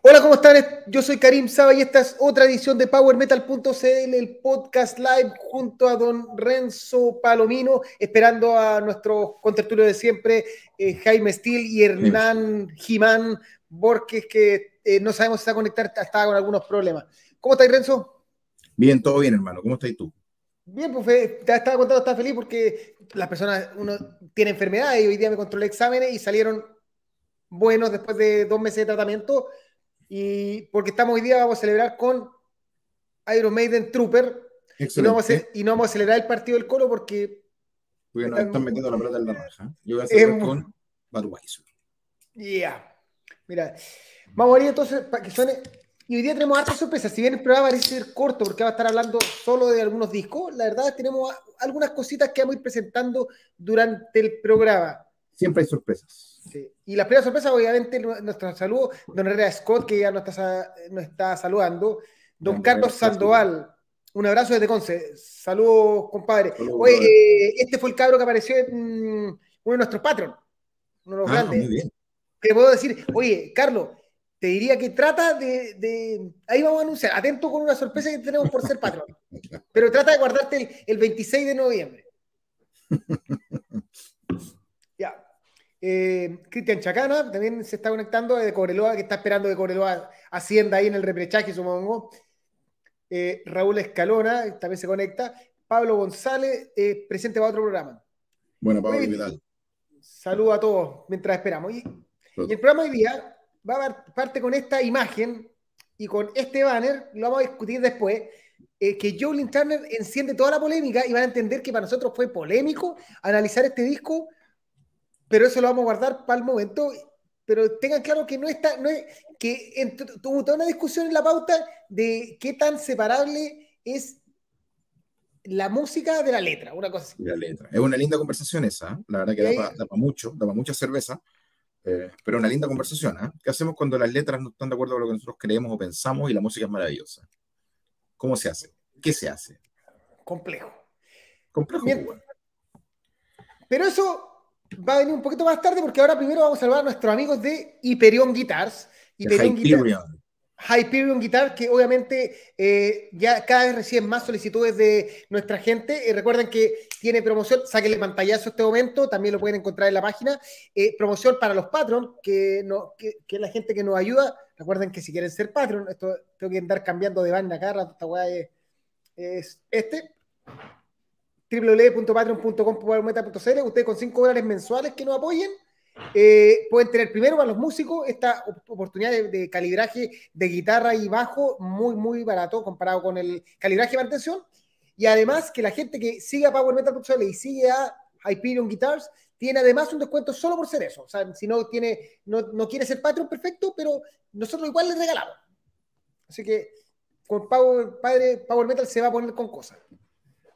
Hola, ¿cómo están? Yo soy Karim Saba y esta es otra edición de PowerMetal.cl, el podcast live junto a don Renzo Palomino, esperando a nuestros contertulios de siempre, eh, Jaime Steele y Hernán Jimán Borges, que eh, no sabemos si está conectado, está con algunos problemas. ¿Cómo estás, Renzo? Bien, todo bien, hermano. ¿Cómo estás tú? Bien, pues te estaba contando, está feliz porque las personas, uno tiene enfermedades y hoy día me controlé exámenes y salieron buenos después de dos meses de tratamiento y porque estamos hoy día, vamos a celebrar con Iron Maiden Trooper. Y no, vamos a, y no, vamos a, celebrar el partido del Colo porque. Porque nos están metiendo la pelota en la raja. Yo voy a celebrar con Budweiser. Ya. Mira, vamos a ir entonces para que suene. Y hoy día tenemos hartas sorpresas. Si bien el programa parece ser corto porque va a estar hablando solo de algunos discos, la verdad tenemos algunas cositas que vamos a ir presentando durante el programa. Siempre hay sorpresas. Y la primera sorpresa, obviamente, nuestro saludo, don Herrera Scott, que ya nos está, nos está saludando. Don Carlos Sandoval, un abrazo desde Conce. Saludos, compadre. Oye, eh, este fue el cabro que apareció en uno de nuestros patrons, uno de los ah, grandes. Muy bien. Te puedo decir, oye, Carlos, te diría que trata de, Ahí vamos a anunciar, atento con una sorpresa que tenemos por ser patrón. Pero trata de guardarte el, el 26 de noviembre. Eh, Cristian Chacana también se está conectando de Cobreloa, que está esperando de Cobreloa Hacienda ahí en el reprechaje, supongo. Eh, Raúl Escalona también se conecta. Pablo González, eh, presente para otro programa. Bueno, Pablo, ¿qué tal? Saludos a todos mientras esperamos. Y, el programa hoy día va a parte con esta imagen y con este banner, lo vamos a discutir después, que Joe Turner enciende toda la polémica y van a entender que para nosotros fue polémico analizar este disco pero eso lo vamos a guardar para el momento. Pero tengan claro que no está, no es, que tuvo toda una discusión en la pauta de qué tan separable es la música de la letra, una cosa La letra. Es una linda conversación esa, ¿eh? la verdad que da para mucho, da para mucha cerveza, eh, pero una linda conversación. ¿eh? ¿Qué hacemos cuando las letras no están de acuerdo con lo que nosotros creemos o pensamos y la música es maravillosa? ¿Cómo se hace? ¿Qué se hace? Complejo. Complejo. Pues, pero eso va a venir un poquito más tarde porque ahora primero vamos a saludar a nuestros amigos de Hyperion Guitars. Hyperion. Hyperion Guitar, que obviamente eh, ya cada vez reciben más solicitudes de nuestra gente. Eh, recuerden que tiene promoción, sáquenle pantallazo este momento, también lo pueden encontrar en la página. Eh, promoción para los patrons, que, no, que, es la gente que nos ayuda. Recuerden que si quieren ser patron, esto tengo que andar cambiando de banda acá, esta weá es, es este www.patreon.com.cl. Ustedes con 5 dólares mensuales que nos apoyen eh, pueden tener primero para los músicos esta oportunidad de, calibraje de guitarra y bajo muy, muy barato comparado con el calibraje de mantención. Y además que la gente que sigue a Power Metal.cl y sigue a Hyperion Guitars tiene además un descuento solo por ser eso. O sea, si no, tiene, no, no quiere ser Patreon, perfecto, pero nosotros igual les regalamos. Así que con Power, padre, Power Metal se va a poner con cosas.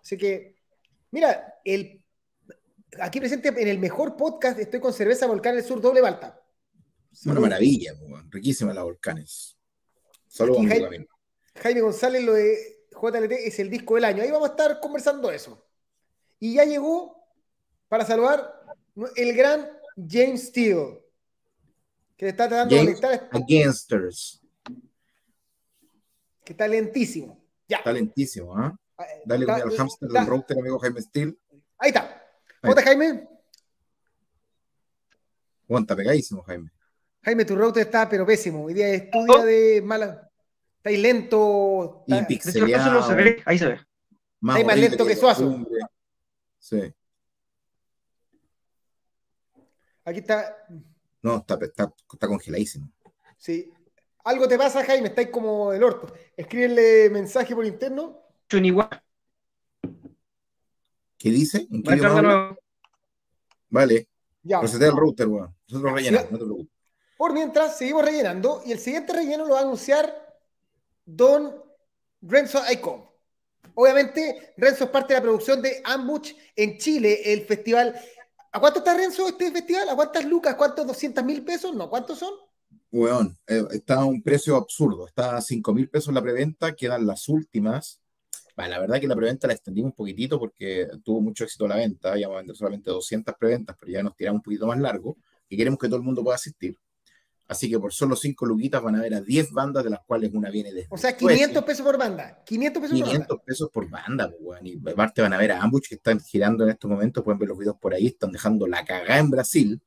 Así que Mira, el, aquí presente en el mejor podcast estoy con cerveza Volcán del Sur doble balta. Una maravilla, riquísima la Volcanes. Solo Jaime, Jaime González, lo de JLT es el disco del año. Ahí vamos a estar conversando eso. Y ya llegó para saludar el gran James Steele, que está tratando de conectar. Againsters. Que está lentísimo. Ya. Está lentísimo, ¿ah? Dale el hamster del router, amigo Jaime Steel. Ahí está. ¿Cómo estás, Jaime? Aguanta, pegadísimo, Jaime. Jaime, tu router está pero pésimo. Hoy día es tu día de mala. Está ahí lento. Y pixeleado. Se ve. Ahí se ve. Más está más lento que, Suazo. Sí. Aquí está. No, está, está, está congeladísimo. Sí. Algo te pasa, Jaime, estáis como el orto. Escríbele mensaje por interno en igual. ¿Qué dice? ¿En qué Vale. Ya. Procede el router, weón. Nosotros rellenamos, no te preocupes. Por mientras, seguimos rellenando y el siguiente relleno lo va a anunciar Don Renzo Icon. Obviamente, Renzo es parte de la producción de Ambush en Chile, el festival. ¿A cuánto está Renzo este festival? ¿A cuántas lucas? ¿Cuántos? ¿200 mil pesos? No, ¿cuántos son? Weón, eh, está a un precio absurdo. Está a 5 mil pesos la preventa, quedan las últimas la verdad que la preventa la extendimos un poquitito porque tuvo mucho éxito la venta, ya vamos a vender solamente 200 preventas, pero ya nos tiramos un poquito más largo y queremos que todo el mundo pueda asistir. Así que por solo 5 luquitas van a ver a 10 bandas, de las cuales una viene de. O sea, 500 pesos por banda. 500 pesos 500 por banda. pesos por banda, pues, weón. Y aparte van a ver a Ambush que están girando en estos momentos, pueden ver los videos por ahí, están dejando la cagada en Brasil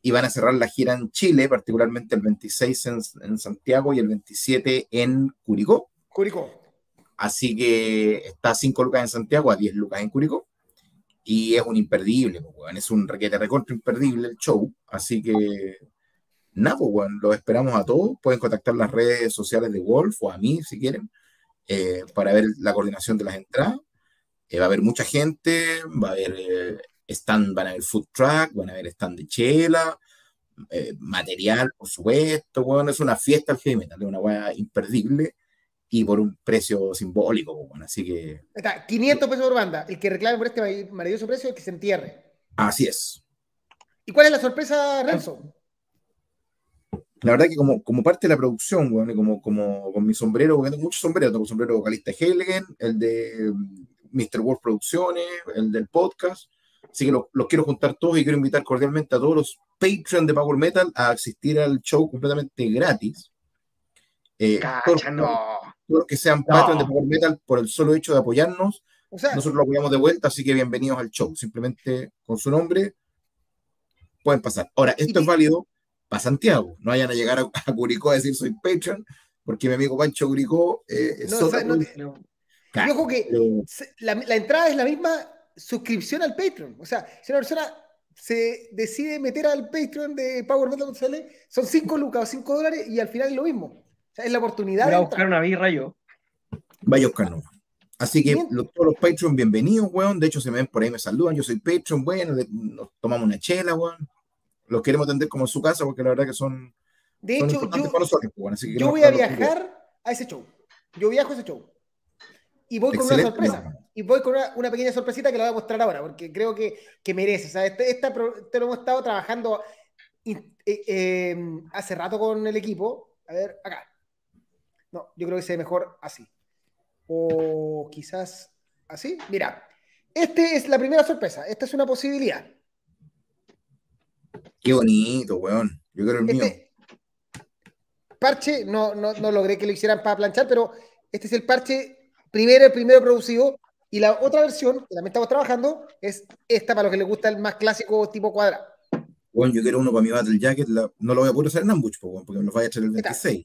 y van a cerrar la gira en Chile, particularmente el 26 en, en Santiago y el 27 en Curicó. Curicó. Así que está a 5 lucas en Santiago, a 10 lucas en Curicó. Y es un imperdible, es un requete recontra imperdible el show. Así que nada, bueno, los esperamos a todos. Pueden contactar las redes sociales de Wolf o a mí si quieren eh, para ver la coordinación de las entradas. Eh, va a haber mucha gente, va a haber eh, stand, van a haber food truck, van a haber stand de chela, eh, material, por supuesto. Bueno, es una fiesta al heavy metal, es una weá imperdible y por un precio simbólico. pues, Bueno, así que Está, 500 pesos por banda. El que reclame por este maravilloso precio es que se entierre. así es. ¿Y cuál es la sorpresa, Renzo? La verdad que como, como parte de la producción, bueno, como, como con mi sombrero, porque tengo muchos sombreros, tengo el sombrero vocalista de Helgen, el de mm, Mr. Wolf Producciones, el del podcast, así que los los quiero juntar todos y quiero invitar cordialmente a todos los Patreon de Power Metal a asistir al show completamente gratis. Eh, no. Todos los que sean Patreon de Power Metal por el solo hecho de apoyarnos, O sea, nosotros lo apoyamos de vuelta, así que bienvenidos al show. Simplemente con su nombre pueden pasar. Ahora, esto es válido para Santiago. No vayan a llegar a, a Curicó a decir soy Patreon, porque mi amigo Pancho Curicó eh, es No, o sea, no te- que la, la entrada es la misma suscripción al Patreon. O sea, si una persona se decide meter al Patreon de Power Metal son 5 lucas o 5 dólares y al final es lo mismo. Sea, es la oportunidad Voy a buscar una birra yo. Vaya a buscar nomás. Así que todos los Patreon, bienvenidos, weón. De hecho, se me ven por ahí, me saludan. Yo soy Patreon, bueno, nos tomamos una chela, weón. Los queremos atender como en su casa, porque la verdad que son, De son hecho, importantes yo, para nosotros, weón. Así que yo queremos voy a viajar a ese show. Yo viajo a ese show. Y voy con una sorpresa. Y voy con una, una pequeña sorpresita que la voy a mostrar ahora, porque creo que, que merece. O sea, este, esta este lo hemos estado trabajando eh, eh, hace rato con el equipo. A ver, acá. No, yo creo que se ve mejor así. O quizás así. Mira, esta es la primera sorpresa. Esta es una posibilidad. Qué bonito, weón. Yo quiero el mío. Este parche, no, no, no logré que lo hicieran para planchar, pero este es el parche primero, el primero producido. Y la otra versión, que también estamos trabajando, es esta para los que les gusta el más clásico tipo cuadrado. Weón, yo quiero uno para mi Battle Jacket. la- no lo voy a poder usar en Ambush, porque me lo vaya a traer el ¿Qué tal? 26.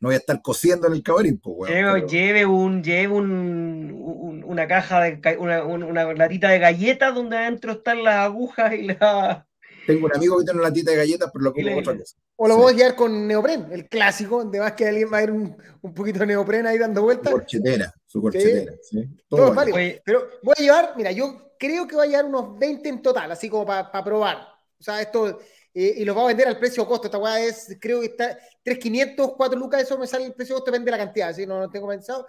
No voy a estar cosiendo en el cabarín, weón. Lleve, pero- lleve un, lleve un, un- una caja de una, un- una latita de galletas donde adentro están las agujas y la Tengo un amigo que tiene una latita de galletas, pero lo como otra cosa. O lo Sí. vamos a llevar con neopren, el clásico, de más que alguien va a ir un, un poquito de neopren ahí dando Su vueltas. corchetera, su corchetera. ¿sí? Todo Todo es vale. Pero voy a llevar, mira, yo creo que voy a llevar unos 20 en total, así como para probar. O sea, esto, eh, y los va a vender al precio costo. Esta weá es, creo que está 3.500, 4 lucas, eso me sale el precio costo, depende de la cantidad, así no lo tengo pensado.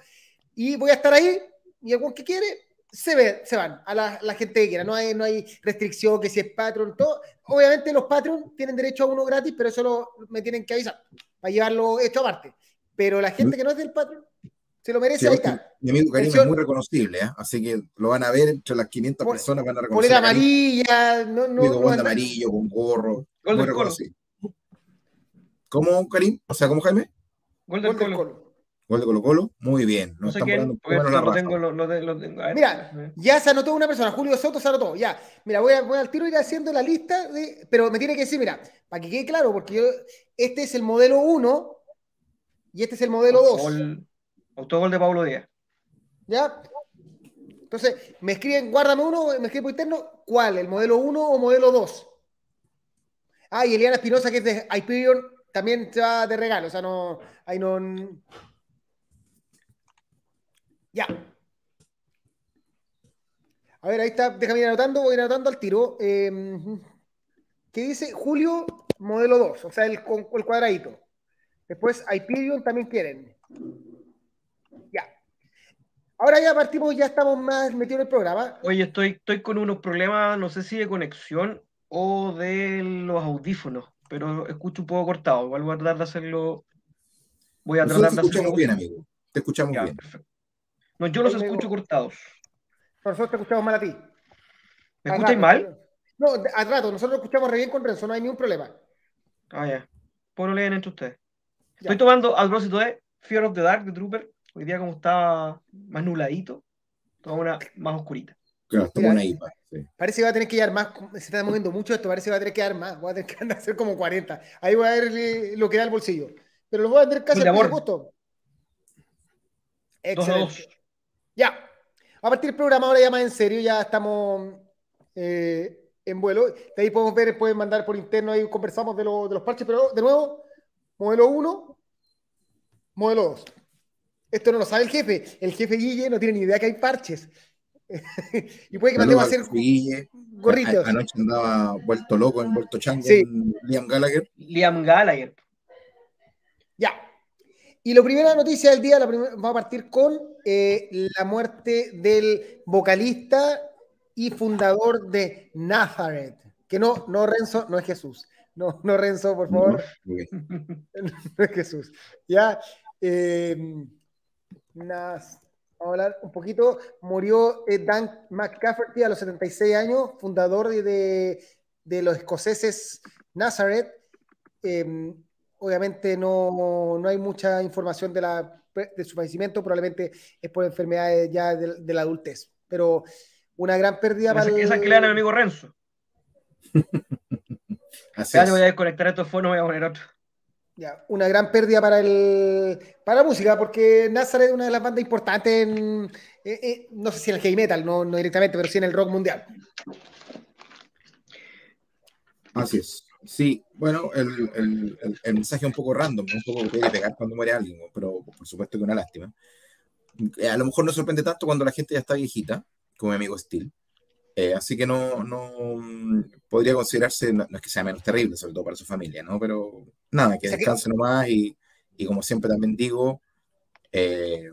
Y voy a estar ahí, y algún que quiere, se, ve, se van a la, la gente que quiera. No hay, no hay restricción, que si es Patreon, todo. Obviamente los Patreon tienen derecho a uno gratis, pero eso lo- me tienen que avisar para llevarlo hecho aparte. Pero la gente que no es del Patreon, se lo merece, Sí, ahí está. mi amigo Karim Versión- es muy reconocible, ¿eh? así que lo van a ver entre las 500 Pol- personas, van a reconocer. Polera amarilla, no, no, Amigo no con anda- amarillo, con gorro, Gol muy del Colo. ¿Cómo, Karim? O sea, ¿cómo Jaime? Gol del Gol del Colo. Colo. Gol de Colo Colo, muy bien. No sé quién, lo, tengo, lo, lo de- lo tengo. A ver, Mira. Ya se anotó una persona, Julio Soto se anotó, ya. Mira, voy, a, voy al tiro ir haciendo la lista, de, pero me tiene que decir, mira, para que quede claro, porque yo, este es el modelo 1 y este es el modelo 2, Autogol, de Pablo Díaz. ¿ya? Entonces, me escriben, guárdame uno, me escriben por interno, ¿cuál? ¿El modelo 1 o modelo 2? Ah, y Eliana Espinosa, que es de Hyperion, también se va de regalo, o sea, no, ahí no... Ya. A ver, ahí está, déjame ir anotando, voy anotando al tiro. Eh, ¿Qué dice? Julio, modelo 2, o sea, el, el cuadradito. Después, Hyperion también quieren. Ya. Ahora ya partimos, ya estamos más metidos en el programa. Oye, estoy, estoy con unos problemas, no sé si de conexión o de los audífonos, pero escucho un poco cortado. Igual voy a tratar de hacerlo. Voy a Nosotros tratar te de escuchamos hacerlo. bien, amigo. Te escuchamos Ya, bien. perfecto. No, yo los escucho cortados. Nosotros te escuchamos mal a ti. ¿Me escucháis mal? No, al rato, nosotros lo escuchamos re bien con Renzo, no hay ningún problema. Ah, ya. Después lo leen entre ustedes. Estoy tomando al propósito de Fear of the Dark de Trooper. Hoy día como estaba más nubladito, toda una más oscurita. Claro, está una IPA. Parece que va a tener que llegar más, se está moviendo mucho esto, parece que va a tener que llegar más, voy a tener que andar a hacer como 40. Ahí voy a ver lo que da el bolsillo. Pero lo voy a vender casi al costo. Excelente. Ya. A partir del programa ahora ya más en serio, ya estamos eh, en vuelo. De ahí podemos ver, pueden mandar por interno, ahí conversamos de, de los parches, pero de nuevo, modelo 1, modelo 2. Esto no lo sabe el jefe. El jefe Guille no tiene ni idea que hay parches. y puede que mandemos a hacer gorritos. Anoche andaba vuelto loco en Vuelto Chang sí. Liam Gallagher. Liam Gallagher. Ya. Y la primera noticia del día la va a partir con eh, la muerte del vocalista y fundador de Nazareth. Que no, no Renzo, no es Jesús. No, no Renzo, por favor. No, es Jesús. Ya. Eh, Vamos a hablar un poquito. Murió eh, Dan McCafferty a los 76 años, fundador de, los escoceses Nazareth. Em, obviamente no, hay mucha información de, la, de su fallecimiento, probablemente es por enfermedades ya de, la adultez. Pero una gran pérdida para. Esa que le dan a mi amigo Renzo. Así ya voy a desconectar estos fonos, voy a poner otro una gran pérdida para, el, para la música, porque Nazareth es una de las bandas importantes en, eh, eh, no sé si en el heavy metal, no, no directamente, pero sí en el rock mundial. Así es. Sí, bueno, el, el, el, mensaje es un poco random, un poco que pegar cuando muere alguien, pero por supuesto que una lástima. A lo mejor no sorprende tanto cuando la gente ya está viejita, como mi amigo Steel, eh, así que no, no podría considerarse, no, es que sea menos terrible, sobre todo para su familia, ¿no? Pero nada, que descanse nomás y, y, como siempre también digo, eh,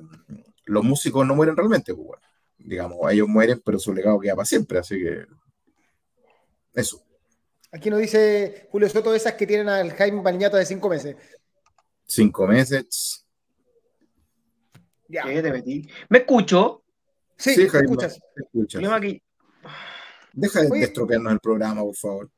los músicos no mueren realmente, pues, bueno, digamos, ellos mueren, pero su legado queda para siempre, así que eso. Aquí nos dice Julio Soto, esas que tienen al Jaime Bañato de cinco meses. Cinco meses. Ya. ¿Me escucho? Sí, sí Jaime, escuchas. escuchas. aquí, Deja de estropearnos el programa, por favor.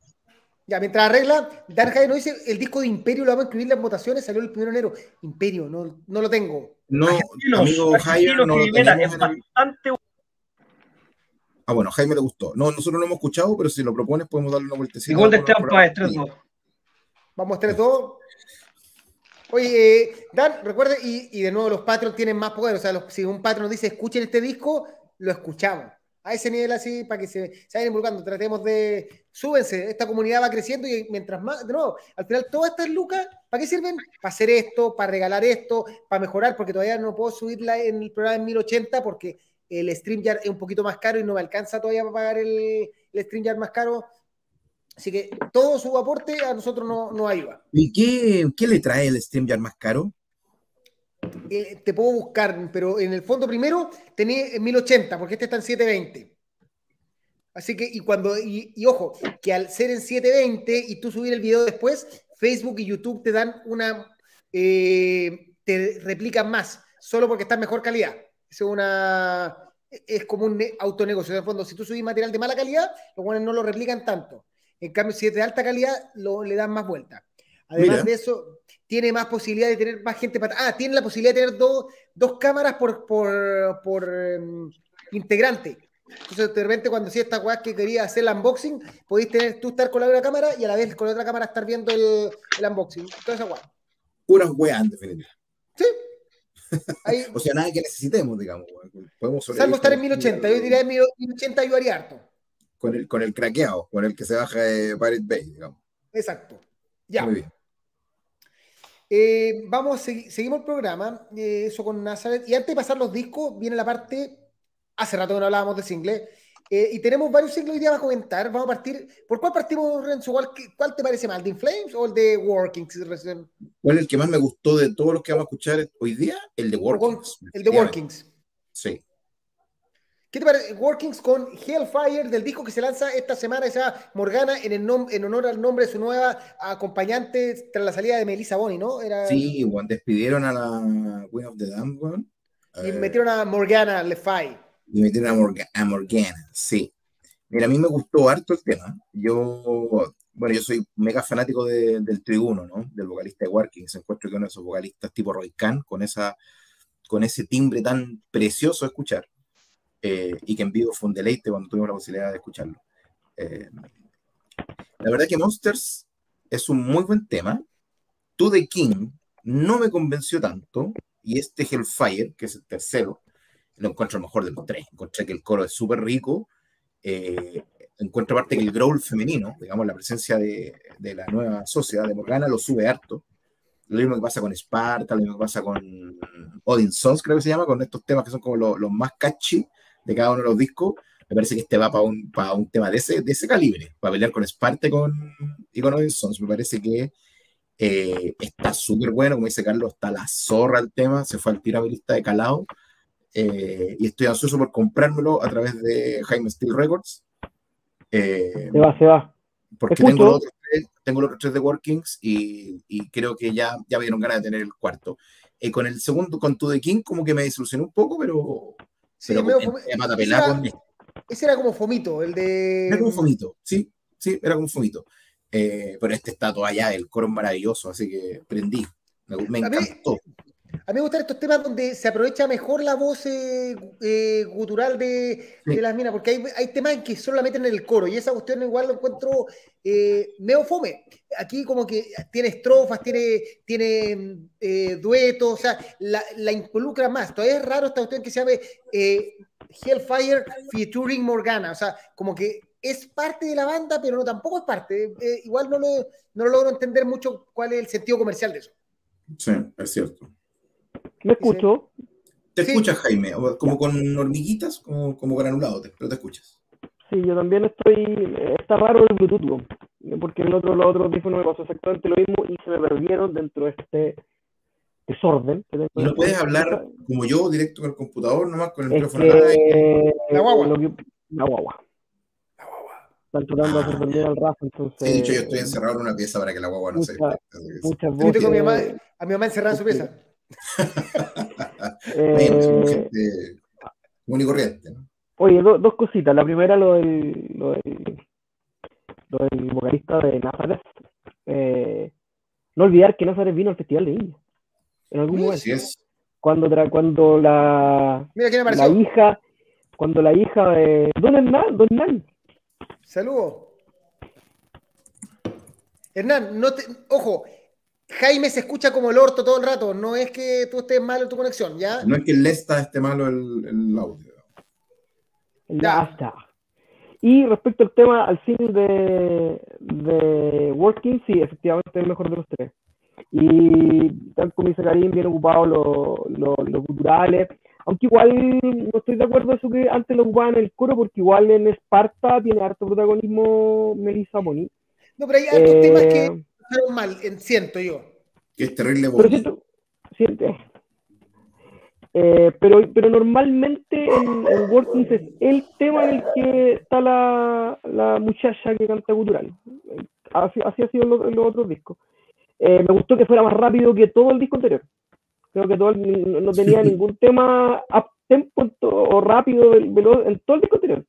Ya, mientras arregla, Darja no dice el disco de Imperio lo vamos a incluir en las votaciones, salió el 1 de enero. Imperio, no, no lo tengo. No, amigo Jaime, no lo tenemos. Bastante... Ah, bueno, Jaime le gustó. No, nosotros no hemos escuchado, pero si lo propones podemos darle una vueltecita. Igual de trampa es 3 Vamos a 3 2. Oye, eh, Dan, recuerde, y, y, de nuevo los Patreons tienen más poder. O sea, si un Patreon nos dice escuchen este disco, lo escuchamos a ese nivel así para que se, se vayan involucrando. Tratemos de, súbense, esta comunidad va creciendo y mientras más, de nuevo, al final todas estas lucas, ¿para qué sirven? Para hacer esto, para regalar esto, para mejorar, porque todavía no puedo subirla en el programa en 1080 porque el StreamYard es un poquito más caro y no me alcanza todavía para pagar el, el StreamYard más caro. Así que todo su aporte a nosotros nos no ayuda. ¿Y qué, qué le trae el StreamYard más caro? Eh, te puedo buscar, pero en el fondo primero tenés en 1080, porque este está en 720. Así que, y cuando, y, ojo, que al ser en 720 y tú subir el video después, Facebook y YouTube te dan una, eh, te replican más, solo porque está en mejor calidad. Es una, es como un autonegocio. En el fondo, si tú subís material de mala calidad, los buenos no lo replican tanto. En cambio, si es de alta calidad, lo, le dan más vuelta. Además de eso, tiene más posibilidad de tener más gente para... Ah, tiene la posibilidad de tener dos, dos cámaras por, por, por em, integrante. Entonces, de repente, cuando si esta weá que quería hacer el unboxing, podéis tener tú estar con la una cámara y a la vez con la otra cámara estar viendo el, el unboxing. Toda esa weá. Puras weas, en definitiva. Sí. o sea, nada que necesitemos, digamos. Podemos Salvo estar en 1080. Yo diría en 1080 yo haría harto. Con el, con el craqueado, con el que se baja de Pirate Bay, digamos. Exacto. Ya. Muy bien. Eh, vamos, seguimos el programa, eh, eso con Nazareth. Y antes de pasar los discos, viene la parte, hace rato que no hablábamos de single, eh, y tenemos varios singles hoy día a comentar. Vamos a partir, ¿por cuál partimos, Renzo? ¿Cuál, te parece más, el de Inflames o el de Workings? ¿Cuál es el que más me gustó de todos los que vamos a escuchar hoy día? El de Workings. El de Workings. Sí. ¿Qué te parece? Workings con Hellfire del disco que se lanza esta semana, esa Morgana, en, el en honor al nombre de su nueva acompañante tras la salida de Melissa Boni, ¿no? Era... Sí, bueno, despidieron a la Queen of the Damned Y metieron a Morgana Lefay. Y metieron a, a Morgana, sí. Mira, a mí me gustó harto el tema. Yo, bueno, yo soy mega fanático del tribuno, ¿no? Del vocalista de Working. Se encuentro que uno de esos vocalistas tipo Roy Khan, con, esa, con ese timbre tan precioso de escuchar, eh, y que en vivo fue un deleite cuando tuvimos la posibilidad de escucharlo. Eh, la verdad que Monsters es un muy buen tema. To the King no me convenció tanto, y este Hellfire, que es el tercero, lo encuentro mejor de los tres. Encontré que el coro es súper rico. Eh, encuentro aparte que el growl femenino, digamos, la presencia de, de, la nueva sociedad de Morgana lo sube harto. Lo mismo que pasa con Sparta, lo mismo que pasa con Odin Sons, creo que se llama, con estos temas que son como los, los más catchy de cada uno de los discos. Me parece que este va para un, para un tema de ese, de ese calibre, para pelear con Sparta y con, y con Odin Sons. Me parece que eh, está súper bueno, como dice Carlos, está la zorra el tema, se fue al tirabilista de calado. Eh, y estoy ansioso por comprármelo a través de Jaime Steel Records. Eh, se va, se va. Porque tengo los, otros tres, tengo los tres de Workings y, y, creo que ya, ya me dieron ganas de tener el cuarto. Eh, con el segundo, con To The King, como que me disolucionó un poco, pero. Sí, pero medio ese, era, ese era como Fomito, el de. Era como Fomito, sí, sí, era como Fomito. Eh, pero este está todavía, el coro maravilloso, así que prendí. Me, me encantó. A mí me gustan estos temas donde se aprovecha mejor la voz eh, eh, gutural de, sí. de, las minas, porque hay, hay, temas en que solo la meten en el coro y esa cuestión igual lo encuentro eh, medio fome. Aquí como que tiene estrofas, tiene, tiene eh, duetos, o sea, la, la, involucra más. Todavía es raro esta cuestión que se llame eh, Hellfire featuring Morgana, o sea, como que es parte de la banda, pero no tampoco es parte. igual no lo, no lo logro entender mucho cuál es el sentido comercial de eso. Sí, es cierto. ¿Me escucho? Te sí. escuchas, Jaime, como con hormiguitas, como, como granulado, pero te escuchas. Sí, yo también estoy. Está raro el Bluetooth, porque el otro, los otros audífonos me pasó exactamente lo mismo y se me perdieron dentro de este desorden. Que ¿Y no puedes hablar como yo, directo con el computador, nomás con el es micrófono? Que... La guagua. Que... La guagua. La guagua. Están tratando de hacer vender al Rafa, entonces. Sí, dicho, yo estoy encerrado en una pieza para que la guagua no mucha, se. Muchas voces. Yo tengo a mi mamá, a mi mamá encerrada en su pieza. Eh, común y corriente. ¿no? Oye, do, dos cositas. La primera, lo del, lo del, lo del vocalista de Nazaret. Eh, no olvidar que Nazaret vino al Festival de Viña. En algún momento. Así es. Cuando, tra cuando la, Mira quién la hija, cuando la hija de Don Hernán, Don Hernán. Saludos. Hernán, no te, ojo, Jaime se escucha como el orto todo el rato. No es que tú estés malo en tu conexión, ¿ya? No es que el Lesta esté malo el, el audio. Ya está. Y respecto al tema, al single de, de Working, sí, efectivamente es el mejor de los tres. Y tal como dice Karim, bien ocupado los lo, lo culturales. Aunque igual no estoy de acuerdo eso que antes lo ocupaban en el coro, porque igual en Esparta tiene harto protagonismo Melissa Boni. No, pero hay eh, temas que fueron mal, siento yo. Que es terrible pero siento, siento, eh, pero, pero normalmente en, en Workings es el tema en el que está la, la muchacha que canta gutural. Así, así ha sido en los, en los otros discos. Eh, me gustó que fuera más rápido que todo el disco anterior. Creo que todo el, no tenía ningún tema up tempo o rápido veloz en todo el disco anterior.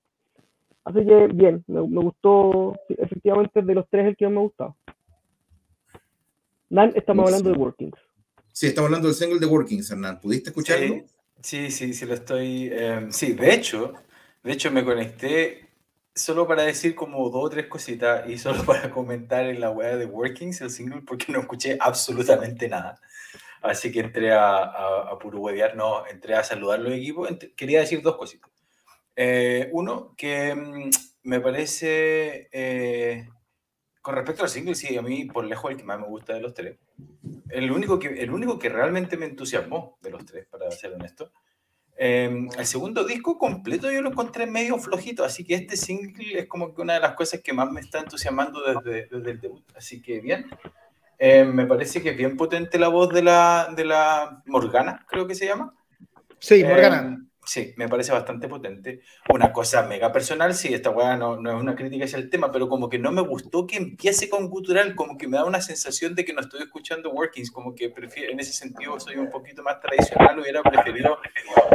Así que bien, me, me gustó, efectivamente, de los tres el que más me ha gustado. Nan, estamos sí. hablando de Workings. Sí, estamos hablando del single de Workings, Hernán. ¿Pudiste escucharlo? Sí, sí, sí, sí lo estoy. Eh, sí, de hecho, de hecho me conecté solo para decir como dos o tres cositas y solo para comentar en la web de Workings el single porque no escuché absolutamente nada. Así que entré a, a, a puro huevear, no, entré a saludar los equipos. Entré, quería decir dos cositas. Eh, uno, que mmm, me parece, eh, con respecto al single, sí, a mí por lejos el que más me gusta de los tres. El único que, el único que realmente me entusiasmó de los tres, para ser honesto. Eh, el segundo disco completo yo lo encontré medio flojito, así que este single es como que una de las cosas que más me está entusiasmando desde, desde el debut. Así que bien, eh, me parece que es bien potente la voz de la, de la Morgana, creo que se llama. Sí, Morgana. Eh, sí, me parece bastante potente. Una cosa mega personal, sí, esta weá no, no, es una crítica hacia el tema, pero como que no me gustó que empiece con gutural, como que me da una sensación de que no estoy escuchando Workings, como que prefiero, en ese sentido soy un poquito más tradicional, hubiera preferido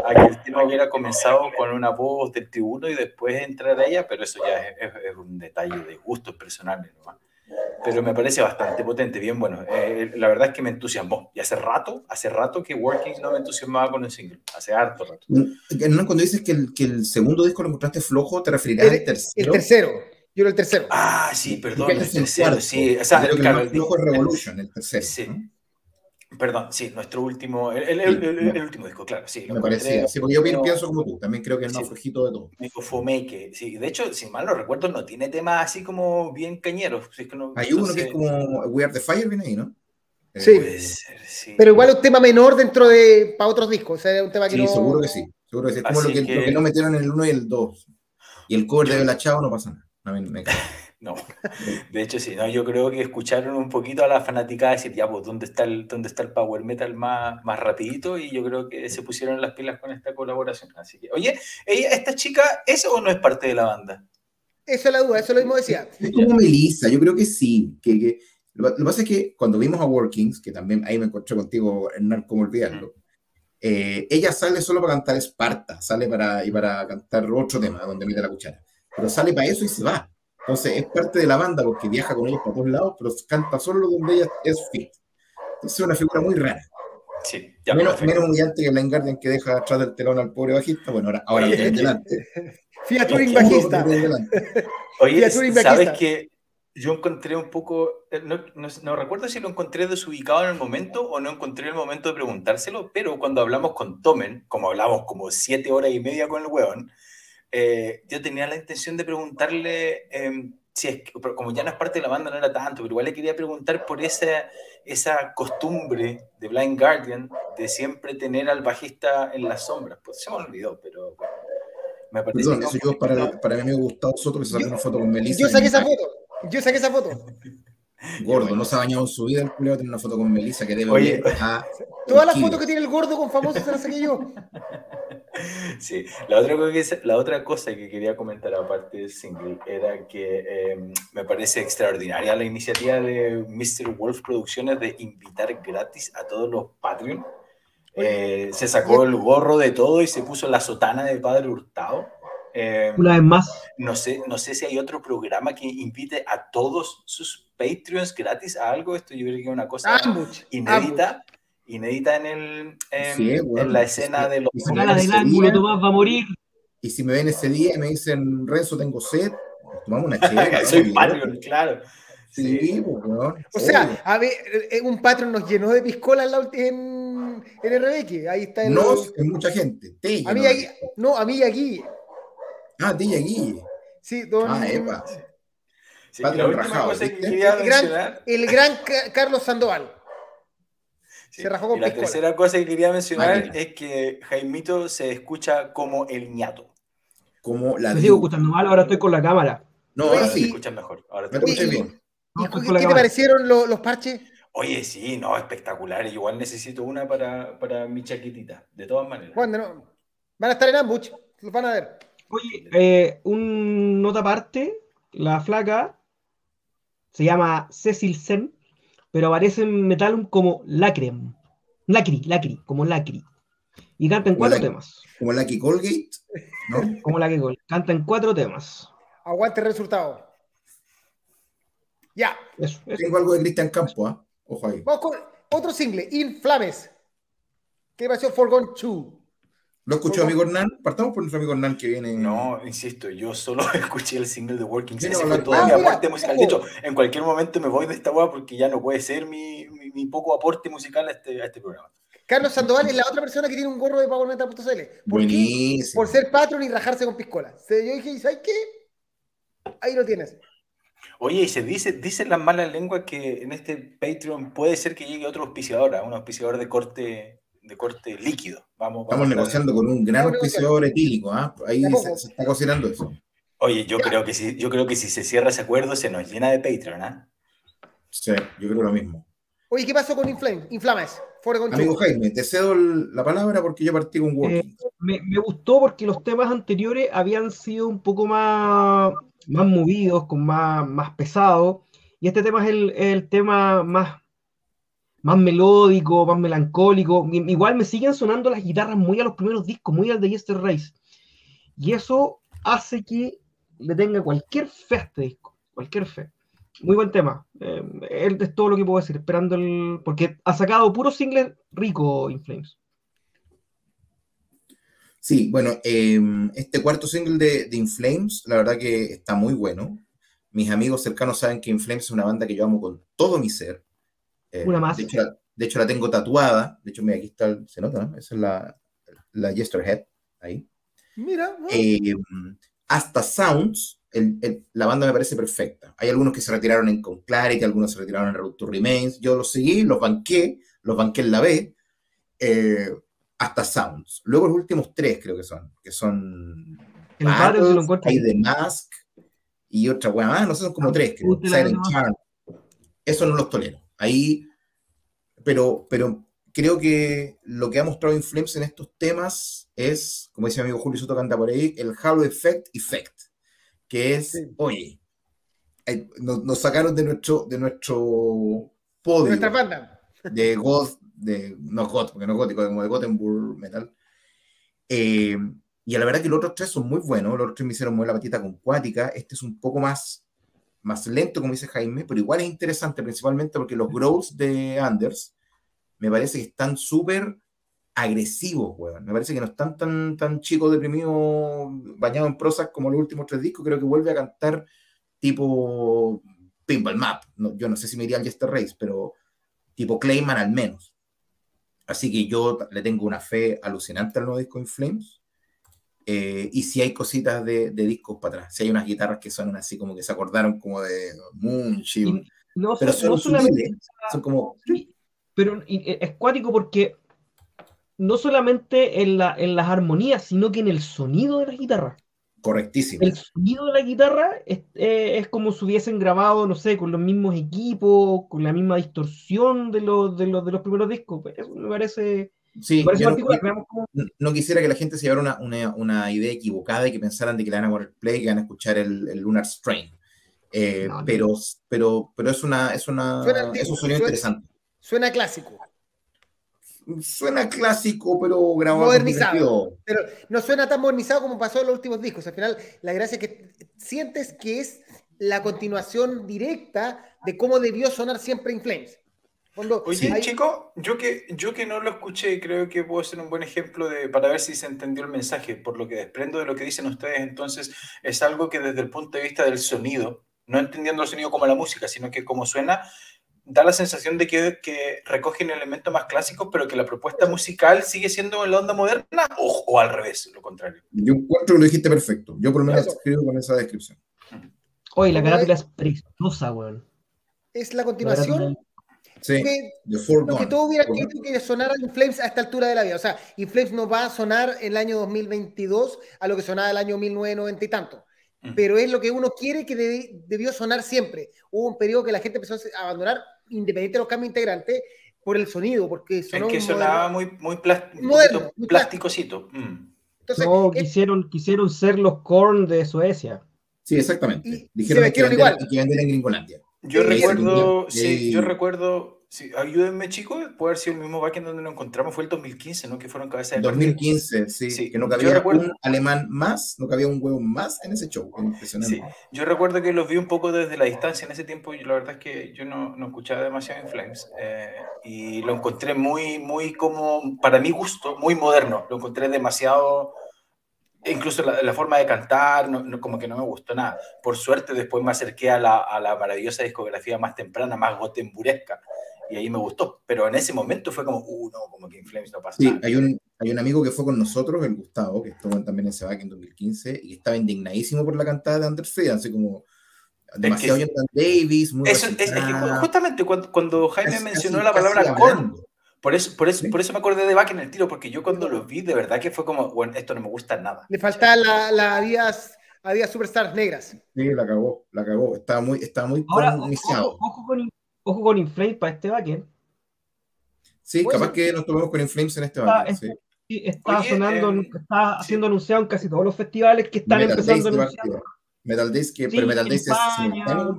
a que el tema hubiera comenzado con una voz del tribuno y después entrar a ella, pero eso ya es, es, es un detalle de gustos personales, ¿no? Pero me parece bastante potente, bien bueno. Eh, la verdad es que me entusiasmó. Y hace rato, hace rato que Working no me entusiasmaba con el single. Hace harto rato. Mm, cuando dices que el, que el segundo disco lo encontraste flojo, ¿te referirás al tercero? El tercero. Yo era el tercero. Ah, sí, perdón. El, tercero, sí. O sea, el, claro, el flojo es Revolution, el tercero. Sí. Perdón, sí, nuestro último, el, último disco, claro, sí. me parecía, sí, porque yo pienso como tú, también creo que es el más flojito de todo. Disco Fomake, sí, de hecho, si mal no recuerdo, no tiene temas así como bien cañeros. Hay uno que es como We Are the Fire, viene ahí, ¿no? Sí. sí. Pero igual es un tema menor dentro de, para otros discos, o sea, un tema que sí, seguro que sí, seguro que sí, es como lo que, lo que, no metieron en el 1 y el 2. Y el cover de la Chao no pasa nada. A mí me no, de hecho sí, no, yo creo que escucharon un poquito a la fanática decir, ya, pues, ¿dónde está el, dónde está el power metal más, más rapidito? Y yo creo que se pusieron las pilas con esta colaboración. Así que, oye, ¿ella, ¿esta chica es o no es parte de la banda? Esa es la duda, eso lo mismo decía. Es como Melissa, yo creo que sí. Que, que, lo, que pasa es que cuando vimos a Workings, que también ahí me encontré contigo, Hernán, cómo olvidarlo, eh, ella sale solo para cantar Esparta, sale para, y para cantar otro tema donde mete la cuchara. Pero sale para eso y se va. Entonces es parte de la banda porque viaja con ellos para todos lados, pero canta solo donde ella es fit. Entonces es una figura muy rara. Sí, ya menos, menos humillante que Blind Guardian que deja atrás del telón al pobre bajista. Bueno, ahora, ahora lo tiene delante. Fiat Touring bajista. Oye, ¿sabes que yo encontré un poco, eh, no, no, recuerdo si lo encontré desubicado en el momento o no encontré el momento de preguntárselo, pero cuando hablamos con Tomen, como hablamos como siete horas y media con el weón, eh, yo tenía la intención de preguntarle, em, si es como ya no es parte de la banda, no era tanto, pero igual le quería preguntar por esa, esa costumbre de Blind Guardian de siempre tener al bajista en las sombras. Pues se me olvidó, pero me parece Perdón, eso yo para, para mi amigo Gustavo Soto que se sacó una foto con Melissa. Yo saqué esa foto, yo saqué esa foto. Gordo, no se ha bañado en su vida el culero tiene una foto con Melissa que debe Oye, a Todas las fotos que tiene el gordo con famosos se las saqué yo. Sí, la otra, cosa, la otra cosa que quería comentar aparte del single era que em, me parece extraordinaria la iniciativa de Mr. Wolf Producciones de invitar gratis a todos los Patreon. Eh, se sacó el gorro de todo y se puso la sotana de Padre Hurtado. Em, Una vez más. No sé, no sé si hay otro programa que invite a todos sus Patreons gratis a algo. Esto yo creo que es una cosa inédita inédita en, el, en, la escena de los... va a morir. Y si me ven ese día y me dicen, Renzo, tengo sed, tomamos una chévere. Soy Patreon, claro. Sí, bueno, O sea, a ver, eh, un patrón nos llenó de piscola en, en RBX. Ahí está el. No, es mucha gente. a mí aquí, no, a mí aquí. Ah, ti aquí. Sí, don. Ah, epa. Sí, rajado, el, gran, el gran Carlos Sandoval y la tercera cosa que quería mencionar es que Jaimito se escucha como el ñato. Como la. Me sigo escuchando mal, ahora estoy con la cámara. No, ahora sí. escuchas mejor. Ahora te escuchas bien. ¿Y, ¿Qué te parecieron los, los, parches? Oye, sí, no, espectaculares. Igual necesito una para, para mi chaquitita, de todas maneras. Bueno, no. Van a estar en Ambuch, los van a ver. Oye, eh, un nota aparte, la flaca se llama Cecil Sen pero aparece en Metal como Lacrem. Lacri, Lacri, como Lacri. Y canta en cuatro temas. Como Lucky Colgate, ¿no? como Lucky Colgate. Canta en cuatro temas. Aguante el resultado. Ya. Tengo algo de Cristian Campo, ¿ah? Ojo ahí. Vamos con otro single, Inflames. ¿Qué pasó? Forgone 2. ¿Lo escuchó amigo Hernán? Partamos por nuestro amigo Hernán que viene. No, insisto, yo solo escuché el single de Working. Ese fue toda mi aporte musical. De hecho, en cualquier momento me voy de esta weá porque ya no puede ser mi, mi, poco aporte musical a este, a este programa. Carlos Sandoval es la otra persona que tiene un gorro de PowerMetal.cl. ¿Por Buenísimo. Por ser patrón y rajarse con piscola. Yo dije, ¿sabes qué? Ahí lo tienes. Oye, y se dice, dicen las malas lenguas que en este Patreon puede ser que llegue otro auspiciador, un auspiciador de corte de corte líquido. Vamos, Estamos negociando con un gran auspiciador etílico, ¿ah? ahí se, está cocinando eso. Oye, yo creo, que si, yo creo que si se cierra ese acuerdo se nos llena de Patreon, ¿ah? Sí, yo creo lo mismo. Oye, ¿qué pasó con Inflame? Inflames. Amigo Jaime, te cedo la palabra porque yo partí con Working. Eh, me, me, gustó porque los temas anteriores habían sido un poco más, más movidos, con más, más pesados. Y este tema es el, el tema más más melódico, más melancólico. Igual me siguen sonando las guitarras muy a los primeros discos, muy al de Yester Race. Y eso hace que le tenga cualquier fe a este disco, cualquier fe. Muy buen tema. Eh, es todo lo que puedo decir, esperando el. Porque ha sacado puro single rico In Flames. Sí, bueno, em, este cuarto single de, de Inflames, la verdad que está muy bueno. Mis amigos cercanos saben que Inflames es una banda que yo amo con todo mi ser. Eh, una más. De hecho, la, tengo tatuada. De hecho, mira, aquí está, se nota, ¿no? Esa es la, la Yesterhead, ahí. Mira. Em, hasta Sounds, la banda me parece perfecta. Hay algunos que se retiraron en Con Clarity, algunos se retiraron en Road to Remains. Yo los seguí, los banqué, los banqué en la B. Eh, hasta Sounds. Luego los últimos tres creo que son, que son hay The Mask y otra weá más, no sé, son como tres, creo. Silent Charm. Eso no los tolero. Ahí, pero, pero creo que lo que ha mostrado Inflames en estos temas es, como dice mi amigo Julio Soto canta por ahí, el Halo Effect Effect, que es, oye, nos, sacaron de nuestro, de nuestro podio. Nuestra banda. De God, de, no gótico, porque no gótico, como de Gothenburg Metal. Eh, y a la verdad que los otros tres son muy buenos, los otros tres me hicieron muy la patita con cuática, este es un poco más, más lento, como dice Jaime, pero igual es interesante, principalmente porque los growls de Anders me parece que están súper agresivos, weón. Me parece que no están tan, tan chicos, deprimidos, bañados en prosas como los últimos tres discos, creo que vuelve a cantar tipo Pinball Map. Yo no sé si me iría al Jester Race, pero tipo Clayman al menos. Así que yo le tengo una fe alucinante al nuevo disco In Flames. Eh, y si hay cositas de, discos para atrás, si hay unas guitarras que suenan así como que se acordaron como de Moon, no, pero son, solamente, son como... Pero es cuático porque no solamente en, la, en las armonías, sino que en el sonido de las guitarras. Correctísimo. El sonido de la guitarra es, eh, es, como si hubiesen grabado, no sé, con los mismos equipos, con la misma distorsión de los, de los, de los primeros discos. Pues, eso me parece, sí, no, quisiera que la gente se llevara una, una, una, idea equivocada y que pensaran de que le van a poner play, que van a escuchar el, el Lunar Strain. Eh, pero, pero, pero es una, es una, es un sonido interesante. Suena clásico suena clásico, pero grabado. Modernizado. Pero no suena tan modernizado como pasó en los últimos discos. Al final, la gracia es que sientes que es la continuación directa de cómo debió sonar siempre In Flames. Oye, chico, yo que, yo que no lo escuché, creo que puedo ser un buen ejemplo de, para ver si se entendió el mensaje. Por lo que desprendo de lo que dicen ustedes, entonces es algo que desde el punto de vista del sonido, no entendiendo el sonido como la música, sino que como suena, da la sensación de que, que recogen elementos más clásicos, pero que la propuesta musical sigue siendo en la onda moderna o, al revés, lo contrario. Yo encuentro que lo dijiste perfecto. Yo por lo menos escribo con esa descripción. Oye, la carátula es preciosa, weón. Es la continuación. Sí, que, lo que todo hubiera querido que sonara Inflames a esta altura de la vida. O sea, Inflames no va a sonar en el año 2022 a lo que sonaba el año 1990 y tanto pero es lo que uno quiere que debió sonar siempre. Hubo un periodo que la gente empezó a abandonar independiente de los cambios integrantes, por el sonido, porque sonó que sonaba muy, muy, moderno, plasticosito. Mm. no, quisieron, quisieron ser los Korn de Suecia. Sí, exactamente. Dijeron que, igual. que venden en Gringolandia. Yo recuerdo, sí, yo recuerdo Sí, ayúdenme, chicos, puede haber sido el mismo backend donde nos encontramos, fue el 2015, ¿no? Que fueron cabezas de 2015, sí, sí, que no cabía un alemán más, no cabía un huevo más en ese show, impresionante. Sí, yo recuerdo que los vi un poco desde la distancia en ese tiempo, y la verdad es que yo no, no escuchaba demasiado en Flames, eh, y lo encontré muy, muy como, para mi gusto, muy moderno, lo encontré demasiado incluso la, la, forma de cantar, no, como que no me gustó nada. Por suerte, después me acerqué a la, a la maravillosa discografía más temprana, más gotemburesca, y ahí me gustó. Pero en ese momento fue como, uh, no, como que Inflames no pasa. Sí, hay un, hay un amigo que fue con nosotros, el Gustavo, que estuvo también en Sebac en 2015, y estaba indignadísimo por la cantada de Anders así como demasiado es Davis, muy eso, es, que justamente cuando, cuando Jaime mencionó la palabra corn, por eso, por, eso, por eso me acordé de Back en el tiro, porque yo cuando lo vi, de verdad que fue como, bueno, esto no me gusta nada. Le faltaba la, la Díaz, a Superstars negras. Sí, la cagó, la cagó. Estaba muy, estaba muy Ahora, ojo, ojo, con, ojo con Inflames para este backend. Sí, capaz que nos tomemos con Inflames en este backend. Está, sí. está sonando, eh, está siendo anunciado en casi todos los festivales que están empezando a anunciar. Metal Disc, que, pero Metal Disc es simultáneo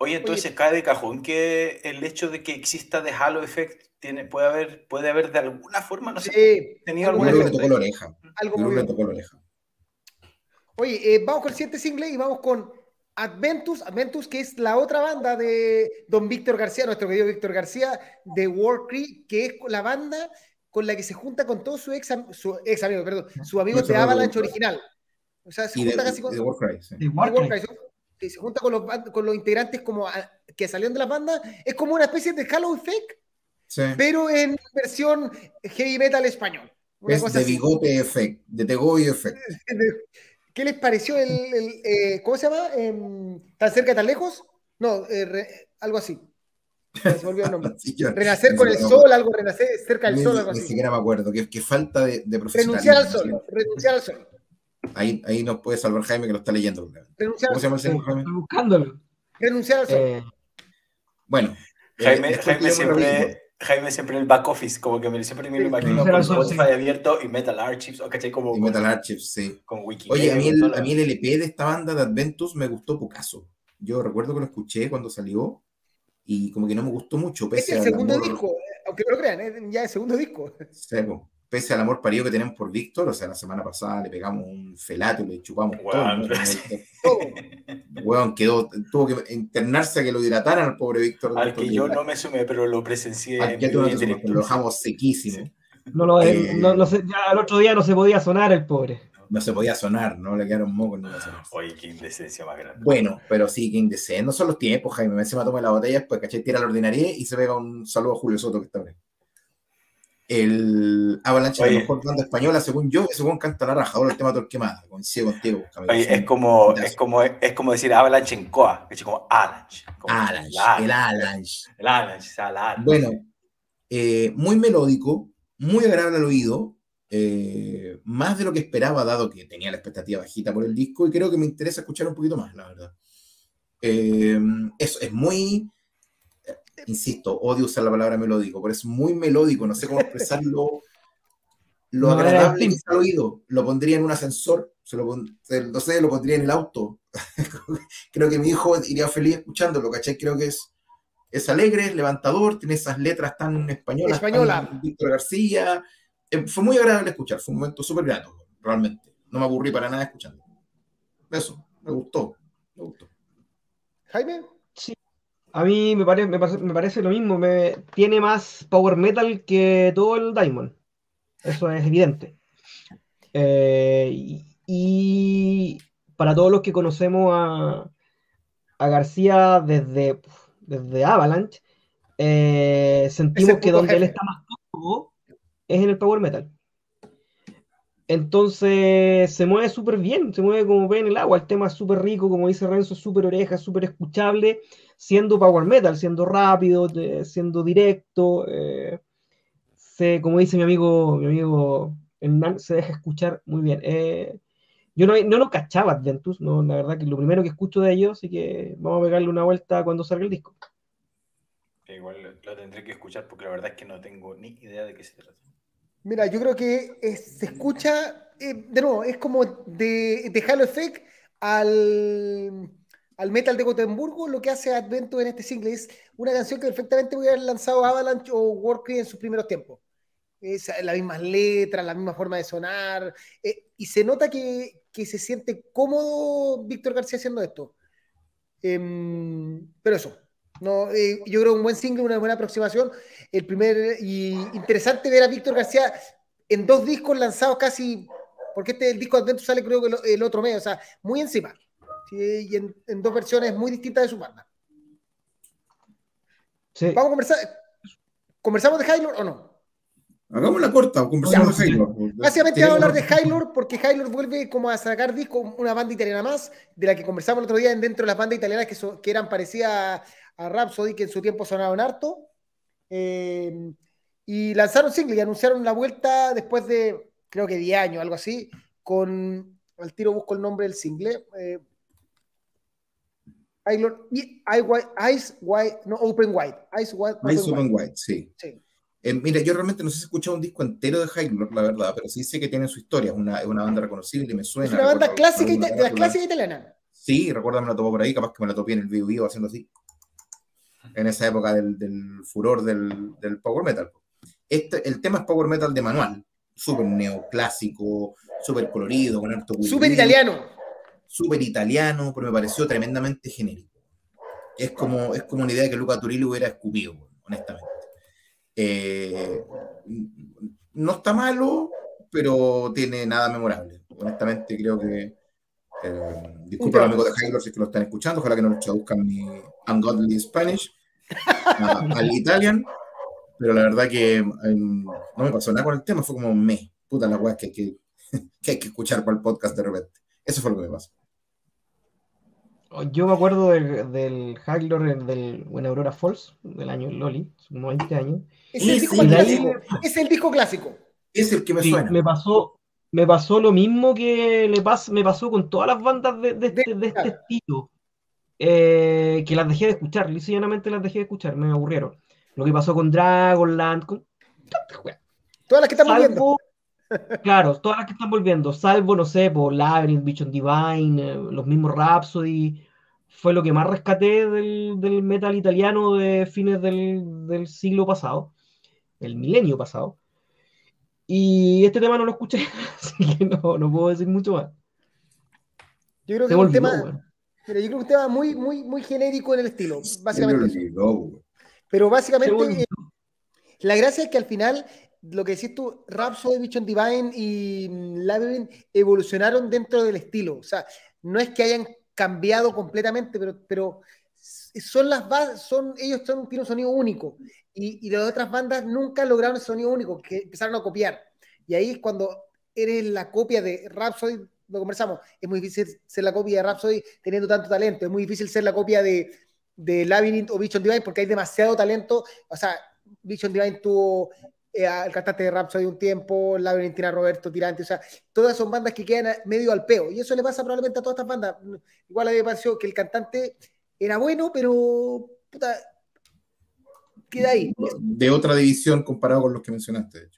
Oye, entonces cae de cajón que el hecho de que exista de Halo Effect tiene, puede haber, puede haber de alguna forma, no sé, tenido algún le tocó la oreja. Algo le tocó la oreja. Oye, eh, vamos con el siguiente single y vamos con Adventus, Adventus, que es la otra banda de Don Víctor García, nuestro querido Víctor García, de War Creek, que es la banda con la que se junta con todos su ex, su ex amigo, perdón, su amigo de Avalanche original. O sea, se junta casi con. De Warcry, sí. De se junta con los, con los integrantes como que salieron de la banda. Es como una especie de Halloween Fake, sí. pero en versión heavy metal español. es de Bigote Effect, de Tegoy Effect. ¿Qué les pareció el, el eh, ¿cómo se llama? Eh, ¿Tan cerca, tan lejos? No, eh, re, algo así. Se me olvidó el nombre. sí, yo, renacer con el sol, algo, renacer cerca del sol, algo así. Ni siquiera me acuerdo, que, que falta de, de Renunciar al sol, renunciar al sol. Ahí, ahí nos puede salvar Jaime que lo está leyendo. Renunciar ¿Cómo se llama el señor Jaime? Buscándolo. Renunciar al sol. Eh, bueno. Jaime, eh, Jaime siempre Jaime siempre en el back office, como que me, siempre me lo imagino con Spotify sí. abierto y Metal Archives, o caché como. Y Metal Archives, sí. Con Wiki. Oye, a mí, el, a mí el LP de esta banda de Adventus me gustó pocaso. Yo recuerdo que lo escuché cuando salió y como que no me gustó mucho. Pese es el segundo amor... disco, aunque no lo crean, es ya el segundo disco. Sí, pese al amor parido que tenemos por Víctor, o sea, la semana pasada le pegamos un felato y le chupamos wow, todo. ¿no? Weón, quedó, tuvo que internarse a que lo hidrataran al pobre Víctor. Al que yo no me sumé, pero lo presencié. Al, ya tú no te sumé, lo dejamos sequísimo. Sí. No lo, eh, no, no sé, ya al otro día no se podía sonar el pobre. No se podía sonar, no le quedaron mocos. No Oye, qué indecencia más grande. Bueno, pero sí, qué indecencia. No son los tiempos, Jaime. Me encima toma la botella, pues caché, tira la ordinaria y se pega un saludo a Julio Soto que está ahí el Avalanche es la mejor banda española, según yo, según canta la raja. Ahora el tema Torquemada, coincido contigo. Oye, es, como, es, como, es como decir Avalanche en Coa, es como Avalanche. Como Avalanche, el Avalanche. El Avalanche, el Avalanche. Bueno, eh, muy melódico, muy agradable al oído, eh, más de lo que esperaba, dado que tenía la expectativa bajita por el disco, y creo que me interesa escuchar un poquito más, la verdad. Eh, eso es muy insisto, odio usar la palabra melódico, pero es muy melódico, no sé cómo expresarlo. Lo no, agradable que está al oído, lo pondría en un ascensor, se lo, no sé, lo pondría en el auto. Creo que mi hijo iría feliz escuchándolo, ¿cachai? Creo que es, es alegre, es levantador, tiene esas letras tan españolas. Española. Tan Víctor García. Eh, fue muy agradable escuchar, fue un momento súper grato, realmente. No me aburrí para nada escuchando. Eso, me gustó, me gustó. Jaime. A mí me, pare, me, me parece lo mismo, me, tiene más power metal que todo el Diamond. Eso es evidente. Eh, y, y, para todos los que conocemos a, a García desde, desde Avalanche, eh, sentimos que donde jefe. él está más cómodo es en el power metal. Entonces se mueve súper bien, se mueve como ve en el agua. El tema es súper rico, como dice Renzo, súper oreja, súper escuchable, siendo power metal, siendo rápido, de, siendo directo. Eh, se, como dice mi amigo, mi amigo Hernán, se deja escuchar muy bien. Eh, yo no, no lo cachaba Adventus, no, la verdad que lo primero que escucho de ellos, así que vamos a pegarle una vuelta cuando salga el disco. Igual lo tendré que escuchar porque la verdad es que no tengo ni idea de qué se trata. Mira, yo creo que es, se escucha, eh, de nuevo, es como de, de Halo Effect al, al metal de Gotemburgo, lo que hace Advento en este single es una canción que perfectamente hubiera lanzado Avalanche o Warcry en sus primeros tiempos. Es las mismas letras, la misma forma de sonar, eh, y se nota que, se siente cómodo Víctor García haciendo esto. Eh, pero eso, no, eh, yo creo un buen single, una buena aproximación. El primer y interesante ver a Víctor García en dos discos lanzados casi, porque este el disco Adventure sale creo que el, el otro mes, o sea, muy encima. ¿Sí? Y en, en, dos versiones muy distintas de su banda. Sí. Vamos a conversar. ¿Conversamos de Hylor o no? Hagamos la corta, o conversamos de Hylor. Básicamente vamos a hablar de Hylor porque Hylor vuelve como a sacar disco, una banda italiana más, de la que conversamos el otro día dentro de las bandas italianas que, so, que eran parecidas a Rhapsody, que en su tiempo sonaron harto. Eh, y lanzaron single y anunciaron la vuelta después de, creo que 10 años, algo así, con, al tiro busco el nombre del single. Eh, Ice White, no, Open White. Ice White. Open, Ice Open White, sí. sí. Eh, mira, yo realmente no sé si he escuchado un disco entero de Highlord, la verdad, pero sí sé que tiene su historia. Es una, es una banda reconocible y me suena. Es una banda clásica, de la clásica italiana. Sí, recuerda, me la topó por ahí, capaz que me la topé en el video haciendo así en esa época del, del furor del, del, power metal. Este, el tema es power metal de manual, súper neoclásico, súper colorido, con harto Súper italiano. Súper italiano, pero me pareció tremendamente genérico. Es como, es como una idea que Luca Turilli hubiera escupido, honestamente. Eh, no está malo, pero tiene nada memorable. Honestamente, creo que. Eh, disculpa, amigos de Halo si que lo están escuchando, ojalá que no lo traduzcan mi Ungodly Spanish al Italian, pero la verdad que em, no me pasó nada con el tema, fue como me, puta la weá que, que, que hay que escuchar para el podcast de repente. Eso fue lo que me pasó. Yo me acuerdo del, del Haglor del en Aurora Falls, del año Loli, como 20 años. Es el, disco clásico. es el disco clásico. Es el que me suena. Me pasó, me pasó lo mismo que le pas, me pasó con todas las bandas de, de, este, de este estilo. Eh, que las dejé de escuchar, llanamente las dejé de escuchar, me aburrieron. Lo que pasó con Dragonland, con todas las que están volviendo. Claro, todas las que están volviendo, salvo, no sé, por Labyrinth, Vision Divine, eh, los mismos Rhapsody, fue lo que más rescaté del, del metal italiano de fines del, del, siglo pasado, el milenio pasado. Y este tema no lo escuché, así que no, no puedo decir mucho más. Yo creo que es un tema, yo creo que un tema muy, muy, muy genérico en el estilo, básicamente. Pero básicamente, la gracia es que al final, lo que decís tú, Rhapsody, Vision Divine y Labyrinth evolucionaron dentro del estilo. O sea, no es que hayan cambiado completamente, pero, pero son las bases, son, ellos son, tienen un sonido único. Y, y las otras bandas nunca lograron ese sonido único, que empezaron a copiar. Y ahí es cuando eres la copia de Rhapsody, lo conversamos, es muy difícil ser la copia de Rhapsody teniendo tanto talento, es muy difícil ser la copia de, de Labyrinth o Vision Divine porque hay demasiado talento. O sea, Vision Divine tuvo eh, cantante de Rhapsody un tiempo, Labyrinth tiene a Roberto Tirante, o sea, todas son bandas que quedan medio al peo. Y eso le pasa probablemente a todas estas bandas. Igual a mí me pareció que el cantante era bueno, pero puta, queda ahí. De otra división comparado con los que mencionaste, de hecho.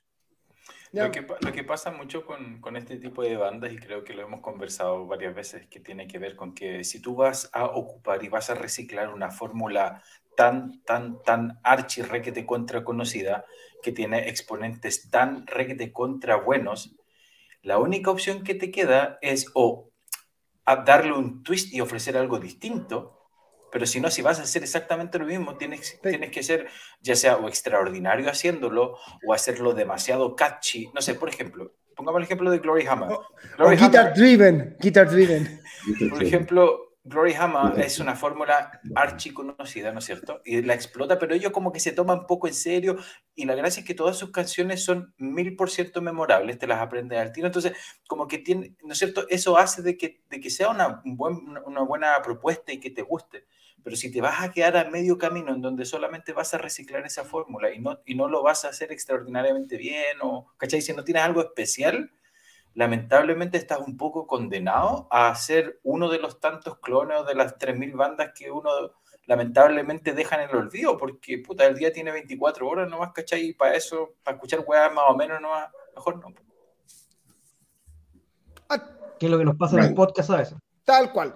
Lo que, lo que, pasa mucho con, con, este tipo de bandas, y creo que lo hemos conversado varias veces, que tiene que ver con que si tú vas a ocupar y vas a reciclar una fórmula tan, tan, tan archi requete contra conocida, que tiene exponentes tan requete contra buenos, la única opción que te queda es o darle un twist y ofrecer algo distinto, pero si no, si vas a hacer exactamente lo mismo, tienes, tienes que ser ya sea o extraordinario haciéndolo o hacerlo demasiado catchy. No sé, por ejemplo, pongamos el ejemplo de Glory Hammer. Glory guitar driven, guitar driven. Por ejemplo, Glory Hammer es una fórmula archi conocida, ¿no es cierto? Y la explota, pero ellos como que se toman poco en serio y la gracia es que todas sus canciones son mil por ciento memorables, te las aprendes al tiro, entonces como que tiene, ¿no es cierto? Eso hace de que, de que sea una, una buena propuesta y que te guste. Pero si te vas a quedar a medio camino en donde solamente vas a reciclar esa fórmula y no, y no lo vas a hacer extraordinariamente bien, o, ¿cachai? Si no tienes algo especial, lamentablemente estás un poco condenado a ser uno de los tantos clones de las 3.000 bandas que uno lamentablemente deja en el olvido, porque puta, el día tiene 24 horas nomás, ¿cachai? Y para eso, para escuchar weas más o menos, nomás, mejor no. ¿Qué es lo que nos pasa en el podcast a veces? Tal cual.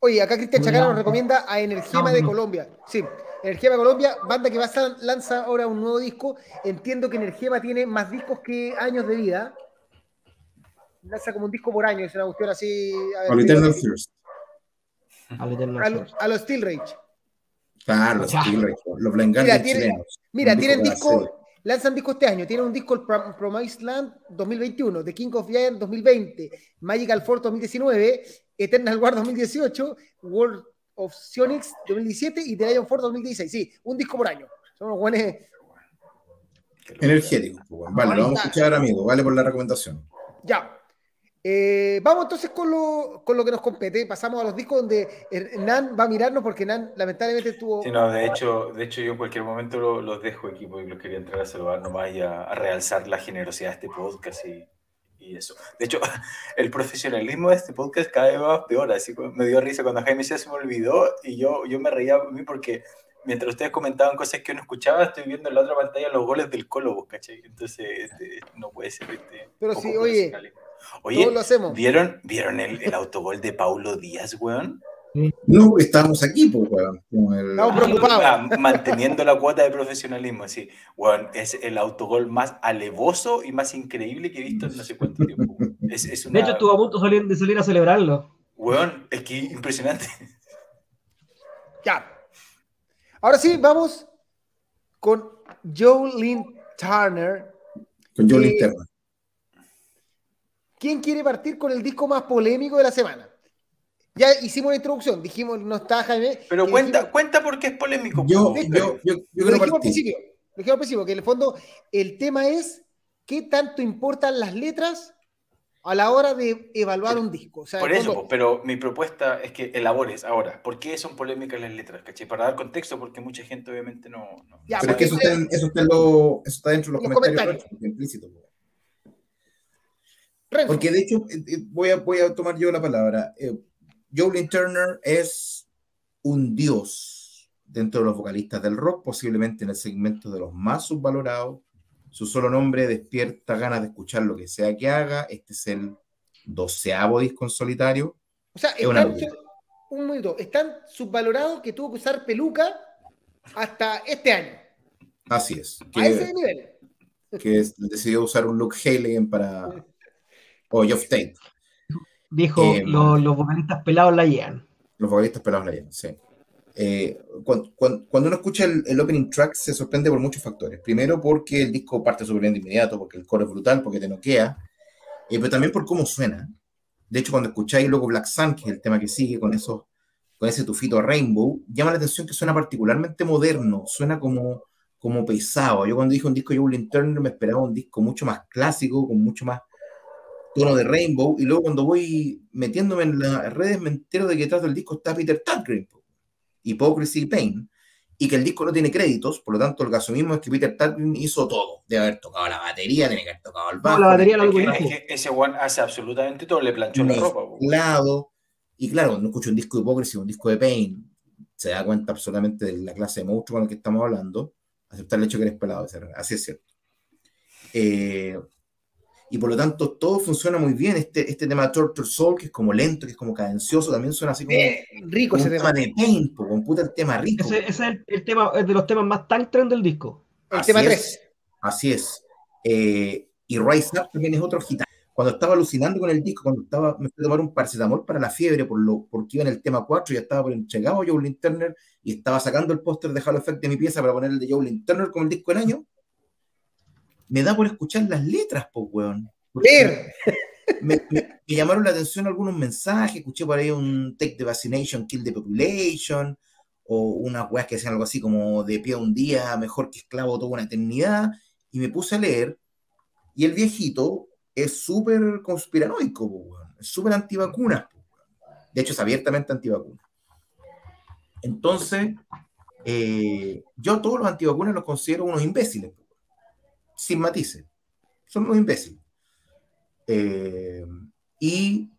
Oye, acá Cristian Chacano nos recomienda a Energema de Colombia. Sí, Energema de Colombia, banda que va a lanza ahora un nuevo disco. Entiendo que Energema tiene más discos que años de vida. Lanza como un disco por año, es una cuestión así. A, Eternal First. A, los Steel Rage. Claro, los Steel Rage. Los Mira, tienen, mira, tienen disco, lanzan disco este año. Tienen un disco, el Promised Land 2021, The King of Giant 2020, Magical Force 2019 Eternal War 2018, World of Sionix 2017 y The Lion Force 2016. Sí, un disco por año. Son unos buenos. Energéticos. Pues, vale, lo vamos a escuchar, amigo. Vale por la recomendación. Ya. Eh, vamos entonces con lo, con lo que nos compete. Pasamos a los discos donde Nan va a mirarnos porque Nan lamentablemente estuvo. Sí, no, de hecho, de hecho yo en cualquier momento los dejo aquí porque los quería entrar a saludar nomás y a, a realzar la generosidad de este podcast y, y eso. De hecho, el profesionalismo de este podcast cada vez va peor, así me dio risa cuando Jaime se me olvidó y yo, yo me reía a mí porque mientras ustedes comentaban cosas que uno escuchaba, estoy viendo en la otra pantalla los goles del Colo, ¿cachai? Entonces, este, no puede ser este, Pero sí, oye, oye, lo hacemos. ¿vieron, ¿vieron el, el autogol de Paulo Díaz, weón? No, estábamos aquí, pues, weón. Estamos preocupados. Ah, manteniendo la cuota de profesionalismo, sí. Weón, es el autogol más alevoso y más increíble que he visto en no sé cuánto tiempo. Es, es De hecho, estuvo a punto de salir a celebrarlo. Weón, es que impresionante. Ya. Ahora sí, vamos con Joe Lynn Turner. Con Joe Lynn Eh, Turner. ¿Quién quiere partir con el disco más polémico de la semana? Ya hicimos la introducción, dijimos, no está Jaime. Pero cuenta, dijimos- cuenta por qué es polémico. Yo, yo, yo, yo lo dijimos al principio, lo dijimos al principio, que en el fondo el tema es qué tanto importan las letras a la hora de evaluar un disco. O sea, Por eso, fondo- po, pero mi propuesta es que elabores ahora. ¿Por qué son polémicas las letras? Para dar contexto, porque mucha gente obviamente no. no- Ya, Pero es que eso porque- está, en- eso está, en lo- eso está dentro de los, Los comentarios. Renzo, Porque de hecho, eh, eh, voy a, voy a tomar yo la palabra. Eh, Jolene Turner es un dios dentro de los vocalistas del rock, posiblemente en el segmento de los más subvalorados. Su solo nombre despierta ganas de escuchar lo que sea que haga. Este es el doceavo disco en solitario. o sea, es una locura. un minuto, están subvalorados que tuvo que usar peluca hasta este año. Así es. A Que, ese nivel. que es- decidió usar un look Halen para. O Geoff Tate. Dijo, Eh, los, los vocalistas pelados la llevan. Los vocalistas pelados la llevan, sí. Eh, cuando, cuando- cuando uno escucha el, el opening track se sorprende por muchos factores. Primero porque el disco parte súper bien de inmediato, porque el coro es brutal, porque te noquea, eh, pero también por cómo suena. De hecho, cuando escucháis luego Black Sun, que es el tema que sigue con, esos, con ese tufito Rainbow, llama la atención que suena particularmente moderno, suena como, como pesado. Yo cuando dije un disco de Julian Turner me esperaba un disco mucho más clásico, con mucho más tono de Rainbow, y luego cuando voy metiéndome en las redes me entero de que detrás del disco está Peter Tatgren, po, Hypocrisy y Pain, y que el disco no tiene créditos, por lo tanto el caso mismo es que Peter Tatgren hizo todo, de haber tocado la batería, tiene que haber tocado el bajo, la batería la que, es que ese one hace absolutamente todo, le planchó la ropa. mezclado, y claro, cuando escucho un disco de Hypocrisy, un disco de Pain, se da cuenta absolutamente de la clase de monstruo con el que estamos hablando, aceptar el hecho que eres pelado, así es cierto. Eh, y por lo tanto todo funciona muy bien. Este, este tema Torture Soul, que es como lento, que es como cadencioso, también suena así como, Eh, rico como ese un tema. tema de Pain, po, con puta el tema rico. Ese, ese es el, el tema, es de los temas más tan trend del disco. El Así tema es. 3. Así es. Eh, y Rise Up también es otro gitano. Cuando estaba alucinando con el disco, cuando estaba, me fui a tomar un paracetamol para la fiebre, por lo, porque iba en el tema 4, ya estaba por entregado a Joe Turner y estaba sacando el póster de Halo Effect de mi pieza para poner el de Joe Turner como el disco del año. Me da por escuchar las letras, po, weón. Ver. Me, me- me llamaron la atención algunos mensajes, escuché por ahí un Take the Vaccination, Kill the Population, o unas weas que decían algo así como de pie un día, mejor que esclavo toda una eternidad, y me puse a leer, y el viejito es súper conspiranoico, po, weón. es súper antivacunas, po, weón. de hecho es abiertamente antivacunas. Entonces, eh, yo todos los antivacunas los considero unos imbéciles, po, sin matices, son unos imbéciles. Eh, y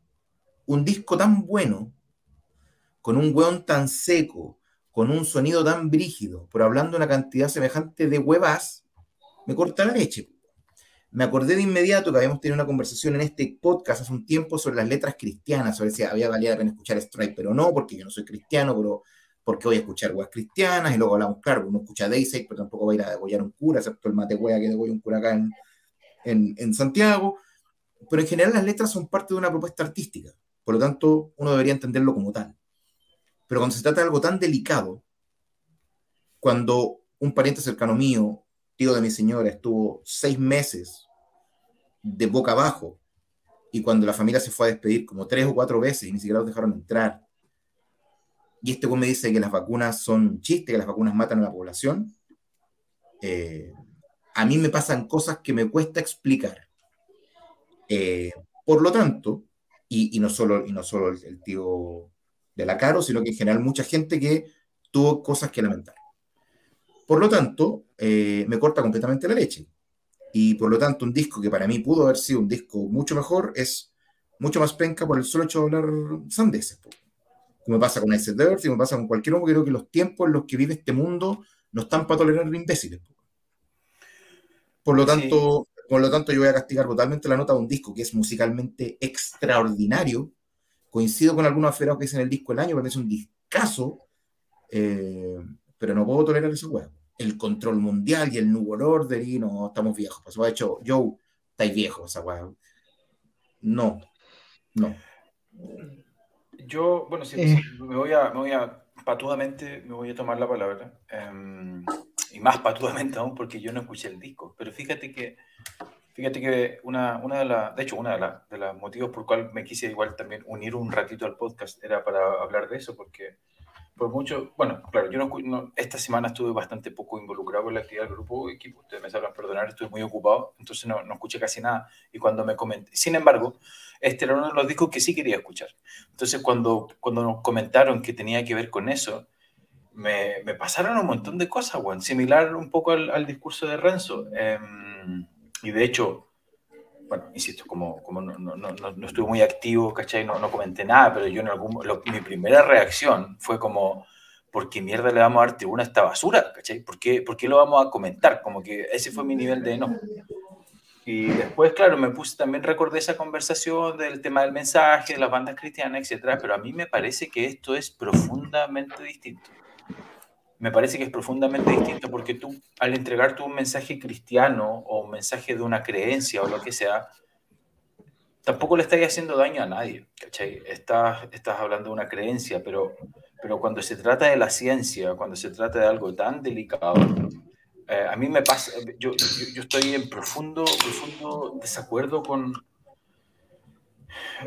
un disco tan bueno, con un weón tan seco, con un sonido tan brígido, pero hablando una cantidad semejante de huevas, me corta la leche. Me acordé de inmediato que habíamos tenido una conversación en este podcast hace un tiempo sobre las letras cristianas, sobre si había valía la pena escuchar Stripe, pero no, porque yo no soy cristiano, pero porque voy a escuchar weas cristianas, y luego hablamos, claro, uno escucha Dayside, pero tampoco va a ir a degollar un cura, excepto el mate wea que degolla un cura acá en, en, en Santiago. Pero en general las letras son parte de una propuesta artística, por lo tanto uno debería entenderlo como tal. Pero cuando se trata de algo tan delicado, cuando un pariente cercano mío, tío de mi señora, estuvo seis meses de boca abajo, y cuando la familia se fue a despedir como tres o cuatro veces y ni siquiera los dejaron entrar, y este me dice que las vacunas son chiste, que las vacunas matan a la población, eh, a mí me pasan cosas que me cuesta explicar. Eh, por lo tanto, y, y no solo, y no solo el, el tío de la Caro, sino que en general mucha gente que tuvo cosas que lamentar. Por lo tanto, eh, me corta completamente la leche. Y por lo tanto, un disco que para mí pudo haber sido un disco mucho mejor es mucho más penca por el solo hecho de hablar sandeces. Como pasa con Ice Dirt, y me pasa con cualquier hombre, creo que los tiempos en los que vive este mundo no están para tolerar imbéciles. po. Por lo Sí. tanto, por lo tanto, yo voy a castigar totalmente la nota de un disco que es musicalmente extraordinario. Coincido con algunos aferados que dicen el disco del año, pero es un discazo, eh, pero no puedo tolerar ese huevo. El control mundial y el New World Order, y no, estamos viejos. Pues, de hecho, Joe, estáis viejos, esa hueá. No, no. Yo, bueno, Eh. me voy a, me voy a, patudamente, me voy a tomar la palabra. em, y más patudamente aún porque yo no escuché el disco. Pero fíjate que, fíjate que una, una de las, de hecho, una de, las de los motivos por cual me quise igual también unir un ratito al podcast era para hablar de eso, porque por mucho, bueno, claro, yo no, no- esta semana estuve bastante poco involucrado con la actividad del grupo equipo, ustedes me sabrán perdonar, estuve muy ocupado, entonces no, no escuché casi nada. Y cuando me comenté, sin embargo, este era uno de los discos que sí quería escuchar. Entonces, cuando, cuando nos comentaron que tenía que ver con eso, me, me pasaron un montón de cosas, weón. Similar un poco al, al discurso de Renzo. Em, y de hecho, bueno, insisto, como, como no, no, no, no- no estuve muy activo, ¿cachai? No, no comenté nada, pero yo en algún... lo- mi primera reacción fue como, ¿por qué mierda le vamos a dar tribuna a esta basura? ¿cachai? ¿Por qué, ¿Por qué lo vamos a comentar? Como que ese fue mi nivel de enojo. Y después, claro, me puse, también recordé esa conversación del tema del mensaje, de las bandas cristianas, etcétera, pero a mí me parece que esto es profundamente distinto. Me parece que es profundamente distinto porque tú, al entregar tú un mensaje cristiano o un mensaje de una creencia o lo que sea, tampoco le estás haciendo daño a nadie. Estás, estás hablando de una creencia, pero, pero cuando se trata de la ciencia, cuando se trata de algo tan delicado, eh, a mí me pasa, yo, yo, yo estoy en profundo, profundo desacuerdo con...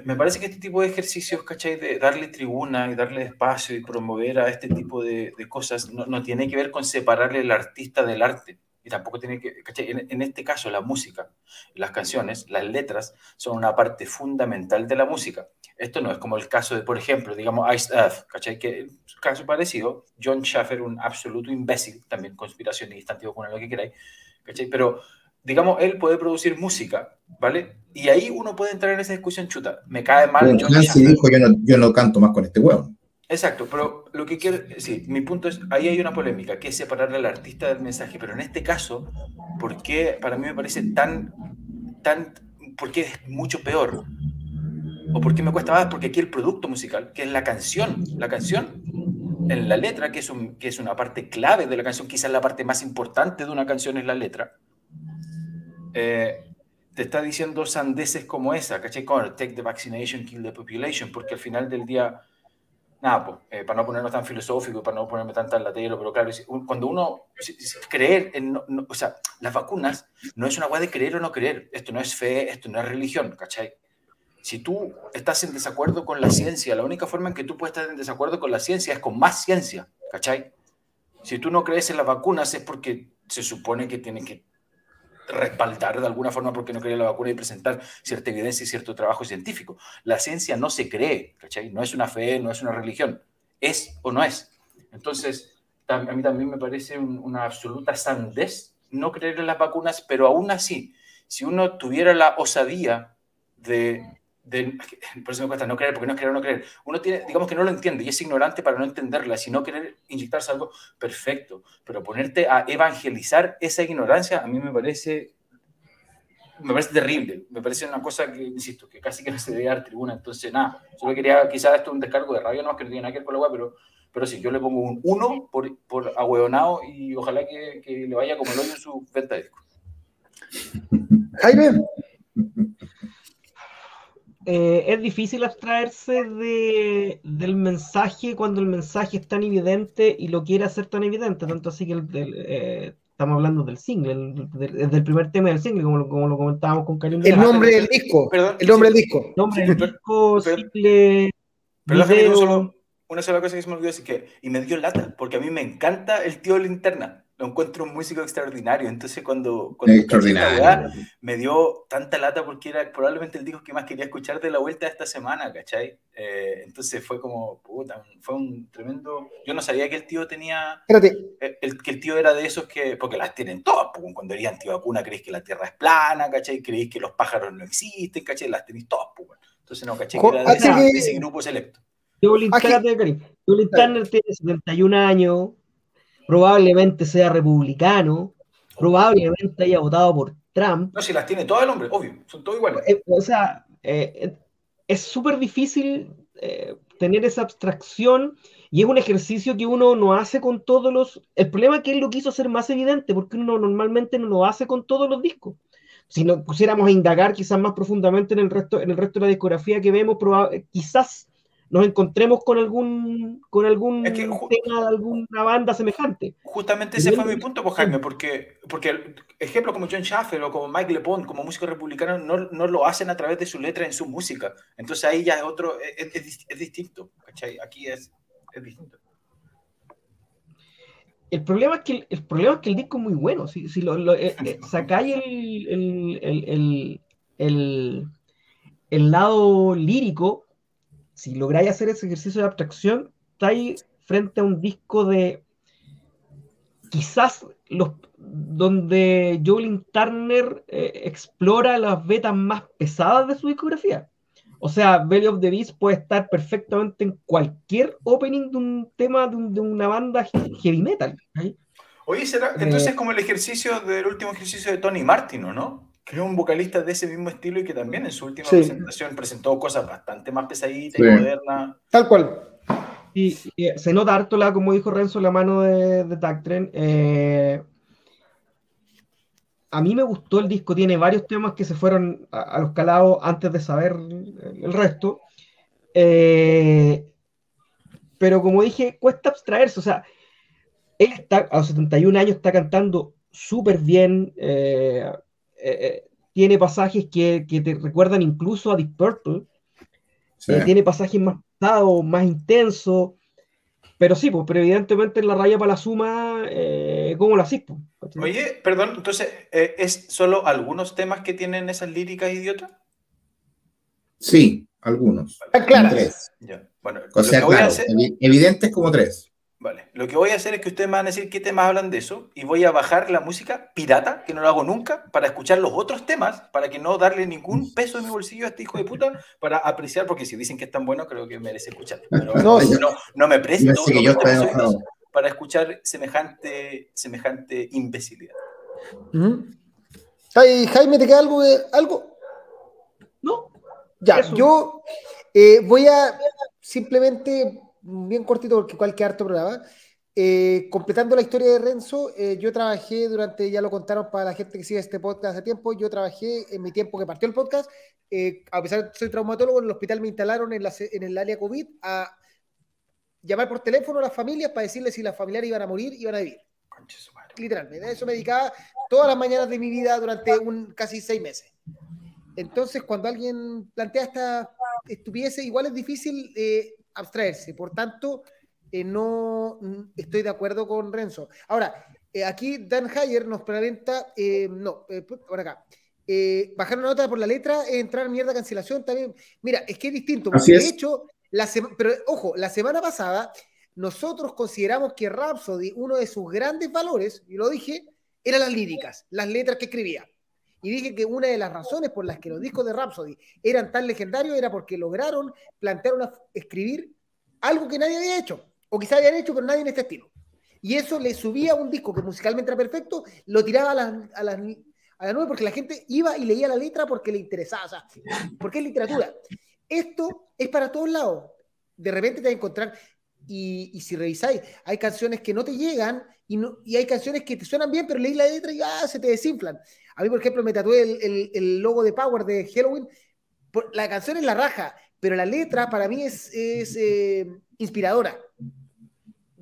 Me parece que este tipo de ejercicios, ¿cachai? De darle tribuna y darle espacio y promover a este tipo de, de cosas, no, no tiene que ver con separar el artista del arte. Y tampoco tiene que, ¿cachai? En, este caso, la música, las canciones, las letras, son una parte fundamental de la música. Esto no es como el caso de, por ejemplo, digamos, Ice Earth, ¿cachai? Que caso parecido, John Schaffer, un absoluto imbécil, también conspiracionista, antiguo con lo que queráis, ¿cachai? Pero, digamos, él puede producir música, ¿vale? Y ahí uno puede entrar en esa discusión chuta. Me cae mal Bueno, John Nancy Schaffer. dijo, yo no, yo no canto más con este huevo. Exacto, pero lo que quiero, sí, mi punto es, ahí hay una polémica, que es separar al artista del mensaje, pero en este caso, ¿por qué para mí me parece tan, tan, por qué es mucho peor? ¿O por qué me cuesta más? Porque aquí el producto musical, que es la canción, la canción en la letra, que es, un, que es una parte clave de la canción, quizás la parte más importante de una canción es la letra, eh, te está diciendo sandeces como esa, ¿cachai? Como take the vaccination, kill the population, porque al final del día nada, pues, eh, para no ponernos tan filosófico, para no ponerme tan latero, pero claro, cuando uno, creer en, no- no- o sea, las vacunas no es una guay de creer o no creer, esto no es fe, esto no es religión, ¿cachai? Si tú estás en desacuerdo con la ciencia, la única forma en que tú puedes estar en desacuerdo con la ciencia es con más ciencia, ¿cachai? Si tú no crees en las vacunas es porque se supone que tienen que respaldar de alguna forma porque no cree en la vacuna y presentar cierta evidencia y cierto trabajo científico. La ciencia no se cree, ¿cachai? No es una fe, no es una religión, es o no es. Entonces, a mí también me parece un- una absoluta sandez no creer en las vacunas, pero aún así, si uno tuviera la osadía de, por eso me cuesta no creer, porque no es creer o no creer, uno tiene, digamos que no lo entiende y es ignorante para no entenderla, si no querer inyectarse algo, perfecto, pero ponerte a evangelizar esa ignorancia a mí me parece me parece terrible, me parece una cosa que, insisto, que casi que no se debe dar tribuna, entonces nada, solo quería, quizás esto es un descargo de rabia, no que no tiene nada que con la web, pero, pero sí, yo le pongo un 1 por, por ahueonado y ojalá que, que le vaya como el hoyo en su venta de discos. Jaime, Eh, es difícil abstraerse de, del mensaje cuando el mensaje es tan evidente y lo quiere hacer tan evidente, tanto así que el- el, eh, estamos hablando del single, el- del, del primer tema del single, como, lo- como lo comentábamos con Karim el nombre del disco. Perdón, El nombre sí. del disco. nombre Sí, del disco, pero- single, Pero déjame video. un solo- una sola cosa que se me olvidó decir que, y me dio lata, porque a mí me encanta el tío Linterna, lo encuentro un músico extraordinario, entonces cuando, cuando Extraordinario. me dio tanta lata porque era probablemente el disco que más quería escuchar de la vuelta de esta semana, ¿cachai? Eh, entonces fue como, puta, fue un tremendo... Yo no sabía que el tío tenía... Espérate, eh, El, que el tío era de esos que... Porque las tienen todas, pues, cuando eres antivacuna creéis que la Tierra es plana, ¿cachai? Creéis que los pájaros no existen, ¿cachai? Las tenéis todas, pues. Entonces no, ¿cachai? Que era de, ese- que- de ese grupo selecto. Joe Turner tiene 71 años, probablemente sea republicano, probablemente haya votado por Trump. No, si las tiene todo el hombre, obvio, son todos iguales. Eh, o sea, eh, es súper difícil eh, tener esa abstracción y es un ejercicio que uno no hace con todos los... El problema es que él lo quiso hacer más evidente porque uno normalmente no lo hace con todos los discos. Si nos pusiéramos a indagar quizás más profundamente en el resto, en el resto de la discografía que vemos, quizás nos encontremos con algún con algún tema de alguna banda semejante. Justamente ese fue mi punto, pues, Jaime, porque, porque ejemplo como John Schaffer o como Mike LePond, como músicos republicanos, no, no, lo hacen a través de su letra en su música. Entonces ahí ya es otro, es, es, distinto, ¿cachai? Aquí es, es distinto. El problema, es que el, problema es que el disco es muy bueno. Si, si lo, eh, eh, sacáis el, el, el, el lado lírico, si lográis hacer ese ejercicio de abstracción, estáis frente a un disco de quizás los donde Jolin Turner eh, explora las vetas más pesadas de su discografía. O sea, Belly of the Beast puede estar perfectamente en cualquier opening de un tema de, una banda heavy metal. Oye, ¿será entonces eh, como el ejercicio del último ejercicio de Tony Martin, ¿no? Que es un vocalista de ese mismo estilo y que también en su última presentación presentó cosas bastante más pesaditas y modernas. Tal cual. Y, se nota harto, la, como dijo Renzo, la mano de, de Tactren. Eh, a mí me gustó el disco, tiene varios temas que se fueron a, los calados antes de saber el, resto. Eh, pero como dije, cuesta abstraerse, o sea, él está a los 71 años, está cantando súper bien. Eh, eh, eh, tiene pasajes que, te recuerdan incluso a Deep Purple. Eh, tiene pasajes más pesados, más intensos. Pero sí, pues, pero evidentemente en la raya para la suma, ¿cómo lo haces? Pues? Oye, perdón, entonces, ¿es solo algunos temas que tienen esas líricas idiotas? Sí, algunos. Claro. Tres. Bueno, o sea, claro, evidentes como tres. Vale, lo que voy a hacer es que ustedes me van a decir qué temas hablan de eso y voy a bajar la música pirata, que no lo hago nunca, para escuchar los otros temas, para que no darle ningún peso en mi bolsillo a este hijo de puta, para apreciar, porque si dicen que es tan bueno, creo que merece escuchar. Pero no, no, me presto para escuchar semejante, semejante imbecilidad. Jaime, ¿te queda algo? algo? No. Ya, yo eh, voy a simplemente bien cortito porque cualquier harto programa. Eh, completando la historia de Renzo, eh, yo trabajé durante, ya lo contaron para la gente que sigue este podcast hace tiempo, yo trabajé en mi tiempo que partió el podcast, eh, a pesar de que soy traumatólogo, en el hospital me instalaron en, la, en el área COVID a llamar por teléfono a las familias para decirles si las familiares iban a morir, iban a vivir. Literalmente, eso me dedicaba todas las mañanas de mi vida durante un, casi seis meses. Entonces, cuando alguien plantea esta estupidez, igual es difícil abstraerse. Por tanto, eh, no estoy de acuerdo con Renzo. Ahora, eh, aquí Dan Hayer nos presenta, eh, no, por acá. bajar una nota por la letra, entrar mierda cancelación también. Mira, es que es distinto. Porque de hecho, la pero ojo, la semana pasada nosotros consideramos que Rhapsody, uno de sus grandes valores, y lo dije, eran las líricas, las letras que escribía. Y dije que una de las razones por las que los discos de Rhapsody eran tan legendarios era porque lograron plantear una, escribir algo que nadie había hecho, o quizá habían hecho, pero nadie en este estilo. Y eso le subía a un disco que musicalmente era perfecto, lo tiraba a las, a las, a nube porque la gente iba y leía la letra porque le interesaba, o sea, porque es literatura. Esto es para todos lados. De repente te vas a encontrar, y, si revisáis, hay canciones que no te llegan y, no, y hay canciones que te suenan bien, pero leí la letra y ya se te desinflan. A mí, por ejemplo, me tatué el, el, logo de Power de Halloween. la canción es la raja, pero la letra para mí es, es eh, inspiradora.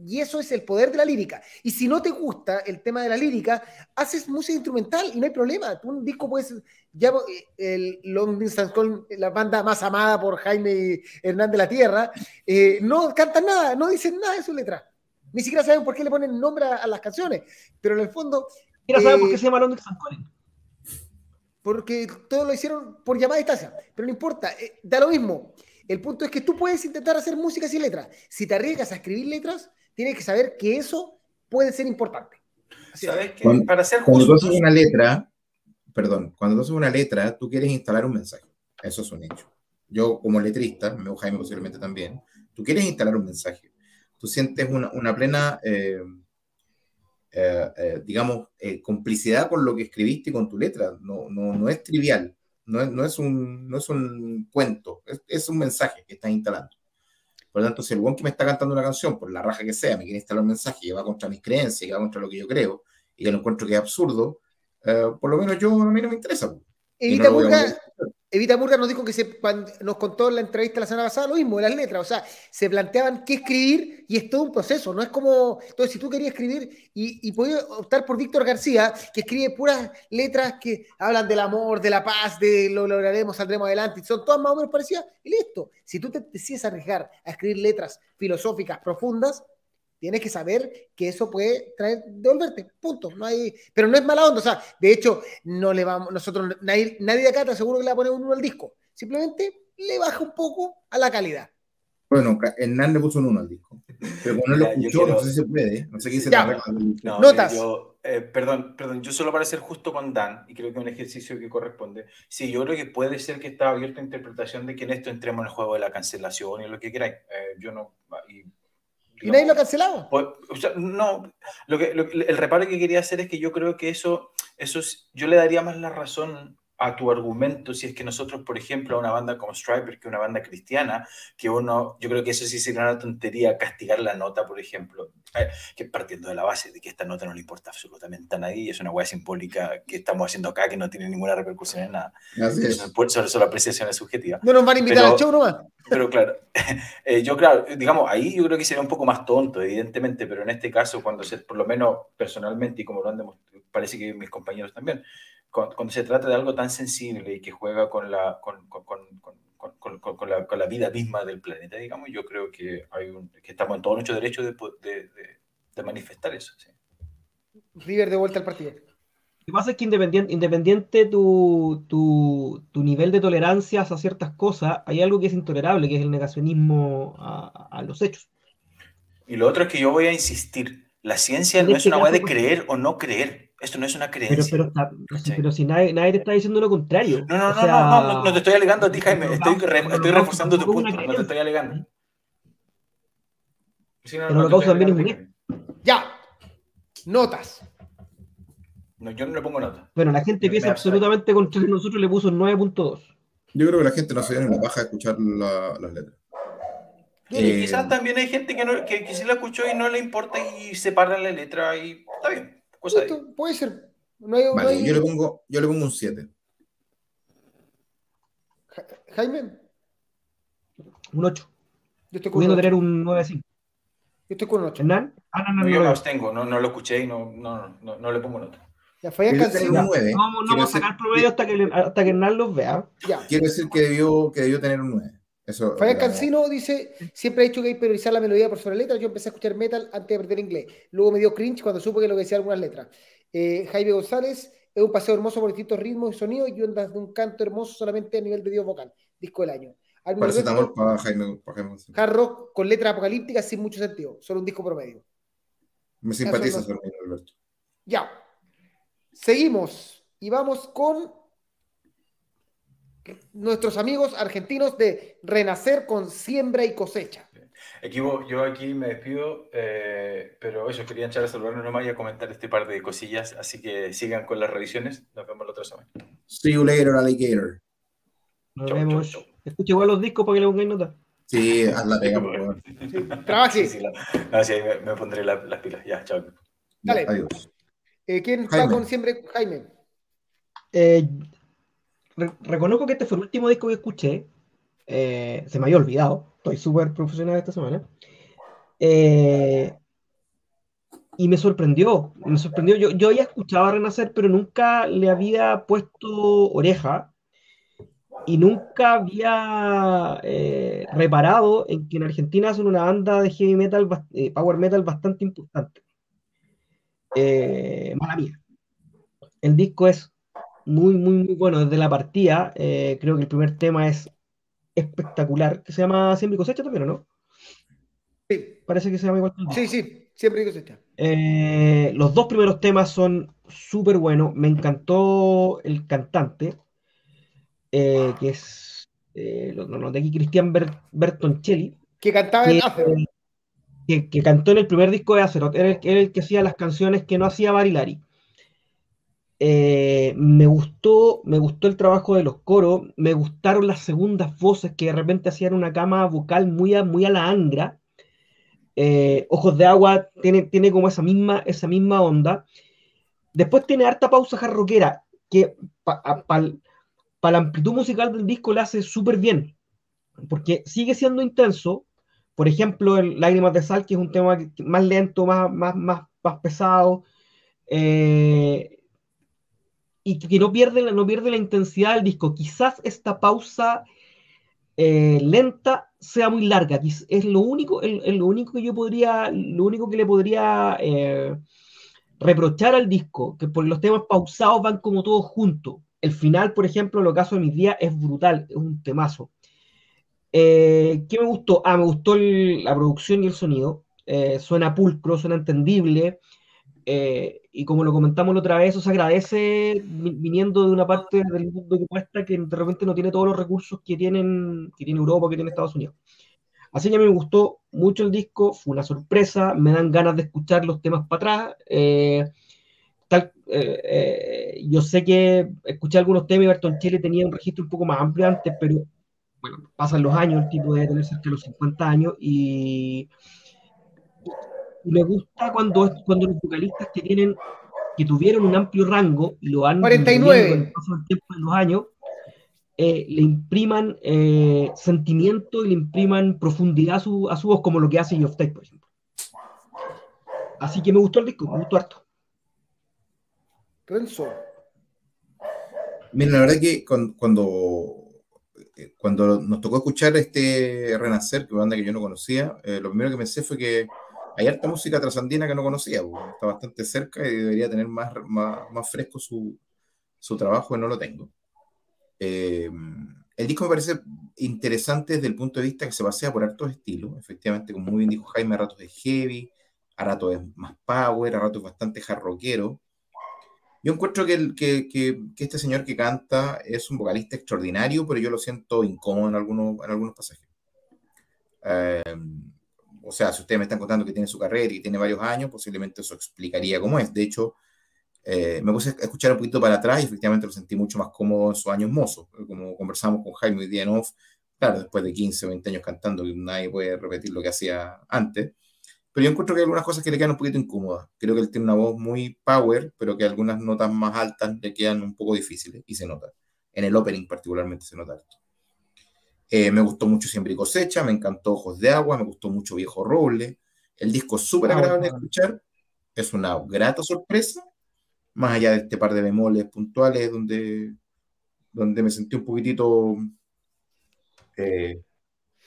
Y eso es el poder de la lírica. Y si no te gusta el tema de la lírica, haces música instrumental y no hay problema. Un disco puedes. Ya, eh, el Long Distance con la banda más amada por Jaime Hernández de la Tierra, eh, no cantan nada, no dicen nada de su letra. Ni siquiera saben por qué le ponen nombre a, las canciones. Pero en el fondo. Quiero saber por qué se llama Long Distance porque todos lo hicieron por llamada distancia, pero no importa, eh, da lo mismo. El punto es que tú puedes intentar hacer música sin letras. Si te arriesgas a escribir letras, tienes que saber que eso puede ser importante. ¿Sabes que Para ser Cuando tú haces una letra, perdón, cuando tú haces una letra, tú quieres instalar un mensaje. Eso es un hecho. Yo, como letrista, me Jaime posiblemente también, tú quieres instalar un mensaje. Tú sientes una, una plena eh, eh, eh, digamos, complicidad con lo que escribiste y con tu letra. No, no, no es trivial, no es, no es, un, no es un cuento, es, es, un mensaje que estás instalando. Por lo tanto, si el buen que me está cantando una canción, por la raja que sea, me quiere instalar un mensaje que va contra mis creencias, que va contra lo que yo creo, y que lo encuentro que es absurdo, por lo menos yo a mí no me interesa. Evita, Evita Murga nos dijo que se, nos contó en la entrevista la semana pasada lo mismo, de las letras, o sea, se planteaban qué escribir y es todo un proceso, no es como, entonces si tú querías escribir y, y podías optar por Víctor García, que escribe puras letras que hablan del amor, de la paz, de lo lograremos, saldremos adelante, son todas más o menos parecidas, y listo, si tú te decides arriesgar a escribir letras filosóficas profundas, Tienes que saber que eso puede traer, devolverte, punto. No hay, pero no es mala onda, o sea, de hecho, no le vamos, nosotros, nadie, nadie de acá te aseguro que le va a poner un uno al disco. Simplemente le baja un poco a la calidad. Bueno, Hernán le puso un uno al disco. Pero cuando lo escuchó, no sé si se puede, no sé qué dice la no, Notas. Yo, eh, perdón, perdón, yo solo para ser justo con Dan, y creo que es un ejercicio que corresponde. Sí, yo creo que puede ser que está abierta a interpretación de que en esto entremos en el juego de la cancelación y lo que queráis. Eh, yo no, y ¿Y nadie lo ha cancelado? Pues, no, lo que, el reparo que quería hacer es que yo creo que eso, eso yo le daría más la razón a tu argumento si es que nosotros, por ejemplo, a una banda como Striper, que es una banda cristiana, que uno, yo creo que eso sí sería una tontería castigar la nota, por ejemplo, eh, que partiendo de la base de que esta nota no le importa absolutamente a nadie y es una hueá simbólica que estamos haciendo acá que no tiene ninguna repercusión en nada. Así es. Solo, solo apreciación es subjetiva. No nos van a invitar al show nomás. Pero claro, eh, yo claro, digamos, ahí yo creo que sería un poco más tonto, evidentemente, pero en este caso, cuando se, por lo menos personalmente y como lo han demostrado, parece que mis compañeros también, cuando, se trata de algo tan sensible y que juega con la, con, con, con, con la, la, vida misma del planeta, digamos, yo creo que, hay un, que estamos en todo nuestro derecho de, de, de, manifestar eso. ¿sí? River de vuelta al partido. Lo que pasa es que independiente, independiente tu, tu, tu, nivel de tolerancia a ciertas cosas, hay algo que es intolerable, que es el negacionismo a, a los hechos. Y lo otro es que yo voy a insistir, la ciencia no es este una hueá de creer o no creer esto no es una creencia. Pero, pero, pero si nadie, nadie, te está diciendo lo contrario. No, no, no, no, no, te estoy alegando a ti, Jaime. Estoy, estoy reforzando tu punto. No te estoy alegando. pero lo causa también es Ya. Notas. No, yo no le pongo nota. Bueno, la gente piensa absolutamente contra nosotros le puso 9.2. Yo creo que la gente no se viene en la baja de escuchar la, las letras. Y eh, quizás también hay gente que, no, que, que sí la escuchó y no le importa y se para la letra y está bien puede ser. vale, yo, le pongo, yo le pongo un 7. Jaime. Un 8. Yo estoy Pudiendo tener un 9 5. Yo estoy con un 8. ¿Hernán? Ah, no, no, yo no los tengo, no, no lo escuché y no, no, no, no le pongo nota. Ya, Fabián Cancino. No, no vamos a sacar promedio hasta que, hasta que Hernán los vea. Ya. Quiero decir que debió, que debió tener un 9. Eso, Fabián Cancino dice, siempre he dicho que hay que priorizar la melodía por sobre la letra. Yo empecé a escuchar metal antes de aprender inglés. Luego me dio cringe cuando supe que lo que decía algunas letras. Eh, Jaime González, es un paseo hermoso por distintos ritmos y sonidos y ondas de un canto hermoso solamente a nivel de Dios vocal. Disco del año. Parece amor para Jaime, para Jaime Hard rock con letras apocalípticas sin mucho sentido. Solo un disco promedio. Me simpatiza, Alberto. Ya. Seguimos y vamos con nuestros amigos argentinos de Renacer con siembra y cosecha. Equipo, yo aquí me despido, eh, pero eso, quería echar a saludarnos nomás y a comentar este par de cosillas, así que sigan con las revisiones. Nos vemos la otra semana. See you later, alligator. Nos vemos. Escucha igual los discos para que le pongáis nota. Sí, haz la pega, por favor. Trabaje. Sí, sí, me, pondré las pilas. Ya, chao. Dale. Adiós. Eh, ¿Quién está con siempre? Jaime. Eh, reconozco que este fue el último disco que escuché. Eh, se me había olvidado. Estoy súper profesional esta semana. Eh, y me sorprendió. Me sorprendió. Yo, yo había escuchado a Renacer, pero nunca le había puesto oreja. Y nunca había eh, reparado en que en Argentina son una banda de heavy metal, power metal bastante importante. mala mía. El disco es muy, muy, muy bueno desde la partida. Eh, creo que el primer tema es espectacular, que se llama Siempre y cosecha también, ¿o no? Sí. Parece que se llama igual. Sí, sí, Siempre y cosecha. Eh, los dos primeros temas son súper buenos. Me encantó el cantante, eh, que es lo, de aquí, Cristian Bertoncelli. Que cantaba en Azeroth. Que, que, cantó en el primer disco de Azeroth. Era el, era el que hacía las canciones que no hacía Barilari. Eh, me gustó, me gustó el trabajo de los coros, me gustaron las segundas voces que de repente hacían una cama vocal muy a, muy a la angra. Eh, Ojos de agua tiene, tiene como esa misma, esa misma onda. Después tiene harta pausa jarroquera, que para la amplitud musical del disco le hace súper bien, porque sigue siendo intenso. Por ejemplo, el Lágrimas de Sal, que es un tema más lento, más, más, más, más pesado, eh, y que no pierde, la, no pierde la intensidad del disco. Quizás esta pausa eh, lenta sea muy larga, es lo único, es, lo único que yo podría, lo único que le podría eh, reprochar al disco, que por los temas pausados van como todos juntos. El final, por ejemplo, en lo caso de mis días, es brutal, es un temazo. Eh, ¿Qué me gustó? Ah, me gustó la producción y el sonido. Suena pulcro, suena entendible. Eh, y como lo comentamos la otra vez, eso se agradece viniendo de una parte del mundo que cuesta que de repente no tiene todos los recursos que tienen que tiene Europa, que tiene Estados Unidos. Así que a mí me gustó mucho el disco, fue una sorpresa, me dan ganas de escuchar los temas para atrás. Tal, eh, eh, yo sé que escuché algunos temas y Berton Chile tenía un registro un poco más amplio antes, pero bueno, pasan los años, el tipo debe tener cerca de los 50 años y, me gusta cuando, cuando los vocalistas que tienen que tuvieron un amplio rango y lo han 49 con el paso del tiempo de los años eh, le impriman sentimiento y le impriman profundidad a su, a su voz como lo que hace Geoff Tate, por ejemplo. Así que me gustó el disco, me gustó harto. Renzo. Mira, la verdad que cuando, eh, cuando, nos tocó escuchar este Renacer, que es una banda que yo no conocía, eh, lo primero que pensé fue que hay harta música trasandina que no conocía, está bastante cerca y debería tener más, más, fresco su, su, trabajo y no lo tengo. Eh, el disco me parece interesante desde el punto de vista que se pasea por hartos estilos, efectivamente, como muy bien dijo Jaime, a ratos es heavy, a ratos es más power, a ratos es bastante jarroquero, yo encuentro que, que, que, este señor que canta es un vocalista extraordinario, pero yo lo siento incómodo en algunos, en algunos pasajes. Eh, o sea, si ustedes me están contando que tiene su carrera y tiene varios años, posiblemente eso explicaría cómo es. De hecho, eh, me puse a escuchar un poquito para atrás y efectivamente lo sentí mucho más cómodo en sus años mozos. Como conversamos con Jaime hoy día en off, claro, después de 15 o 20 años cantando, nadie puede repetir lo que hacía antes pero yo encuentro que hay algunas cosas que le quedan un poquito incómodas. Creo que él tiene una voz muy power, pero que algunas notas más altas le quedan un poco difíciles y se nota. En el opening particularmente se nota esto. Eh, me gustó mucho Siempre y Cosecha, me encantó Ojos de Agua, me gustó mucho Viejo Roble. El disco es súper agradable de escuchar, es una grata sorpresa, más allá de este par de bemoles puntuales donde, donde me sentí un poquitito eh,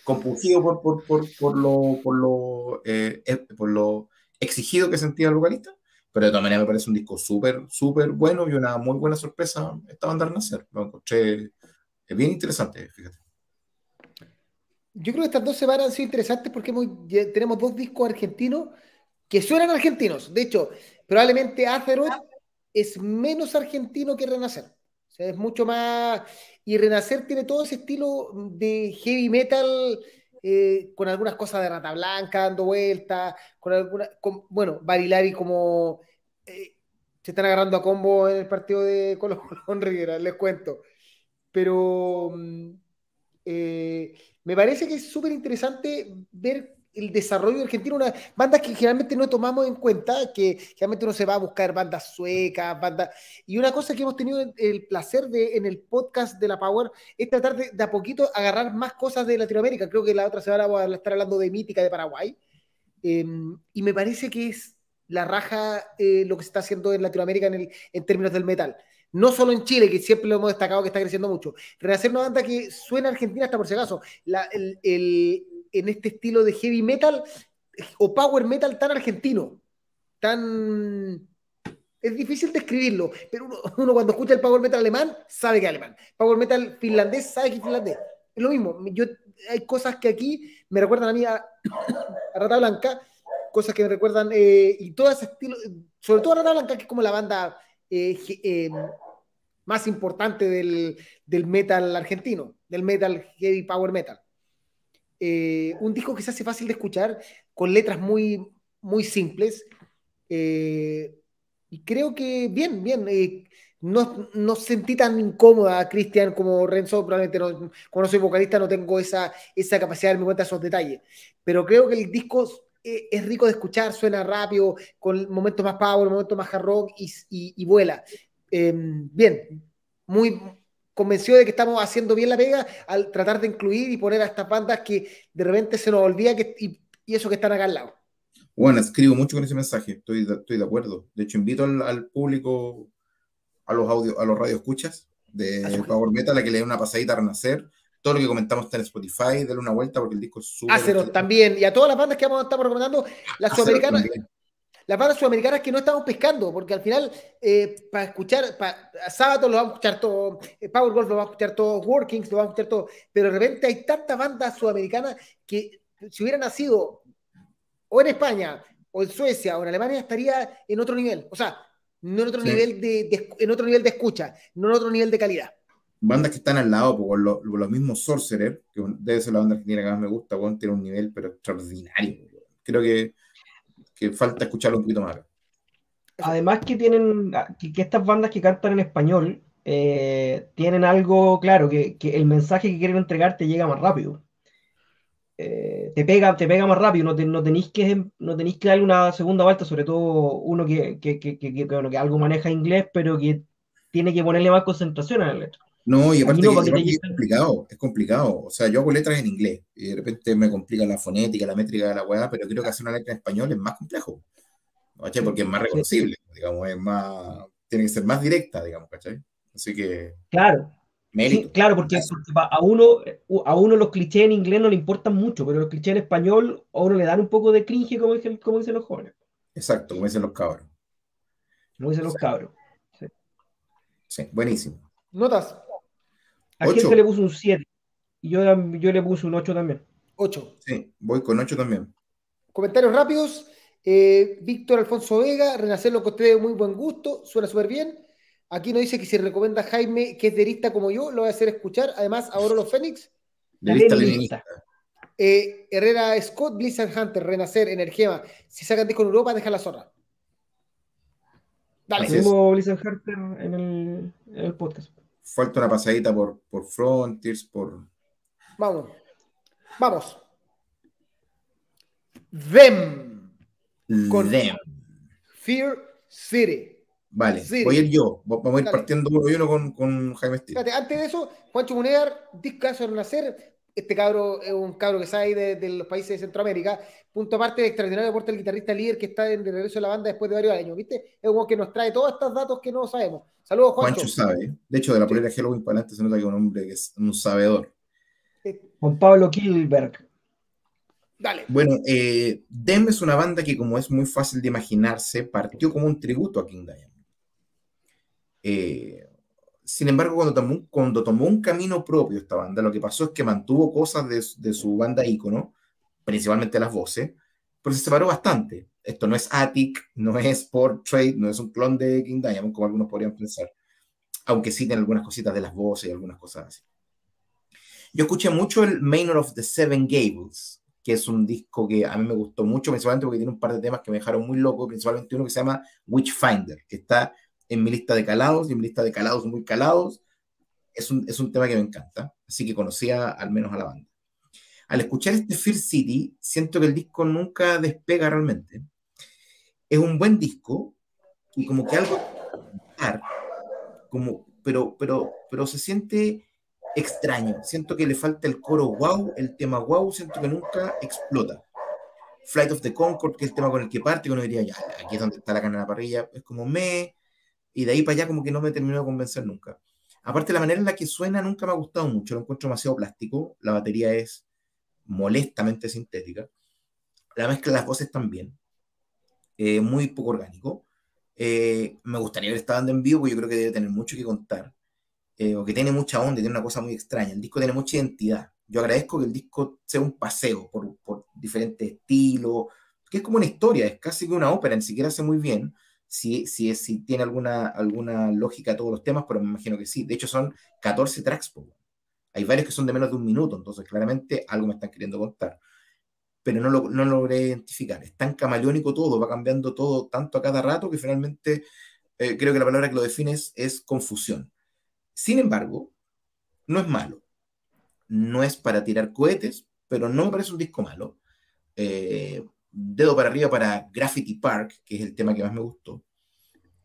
compulsivo por, por, por, por lo, por, lo, eh, eh, por lo exigido que sentía el vocalista, pero de todas maneras me parece un disco súper, súper bueno y una muy buena sorpresa esta banda Renacer. Lo encontré bien interesante, fíjate. Yo creo que estas dos semanas han sido interesantes porque tenemos dos discos argentinos que suenan argentinos. De hecho, probablemente Azeroth es menos argentino que Renacer. O sea, es mucho más y Renacer tiene todo ese estilo de heavy metal eh, con algunas cosas de Rata Blanca dando vueltas, con alguna, bueno, Barilari como eh, se están agarrando a combo en el partido de Colo con Rivera, les cuento. Pero mm, eh, me parece que es súper interesante ver el desarrollo argentino, una banda que generalmente no tomamos en cuenta, que generalmente uno se va a buscar bandas suecas, bandas... Y una cosa que hemos tenido el placer de en el podcast de la Power es tratar de, de a poquito agarrar más cosas de Latinoamérica. Creo que la otra semana voy a estar hablando de Mítica de Paraguay. Em, y me parece que es la raja eh, lo que se está haciendo en Latinoamérica en términos del metal. No solo en Chile, que siempre lo hemos destacado que está creciendo mucho. Renacer una banda que suena argentina hasta por si acaso. La, el, el en este estilo de heavy metal o power metal tan argentino, tan... Es difícil describirlo, pero uno, cuando escucha el power metal alemán sabe que es alemán. Power metal finlandés sabe que es finlandés. Es lo mismo. Yo, hay cosas que aquí me recuerdan a mí a, Rata Blanca, cosas que me recuerdan, eh, y todo ese estilo, sobre todo Rata Blanca, que es como la banda eh, más importante del, metal argentino, del metal heavy power metal. Eh, un disco que se hace fácil de escuchar, con letras muy, muy simples. Eh, y creo que bien, bien. Eh, no, no, sentí tan incómoda Cristian como Renzo, probablemente no, como no soy vocalista no tengo esa, esa capacidad de darme cuenta de esos detalles, pero creo que el disco es, rico de escuchar, suena rápido, con momentos más power, momentos más hard rock y, y, vuela. bien, muy convencido de que estamos haciendo bien la pega al tratar de incluir y poner a estas bandas que de repente se nos olvida que, y, eso que están acá al lado. Bueno, escribo mucho con ese mensaje, estoy, estoy de acuerdo. De hecho, invito al, público, a los audio, a los radioescuchas de Power Metal a que le den una pasadita a Renacer. Todo lo que comentamos está en Spotify, denle una vuelta porque el disco es súper. también, y a todas las bandas que vamos a estar recomendando, las sudamericanas las bandas sudamericanas que no estamos pescando, porque al final, eh, para escuchar, para Sábado lo vamos a escuchar todo, eh, Power Golf lo vamos a escuchar todo, Workings lo vamos a escuchar todo, pero de repente hay tantas bandas sudamericanas que si hubiera nacido o en España, o en Suecia, o en Alemania, estaría en otro nivel. O sea, no en otro, nivel, de, en otro nivel de escucha, no en otro nivel de calidad. Bandas que están al lado, por los, los mismos Sorcerer, que debe ser la banda argentina que más me gusta, tiene un nivel pero extraordinario. Creo que que falta escucharlo un poquito más. Además que tienen, que, estas bandas que cantan en español eh, tienen algo claro, que, el mensaje que quieren entregar te llega más rápido. Eh, te, pega, te pega más rápido, no, no, tenéis que, no tenéis que darle una segunda vuelta, sobre todo uno que, que, que, algo maneja inglés, pero que tiene que ponerle más concentración a la letra. No, y aparte, es complicado, es complicado. O sea, yo hago letras en inglés y de repente me complica la fonética, la métrica de la weá, pero creo que hacer una letra en español es más complejo. ¿Cachai? Porque es más reconocible, digamos, es más, tiene que ser más directa, digamos, ¿cachai? Así que. Claro. claro, porque, a uno, a uno los clichés en inglés no le importan mucho, pero los clichés en español a uno le dan un poco de cringe, como dicen, como dicen los jóvenes. Exacto, como dicen los cabros. Como dicen los cabros. sí buenísimo. Notas. A gente le puso un 7. Y yo, yo le puse un 8 también. 8. Sí, voy con 8 también. Comentarios rápidos. Eh, Víctor Alfonso Vega, Renacer lo encontré de muy buen gusto, suena súper bien. Aquí nos dice que si recomienda a Jaime, que es derista como yo, lo voy a hacer escuchar. Además, ahora los Fénix. Derista eh, Herrera Scott, Blizzard Hunter, Renacer, Energema. Si sacan disco en Europa, deja la zorra. Dale. Tenemos Blizzard Hunter en el, en el podcast falta una pasadita por, por Frontiers, por. Vamos. Vamos. Them. Con Them. Fear City. Vale, voy a ir yo. Vamos a ir partiendo uno y uno con, con Jaime Espérate, antes de eso, Juancho Munear, discaso de nacer. Este cabro es un cabro que sale de, de, los países de Centroamérica. Punto aparte, extraordinario aporte el guitarrista líder que está en, de regreso de la banda después de varios años, ¿viste? Es uno que nos trae todos estos datos que no sabemos. Saludos, Juancho. Juancho sabe. De hecho, de la polera Halloween para adelante se nota que es un hombre que es un sabedor. Juan Pablo Kilberg. Dale. Bueno, eh, Dem es una banda que, como es muy fácil de imaginarse, partió como un tributo a King Diamond. Eh, sin embargo, cuando tomó, cuando tomó un camino propio esta banda, lo que pasó es que mantuvo cosas de, su banda ícono, principalmente las voces, pero se separó bastante. Esto no es Attic, no es Portrait, no es un clon de King Diamond, como algunos podrían pensar, aunque sí tiene algunas cositas de las voces y algunas cosas así. Yo escuché mucho el Manor of the Seven Gables, que es un disco que a mí me gustó mucho, principalmente porque tiene un par de temas que me dejaron muy loco, principalmente uno que se llama Witchfinder, que está en mi lista de calados y en mi lista de calados muy calados. Es un, es un tema que me encanta, así que conocía al menos a la banda. Al escuchar este Fear City, siento que el disco nunca despega realmente. Es un buen disco y como que algo como pero pero pero se siente extraño. Siento que le falta el coro wow, el tema wow, siento que nunca explota. Flight of the Concord, que es el tema con el que parte, uno diría, ya, aquí es donde está la carne en la parrilla, es como me, y de ahí para allá como que no me terminó de convencer nunca. Aparte, la manera en la que suena nunca me ha gustado mucho, lo encuentro demasiado plástico, la batería es molestamente sintética, la mezcla de las voces también, eh, muy poco orgánico. Eh, me gustaría ver esta banda en vivo, porque yo creo que debe tener mucho que contar, eh, o que tiene mucha onda, tiene una cosa muy extraña. El disco tiene mucha identidad. Yo agradezco que el disco sea un paseo por, por diferentes estilos, que es como una historia, es casi que una ópera, ni siquiera hace muy bien, si, si, si tiene alguna, alguna lógica todos los temas, pero me imagino que sí. De hecho, son 14 tracks. Hay varios que son de menos de un minuto, entonces claramente algo me están queriendo contar. Pero no lo, no logré identificar. Es tan camaleónico todo, va cambiando todo tanto a cada rato que finalmente eh, creo que la palabra que lo define es, confusión. Sin embargo, no es malo. No es para tirar cohetes, pero no me parece un disco malo. Eh, dedo para arriba para Graffiti Park, que es el tema que más me gustó.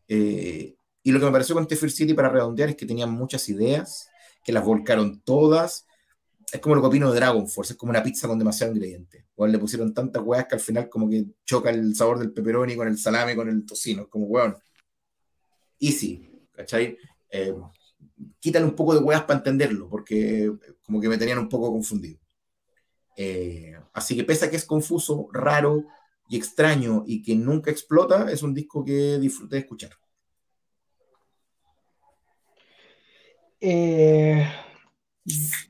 Eh, y lo que me pareció con Tefir City para redondear es que tenía muchas ideas, que las volcaron todas. Es como lo que opino de Dragon Force, es como una pizza con demasiado ingrediente. O le pusieron tantas weas que al final como que choca el sabor del pepperoni con el salame, con el tocino, como weón. Easy, ¿cachai? Eh, quítale un poco de weas para entenderlo, porque como que me tenían un poco confundido. Eh, así que pese a que es confuso, raro y extraño y que nunca explota, es un disco que disfruté de escuchar. Eh,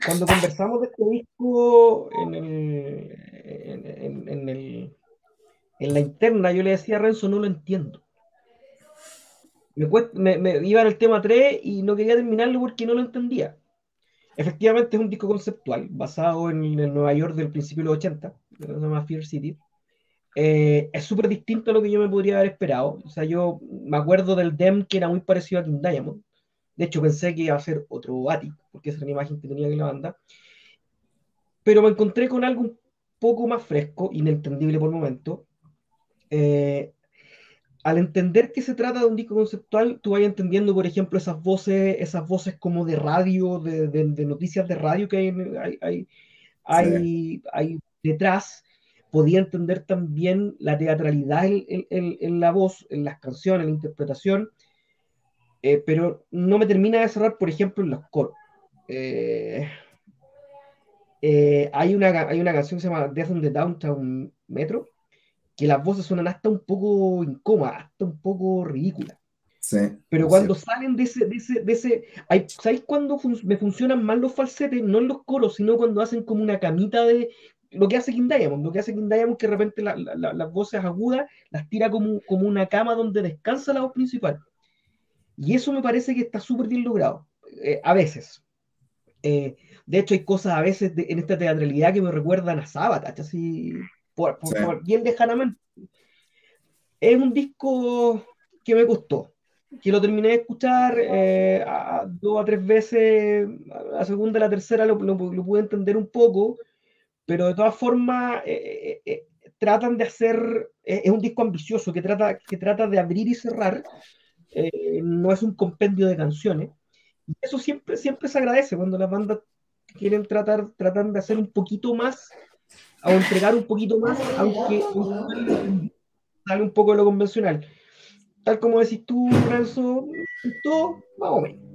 cuando conversamos de este disco en, la interna, yo le decía a Renzo, no lo entiendo. Me, me, iba en el tema 3 y no quería terminarlo porque no lo entendía. Efectivamente es un disco conceptual basado en el Nueva York del principio de los 80, se llama Fear City. Eh, es súper distinto a lo que yo me podría haber esperado. O sea, yo me acuerdo del Dem que era muy parecido a King Diamond. De hecho, pensé que iba a ser otro Attic, porque esa era la imagen que tenía que la banda. Pero me encontré con algo un poco más fresco, inentendible por el momento. Eh, al entender que se trata de un disco conceptual, tú vayas entendiendo, por ejemplo, esas voces, esas voces como de radio, de, noticias de radio que hay, hay, hay, detrás. Podía entender también la teatralidad en, la voz, en las canciones, en la interpretación, eh, pero no me termina de cerrar, por ejemplo, en los coros. Eh, eh, hay, una, hay una canción que se llama Death on the Downtown Metro, que las voces suenan hasta un poco incómodas, hasta un poco ridículas. Sí, Pero cuando salen de ese, de ese, de ese ¿sabéis cuándo me funcionan mal los falsetes? No en los coros, sino cuando hacen como una camita de lo que hace King Diamond, lo que hace King Diamond que de repente las voces agudas las tira como, como una cama donde descansa la voz principal. Y eso me parece que está súper bien logrado, eh, a veces. Eh, de hecho, hay cosas a veces en esta teatralidad que me recuerdan a Sabbath, así por, bien lejanamente. Es un disco que me gustó, que lo terminé de escuchar eh, dos o tres veces, a la segunda y la tercera lo, lo, pude entender un poco, pero de todas formas eh, eh, tratan de hacer, es un disco ambicioso que trata, que trata de abrir y cerrar, no es un compendio de canciones, y eso siempre, siempre se agradece cuando las bandas quieren tratar, tratan de hacer un poquito más a entregar un poquito más, aunque sale un poco de lo convencional. Tal como decís tú, Renzo, todo más o menos.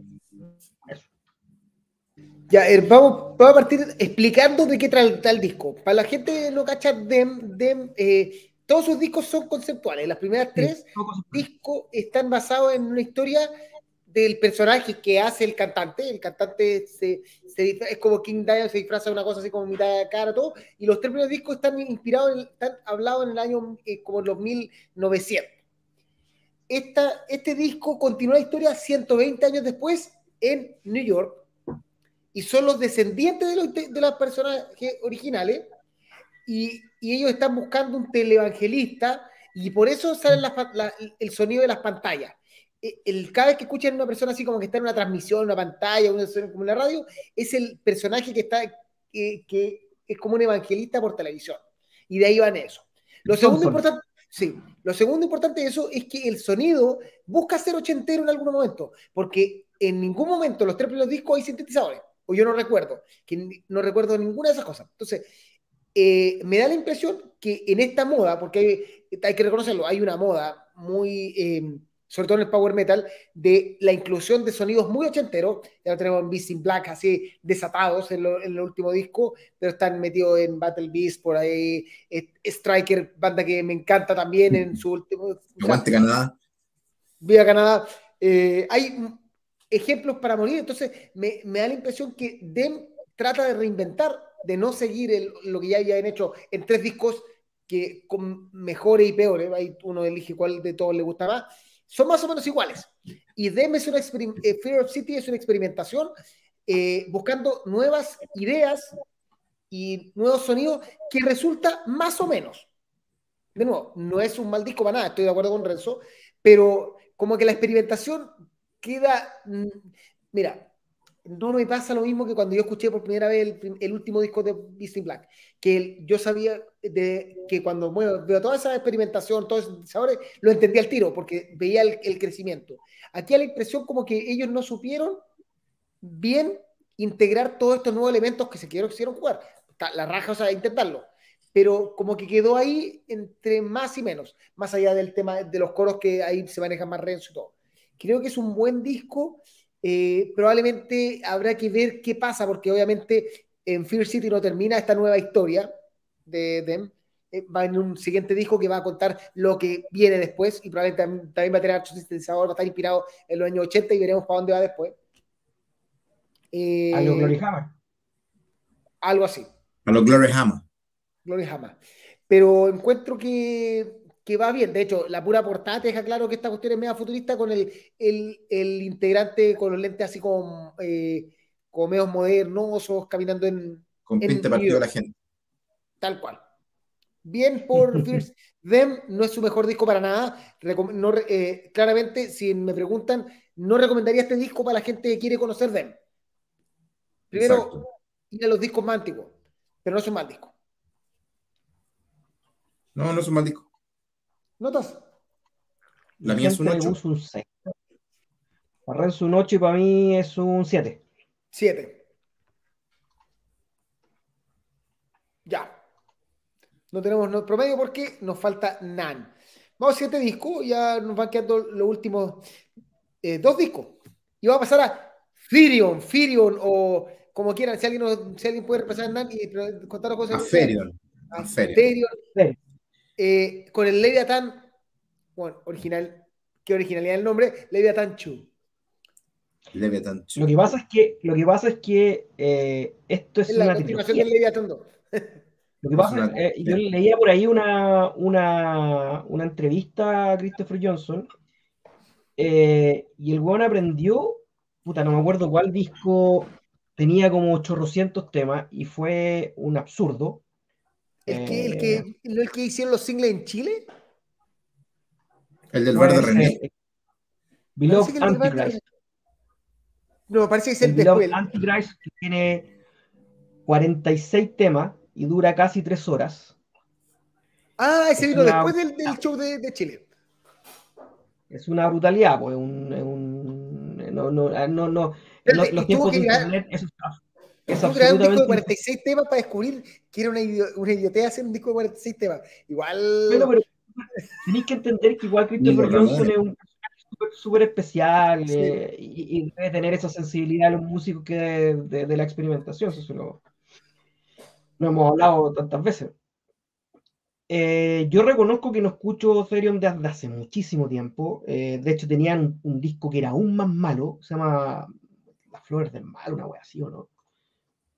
Ya, vamos, vamos, a partir explicando de qué trata el disco. Para la gente que no cacha, Dem, Dem eh, todos sus discos son conceptuales. Las primeras tres discos están basados en una historia del personaje que hace el cantante. El cantante se, es como King Diamond, se disfraza de una cosa así como mitad de cara, todo. Y los tres primeros discos están inspirados, están hablados en el año eh, como en los 1900. Esta, este disco continúa la historia 120 años después en New York. Y son los descendientes de, los, de las personajes originales. Y, y, ellos están buscando un televangelista. Y por eso sale el sonido de las pantallas el, cada vez que escuchan a una persona así como que está en una transmisión, una pantalla, una, como una radio, es el personaje que está, que, es como un evangelista por televisión. Y de ahí van eso. Lo segundo importante, sí, lo segundo importante de eso es que el sonido busca ser ochentero en algún momento, porque en ningún momento los tres primeros discos hay sintetizadores, o yo no recuerdo, que no recuerdo ninguna de esas cosas. Entonces, eh, me da la impresión que en esta moda, porque hay, que reconocerlo, hay una moda muy... Eh, sobre todo en el power metal, de la inclusión de sonidos muy ochenteros. Ya lo tenemos en Beast in Black, así desatados en, el último disco, pero están metidos en Battle Beast, por ahí. Striker, banda que me encanta también en su último. Aguante Canadá. Viva Canadá. Eh, hay ejemplos para morir, entonces me, da la impresión que Dem trata de reinventar, de no seguir lo que ya habían hecho en tres discos que con mejores y peores, ahí uno elige cuál de todos le gusta más son más o menos iguales. Y Dem es una eh, Fear of City es una experimentación eh, buscando nuevas ideas y nuevos sonidos que resulta más o menos. De nuevo, no es un mal disco para nada, estoy de acuerdo con Renzo, pero como que la experimentación queda. Mm, mira, no me pasa lo mismo que cuando yo escuché por primera vez el, último disco de Beast Black, que yo sabía de, que cuando veo toda esa experimentación, todos esos sabores, lo entendía al tiro, porque veía el, crecimiento. Aquí hay la impresión como que ellos no supieron bien integrar todos estos nuevos elementos que se quisieron jugar. La raja, o sea, intentarlo. Pero como que quedó ahí entre más y menos, más allá del tema de los coros que ahí se manejan más Renzo y todo. Creo que es un buen disco. Eh, probablemente habrá que ver qué pasa, porque obviamente en Fear City no termina esta nueva historia de Dem. Eh, va en un siguiente disco que va a contar lo que viene después y probablemente también, va a tener sintetizador, va a estar inspirado en los años 80 y veremos para dónde va después. Eh, a los Glory Hammer. Algo así. A los Glory Hammer. Glory Hammer. Pero encuentro que, que, va bien. De hecho, la pura portada te deja claro que esta cuestión es media futurista con el, el, el integrante con los lentes así como, eh, como medios modernosos, caminando en. Con pinta partido de la gente. Tal cual. Bien por First Them, no es su mejor disco para nada. No, eh, claramente, si me preguntan, no recomendaría este disco para la gente que quiere conocer Them. Primero, ir a los discos más antiguos, pero no es un mal disco. No, no es un mal disco. ¿Notas? La mía es un 8. Un 6. Para es un 8 y para mí es un 7. 7. Ya. No tenemos no, promedio porque nos falta NAN. Vamos a siete discos, ya nos van quedando los últimos eh, dos discos. Y vamos a pasar a Firion, Firion o como quieran, si alguien, si alguien puede repasar NAN y contar cosas. A Firion. A Firion. Eh, con el Leviathan, bueno, original, qué originalidad el nombre, Leviathan Chu. Leviathan Chu. Lo que pasa es que, lo que, pasa es que eh, esto es, es la continuación del Leviathan 2. Lo que pasa es que yo leía por ahí una, una, una entrevista a Christopher Johnson eh, y el weón aprendió, puta, no me acuerdo cuál disco tenía como 800 temas y fue un absurdo. ¿El que, el que, eh, el que hicieron los singles en Chile? El del verde René. Beloved Antichrist. No, parece que es el, el Beloved Antichrist que tiene 46 temas y dura casi tres horas. Ah, ese vino después del, show de, de, Chile. Es una brutalidad, pues un, un no, no, no, no los, los tiempos de internet, eso es, es un disco de 46 temas para descubrir que era una, una idiotez hacer un disco de 46 temas. Igual. Pero, pero tenéis que entender que igual Christopher Johnson es un personaje súper especial sí. eh, y, y, debe tener esa sensibilidad a los músicos que de, de, de la experimentación. Eso es lo, no hemos hablado tantas veces. Eh, yo reconozco que no escucho Therion desde hace muchísimo tiempo. Eh, de hecho, tenían un, un, disco que era aún más malo. Se llama Las Flores del Mal, una wea así, ¿o no?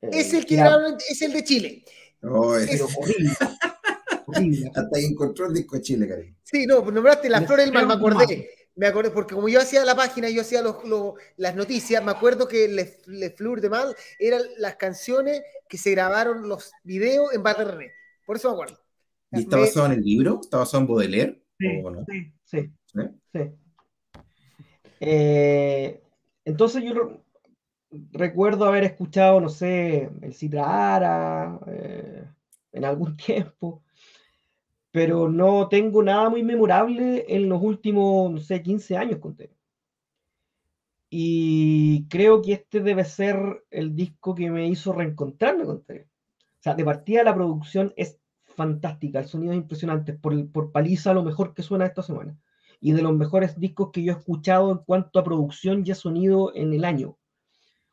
Es el que es el de Chile. Oh, es... Pero horrible. horrible. Hasta ahí encontró el disco de Chile, cariño. Sí, no, pues nombraste Las Flores del Mal, me acordé. Me acordé, porque como yo hacía la página, yo hacía los, los, las noticias, me acuerdo que Le, Le Fleur de Mal eran las canciones que se grabaron los videos en Bar de René. Por eso me acuerdo. ¿Y está me... basado en el libro? ¿Está basado en Baudelaire? Sí, no? sí, sí. ¿Sí? sí. Eh, entonces yo recuerdo haber escuchado, no sé, el Citra Ara eh, en algún tiempo pero no tengo nada muy memorable en los últimos, no sé, 15 años con Tero. Y creo que este debe ser el disco que me hizo reencontrarme con Tero. O sea, de partida la producción es fantástica, el sonido es impresionante, por, por paliza lo mejor que suena esta semana. Y de los mejores discos que yo he escuchado en cuanto a producción y a sonido en el año.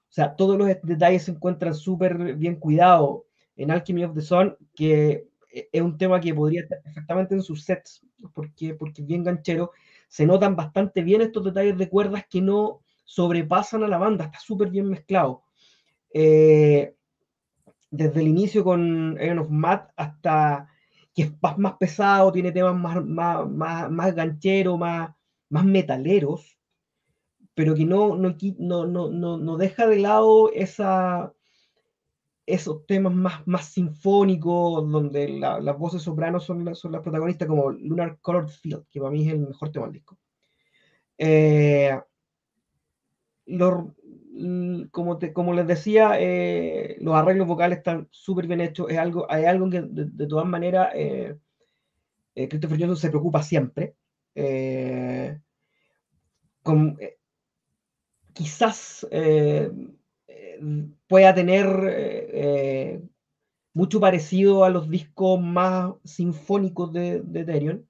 O sea, todos los detalles se encuentran súper bien cuidados. En Alchemy of the Sun, que es un tema que podría estar perfectamente en sus sets, porque, porque es bien ganchero. Se notan bastante bien estos detalles de cuerdas que no sobrepasan a la banda, está súper bien mezclado. Eh, desde el inicio con Iron of Matt hasta que es más pesado, tiene temas más, más, más, más gancheros, más, más metaleros, pero que no, no, no, no, no deja de lado esos temas más, más sinfónicos, donde la, las voces sopranos son, son, las protagonistas, como Lunar Colored Field, que para mí es el mejor tema del disco. Eh, como, te, como les decía, eh, los arreglos vocales están súper bien hechos. Es algo, hay algo que de, todas maneras eh, eh, Christopher Johnson se preocupa siempre. Quizás pueda tener eh, mucho parecido a los discos más sinfónicos de, de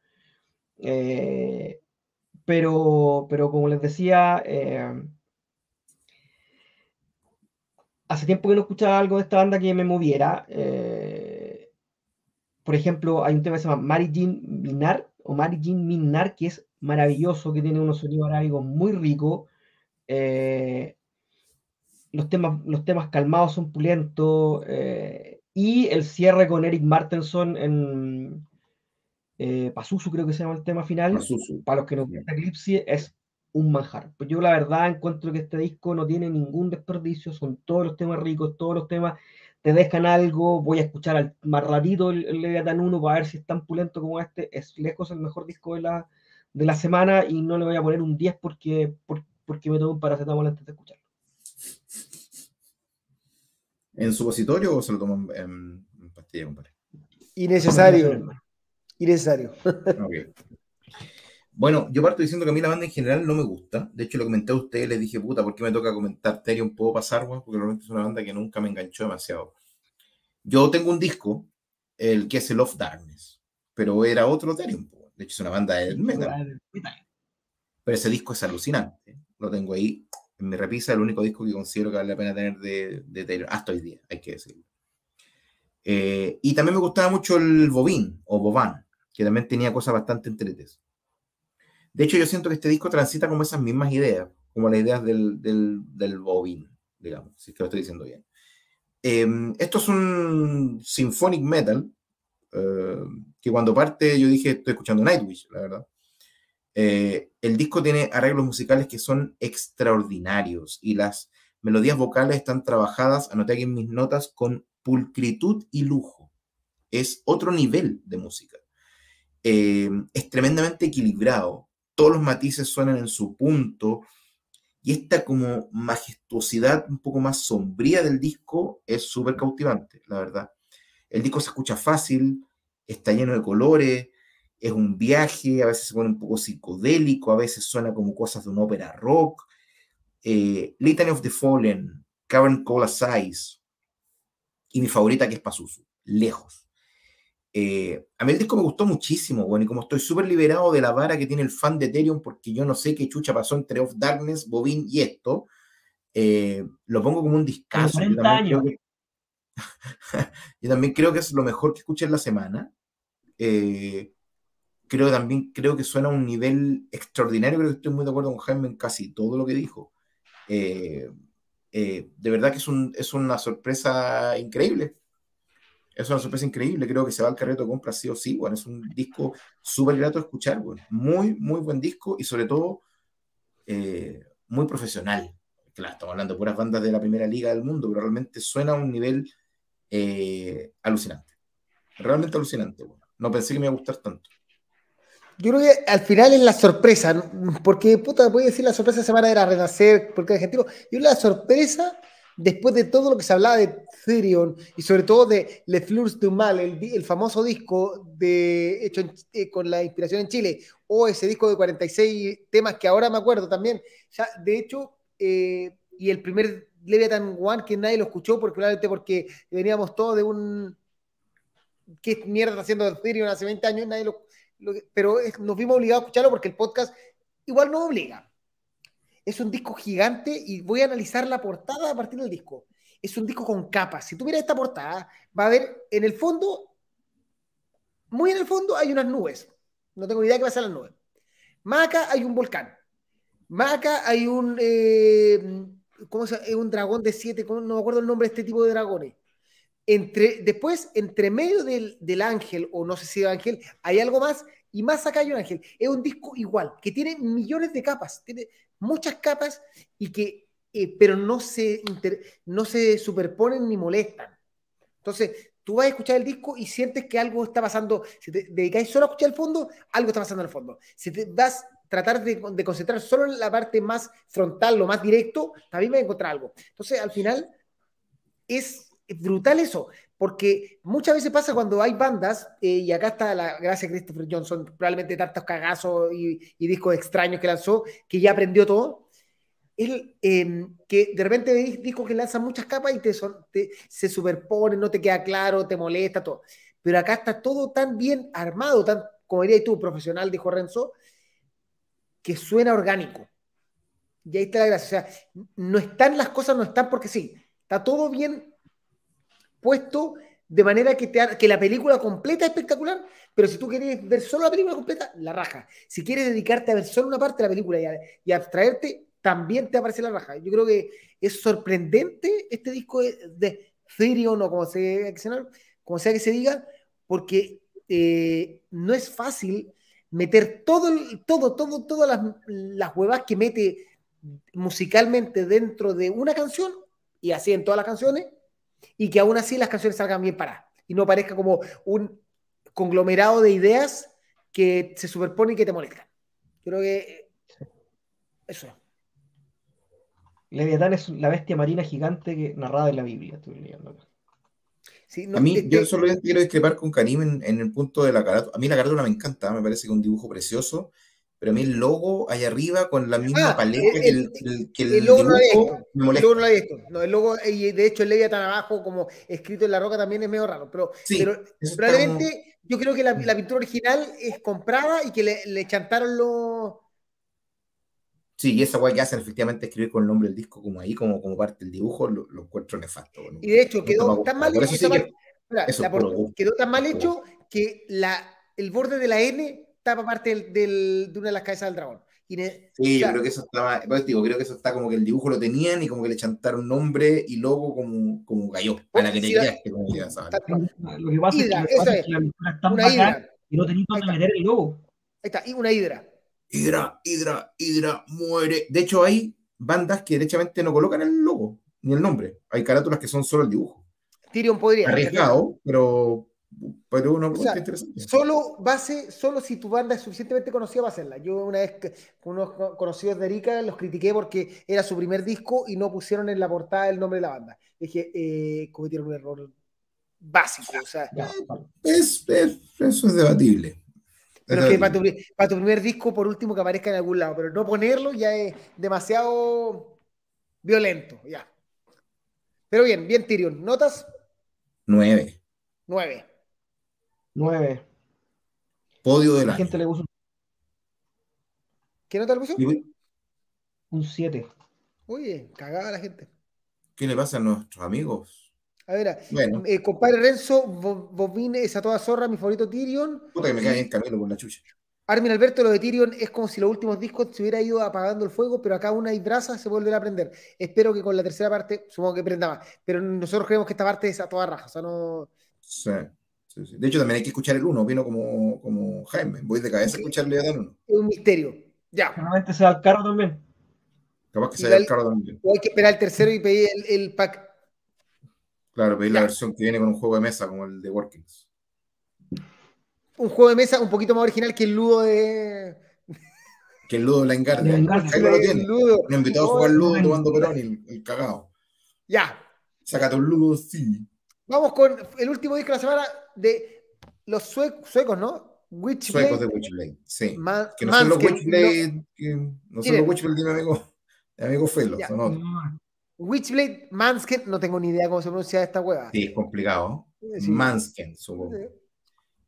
pero, pero como les decía, hace tiempo que no escuchaba algo de esta banda que me moviera. por ejemplo, hay un tema que se llama Minar, o Mary Jean Minar, que es maravilloso, que tiene unos sonidos arábigos muy ricos. Eh, los, temas, los temas calmados son pulentos. Eh, y el cierre con Eric Martenson en eh, Pazuzu, creo que se llama el tema final. Para los que no gusta Eclipse, es un manjar. Pues yo la verdad encuentro que este disco no tiene ningún desperdicio, son todos los temas ricos, todos los temas te dejan algo, voy a escuchar al, más ratito el, el Leviathan 1 para ver si es tan pulento como este, es lejos el mejor disco de la, de la semana y no le voy a poner un 10 porque, porque, me tomo un paracetamol antes de escucharlo. ¿En supositorio o se lo toman en, pastilla, compadre? Innecesario. Innecesario. Bueno, yo parto diciendo que a mí la banda en general no me gusta. De hecho, lo comenté a ustedes, les dije, puta, ¿por qué me toca comentar un ¿Puedo pasar, Porque realmente es una banda que nunca me enganchó demasiado. Yo tengo un disco, el que es el Of Darkness, pero era otro Terium. De hecho, es una banda de metal. Pero ese disco es alucinante. Lo tengo ahí en mi repisa, el único disco que considero que vale la pena tener de, de hasta hoy día, hay que decirlo. Eh, y también me gustaba mucho el Bobín o Boban, que también tenía cosas bastante entretenidas. De hecho, yo siento que este disco transita como esas mismas ideas, como las ideas del, del, del digamos, si es que lo estoy diciendo bien. Em, esto es un symphonic metal, eh, que cuando parte yo dije, estoy escuchando Nightwish, la verdad. Eh, el disco tiene arreglos musicales que son extraordinarios y las melodías vocales están trabajadas, anoté aquí en mis notas, con pulcritud y lujo. Es otro nivel de música. Eh, es tremendamente equilibrado, todos los matices suenan en su punto y esta como majestuosidad un poco más sombría del disco es súper cautivante, la verdad. El disco se escucha fácil, está lleno de colores, es un viaje, a veces se pone un poco psicodélico, a veces suena como cosas de una ópera rock. Eh, Litany of the Fallen, Cavern Cola Size, y mi favorita que es Pazuzu, lejos. Eh, a mí el disco me gustó muchísimo, bueno, y como estoy súper liberado de la vara que tiene el fan de Ethereum, porque yo no sé qué chucha pasó entre Of Darkness, Bobin y esto, eh, lo pongo como un discazo. Yo también creo que es lo mejor que escuché en la semana. Eh, creo también creo que suena a un nivel extraordinario. Creo que estoy muy de acuerdo con Jaime en casi todo lo que dijo. Eh, eh, de verdad que es, un, es, una sorpresa increíble. Es una sorpresa increíble. Creo que se va al carreto de compra sí o sí. Bueno, es un disco súper grato de escuchar. Bueno. Muy, muy buen disco y sobre todo muy profesional. Claro, estamos hablando de puras bandas de la primera liga del mundo, pero realmente suena a un nivel eh, alucinante. Realmente alucinante. No pensé que me iba a gustar tanto. Yo creo que al final es la sorpresa, porque puta, voy a decir la sorpresa semana era renacer, porque argentino. Yo la sorpresa, después de todo lo que se hablaba de Therion y sobre todo de Le Fleurs du Mal, el, famoso disco de, hecho eh, con la inspiración en Chile, o ese disco de 46 temas que ahora me acuerdo también. Ya, de hecho, eh, y el primer Leviathan One que nadie lo escuchó, porque porque veníamos todos de un. ¿Qué mierda haciendo Ethereum hace 20 años? Nadie lo, pero nos vimos obligados a escucharlo porque el podcast igual no obliga. Es un disco gigante y voy a analizar la portada a partir del disco. Es un disco con capas. Si tú miras esta portada, va a ver en el fondo, muy en el fondo, hay unas nubes. No tengo idea de qué va a ser las nubes. Más acá hay un volcán. Más acá hay un. Eh, ¿cómo se Es un dragón de siete, no me acuerdo el nombre de este tipo de dragones. Entre, después, entre medio del, ángel, o no sé si es ángel, hay algo más, y más acá hay un ángel. Es un disco igual, que tiene millones de capas, tiene muchas capas, y que, eh, pero no se, no se superponen ni molestan. Entonces, tú vas a escuchar el disco y sientes que algo está pasando. Si te dedicáis solo a escuchar el fondo, algo está pasando el fondo. Si te vas tratar de, concentrar solo en la parte más frontal, lo más directo, también va a encontrar algo. Entonces, al final, es brutal eso, porque muchas veces pasa cuando hay bandas, eh, y acá está la gracia de Christopher Johnson, probablemente tantos cagazos y, discos extraños que lanzó, que ya aprendió todo. el, em, que de repente veis discos que lanzan muchas capas y te, son, se superponen, no te queda claro, te molesta, todo. Pero acá está todo tan bien armado, tan, como dirías tú, profesional, dijo Renzo, que suena orgánico. Y ahí está la gracia. O sea, no están las cosas, no están porque sí. Está todo bien puesto de manera que, que la película completa es espectacular, pero si tú quieres ver solo la película completa, la raja. Si quieres dedicarte a ver solo una parte de la película y, abstraerte, también te aparece la raja. Yo creo que es sorprendente este disco de, Therion o como sea, como sea que se diga, porque eh, no es fácil meter todo, todo, todo, todas las, las huevas que mete musicalmente dentro de una canción y así en todas las canciones y que aún así las canciones salgan bien paradas y no parezca como un conglomerado de ideas que se superponen y que te molestan. Creo que eso es. Leviatán es la bestia marina gigante que narrada en la Biblia. Estoy leyendo a mí, yo solo quiero discrepar con Karim en, el punto de la carátula. A mí la carátula me encanta, me parece que es un dibujo precioso, pero a mí el logo ahí arriba con la misma ah, paleta que el, que el, logo no. El logo no es esto. No, el logo, y de hecho el Leviatán abajo, como escrito en la roca, también es medio raro. Pero, pero probablemente yo creo que la, la, pintura original es comprada y que le, le chantaron los Sí, y esa guay que hacen efectivamente escribir con el nombre del disco como ahí, como, como parte del dibujo, lo, encuentro nefasto. Y de hecho, quedó tan mal hecho. quedó tan mal hecho que la, el borde de la N tapa parte del, de una de las cabezas del dragón. sí, yo creo que eso estaba, pues digo, creo que eso está como que el dibujo lo tenían y como que le chantaron nombre y logo como, como cayó, a la que te quedaste, como ya sabes. Lo que pasa es que, la una hidra. y no tenías dónde meter el logo. Ahí está, y una hidra. Hidra, Hidra, Hidra, muere. De hecho, hay bandas que derechamente no colocan el logo ni el nombre. Hay carátulas que son solo el dibujo. Tyrion podría. Arriesgado, pero, pero uno interesante. Solo base, solo si tu banda es suficientemente conocida va a hacerla. Yo una vez con unos conocidos de Erika los critiqué porque era su primer disco y no pusieron en la portada el nombre de la banda. Dije, eh, cometieron un error básico. O sea, es, eso es debatible. Pero que para tu, para tu, primer disco, por último, que aparezca en algún lado. Pero no ponerlo ya es demasiado violento, ya. Pero bien, bien, Tyrion. ¿Notas? Nueve. Nueve. Nueve. Podio de la gente le puso ¿Qué nota le puso? Un siete. Oye, cagada la gente. ¿Qué le pasa a nuestros amigos? A ver, eh, compadre Renzo, Bobine, esa toda zorra, mi favorito Tyrion. Puta que me cae bien Camilo con la chucha. Armin Alberto, lo de Tyrion es como si los últimos discos se hubiera ido apagando el fuego, pero acá una y brasa se volverá a prender. Espero que con la tercera parte, supongo que prenda más. Pero nosotros creemos que esta parte es a toda raja. O sea, no. Sí. Sí, De hecho, también hay que escuchar el uno, vino como, como Jaime. Voy de cabeza a escucharle a uno. Es un misterio. Ya. Normalmente se da el carro también. Capaz que se da el carro también. O hay que esperar el tercero y pedir el, el pack Claro, pedir la versión que viene con un juego de mesa como el de Workings. Un juego de mesa un poquito más original que el Ludo de. Que el Ludo de la Engardia. El Ludo. Me invitado a jugar Ludo tomando Perón y el, cagado. Ya. Sácate un Ludo, sí. Vamos con el último disco de la semana de los suecos, ¿no? Witchblade. Suecos de Witchblade, sí. que no son los Witchblade, no, que, no son los Witchblade de mi amigo, de mi amigo Felo, son otros. Witchblade Mansken, no tengo ni idea cómo se pronuncia esta hueá. Sí, es complicado. Mansken, supongo.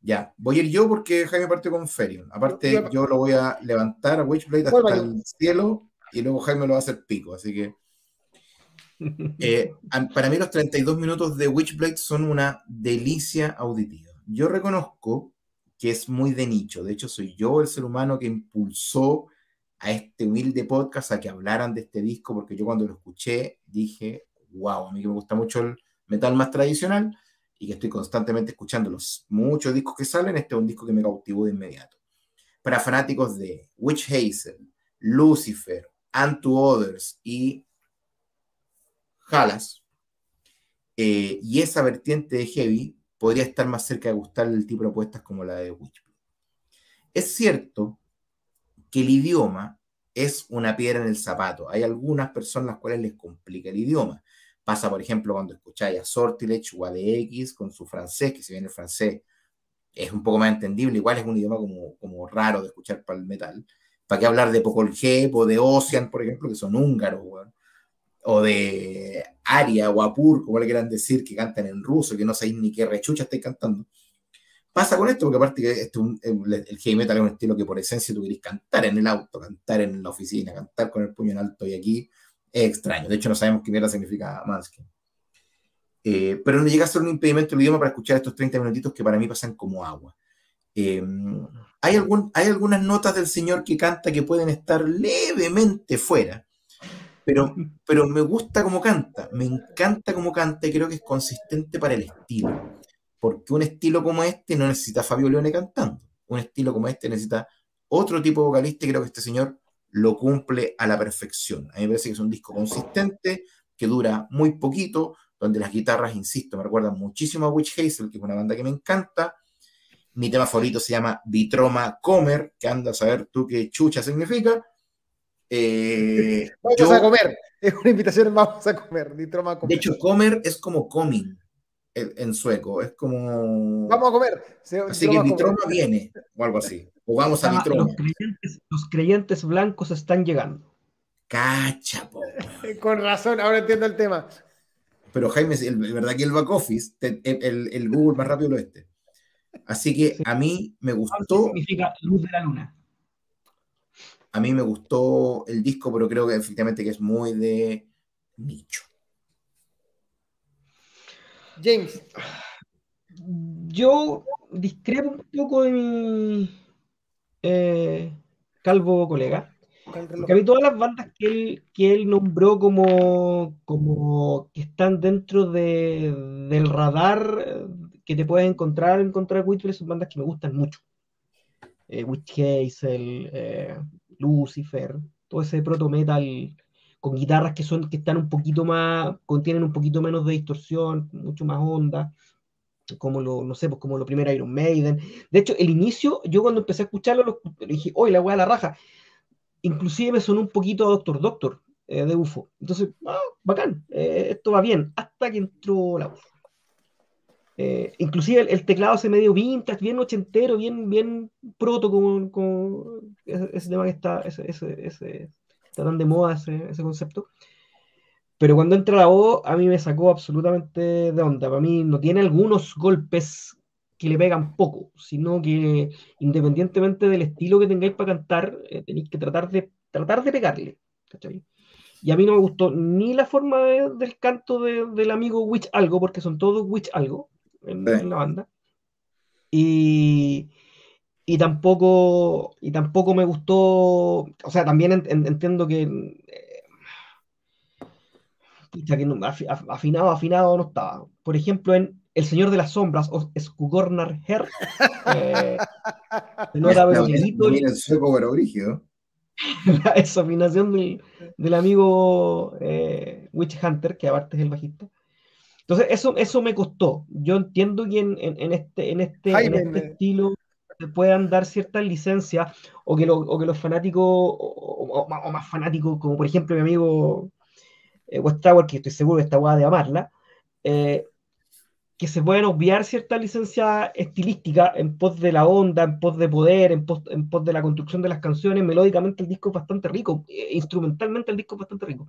Ya, voy a ir yo porque Jaime parte con Ferion. Aparte, yo lo voy a levantar a Witchblade hasta el cielo y luego Jaime lo va a hacer pico. Así que. Eh, para mí, los 32 minutos de Witchblade son una delicia auditiva. Yo reconozco que es muy de nicho. De hecho, soy yo el ser humano que impulsó a este humilde podcast a que hablaran de este disco, porque yo cuando lo escuché dije, wow, a mí que me gusta mucho el metal más tradicional y que estoy constantemente escuchando los muchos discos que salen, este es un disco que me cautivó de inmediato. Para fanáticos de Witch Hazel, Lucifer, Unto Others y Eh, y esa vertiente de heavy podría estar más cerca de gustarle el tipo de propuestas como la de Witch. Es cierto que el idioma es una piedra en el zapato. Hay algunas personas a las cuales les complica el idioma. Pasa, por ejemplo, cuando escucháis a Sortilege o a DX con su francés, que si bien el francés es un poco más entendible, igual es un idioma como, como raro de escuchar para el metal. ¿Para qué hablar de Pokolgep o de Ocean, por ejemplo, que son húngaros, O de Aria o Apur, como le quieran decir, que cantan en ruso, que no sabéis ni qué rechucha estáis cantando. Pasa con esto, porque aparte que este, el, heavy metal es un estilo que por esencia tú querés cantar en el auto, cantar en la oficina, cantar con el puño en alto y aquí es extraño. De hecho, no sabemos qué mierda significa Manskin. Eh, pero no llega a ser un impedimento el idioma para escuchar estos 30 minutitos que para mí pasan como agua. Eh, hay, algún, hay algunas notas del señor que canta que pueden estar levemente fuera, pero, pero me gusta cómo canta, me encanta cómo canta y creo que es consistente para el estilo. Porque un estilo como este no necesita Fabio Leone cantando. Un estilo como este necesita otro tipo de vocalista y creo que este señor lo cumple a la perfección. A mí me parece que es un disco consistente, que dura muy poquito, donde las guitarras, insisto, me recuerdan muchísimo a Witch Hazel, que es una banda que me encanta. Mi tema favorito se llama Vitroma Comer, que anda a saber tú qué chucha significa. Eh, vamos a comer, es una invitación, vamos a comer, Vitroma Comer. De hecho, comer es como coming en, sueco, es como... Vamos a comer. así que Vitroma viene, o algo así. O vamos a Vitroma. Los creyentes, blancos están llegando. Cacha, Con razón, ahora entiendo el tema. Pero Jaime, el, verdad que el back office, el, el, Google más rápido lo este. Así que a mí me gustó. significa luz de la luna. A mí me gustó el disco, pero creo que efectivamente que es muy de nicho. James. Yo discrepo un poco de mi eh, calvo colega. Porque a todas las bandas que él, que él nombró como, como que están dentro de, del radar eh, que te puedes encontrar en contra de son bandas que me gustan mucho. Eh, Witch Hazel, eh, Lucifer, todo ese proto metal con guitarras que son que están un poquito más, contienen un poquito menos de distorsión, mucho más onda, como lo, no sé, pues como lo primero Iron Maiden. De hecho, el inicio, yo cuando empecé a escucharlo, lo, dije, hoy la weá la raja inclusive me sonó un poquito a Doctor Doctor eh, de UFO. Entonces, ah, bacán, eh, esto va bien, hasta que entró la UFO. Eh, inclusive el, teclado se medio vintage, bien ochentero, bien, bien proto, con, ese, tema que está, ese, está tan de moda ese, concepto. Pero cuando entra la voz, a mí me sacó absolutamente de onda. Para mí no tiene algunos golpes que le pegan poco, sino que independientemente del estilo que tengáis para cantar, eh, tenéis que tratar de, tratar de pegarle. Y a mí no me gustó ni la forma del canto del amigo Witch Algo, porque son todos Witch Algo en, la banda. Y, y, tampoco, y tampoco me gustó, o sea, también entiendo que, eh, que afinado, afinado no estaba. Por ejemplo, en el Señor de las Sombras, o Skugornar Her. Eh, no era pero La examinación del, del amigo eh, Witch Hunter, que aparte es el bajista. Entonces, eso, eso me costó. Yo entiendo que en, en, este, en este, en este estilo se puedan dar ciertas licencias o que, o que los fanáticos, o, más fanáticos, como por ejemplo mi amigo eh, West Tower, que estoy seguro que está guada de amarla, eh, que se pueden obviar cierta licencia estilística en pos de la onda, en pos de poder, en pos, en pos de la construcción de las canciones. Melódicamente el disco es bastante rico, eh, instrumentalmente el disco es bastante rico.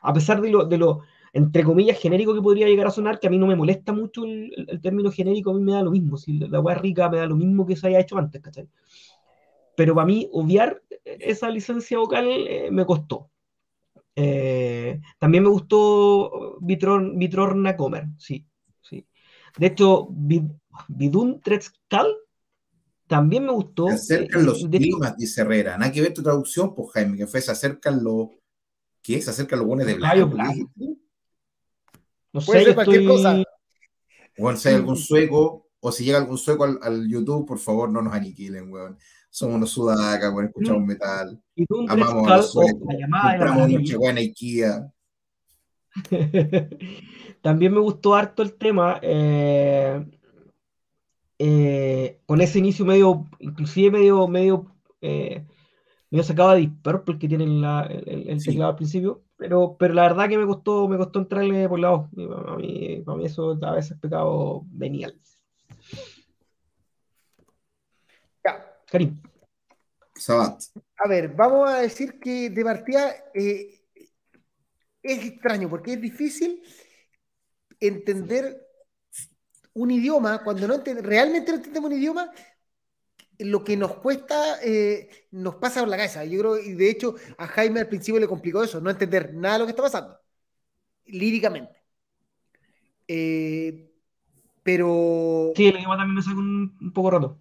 A pesar de lo, de lo, entre comillas, genérico que podría llegar a sonar, que a mí no me molesta mucho el, término genérico, a mí me da lo mismo. Si la weá rica me da lo mismo que se haya hecho antes, ¿cachai? Pero para mí, obviar esa licencia vocal eh, me costó. Eh, también me gustó Vitrorna Comer, sí. De hecho, Vidun Tretskal también me gustó. Se acercan los climas, dice Herrera. Nada que ver tu traducción, pues Jaime, que fue se acercan los. ¿Qué? Se acercan los buenos de blanco. No sé, Puede ser cualquier cosa. O si hay algún sueco, o si llega algún sueco al, YouTube, por favor, no nos aniquilen, weón. Somos unos sudacas, weón, escuchamos metal. Amamos a los suecos. Compramos noche buena IKEA. También me gustó harto el tema, eh, eh, con ese inicio medio, inclusive medio, medio, eh, medio sacado de Deep Purple que tiene el, teclado al principio, pero, pero la verdad que me costó, me costó entrarle por lado. Para mí, para mí eso a veces pecado venial. Ya. Karim. Sabat. A ver, vamos a decir que de partida eh, es extraño porque es difícil entender un idioma cuando no realmente no entendemos un idioma. Lo que nos cuesta eh, nos pasa por la cabeza. Yo creo, y de hecho, a Jaime al principio le complicó eso, no entender nada de lo que está pasando, líricamente. Eh, pero. Sí, el idioma también me sacó un, un poco rato.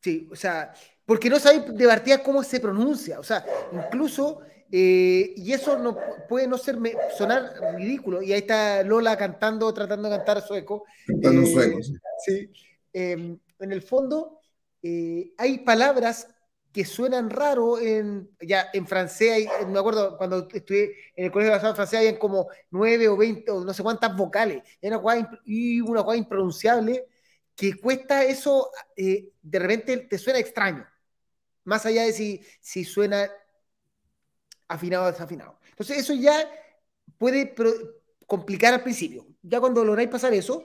Sí, o sea, porque no sabéis de partida cómo se pronuncia. O sea, incluso, eh, y eso no puede no ser sonar ridículo. Y ahí está Lola cantando, tratando de cantar sueco. Cantando eh, sueco, sí. Em, en el fondo, eh, hay palabras que suenan raro en, ya en francés, me acuerdo cuando estuve en el colegio de la francés, habían como nueve o veinte, o no sé cuántas vocales, y una cosa impronunciable que cuesta eso, de repente te suena extraño más allá de si, si suena afinado o desafinado. Entonces, eso ya puede complicar al principio. Ya cuando lográis pasar eso,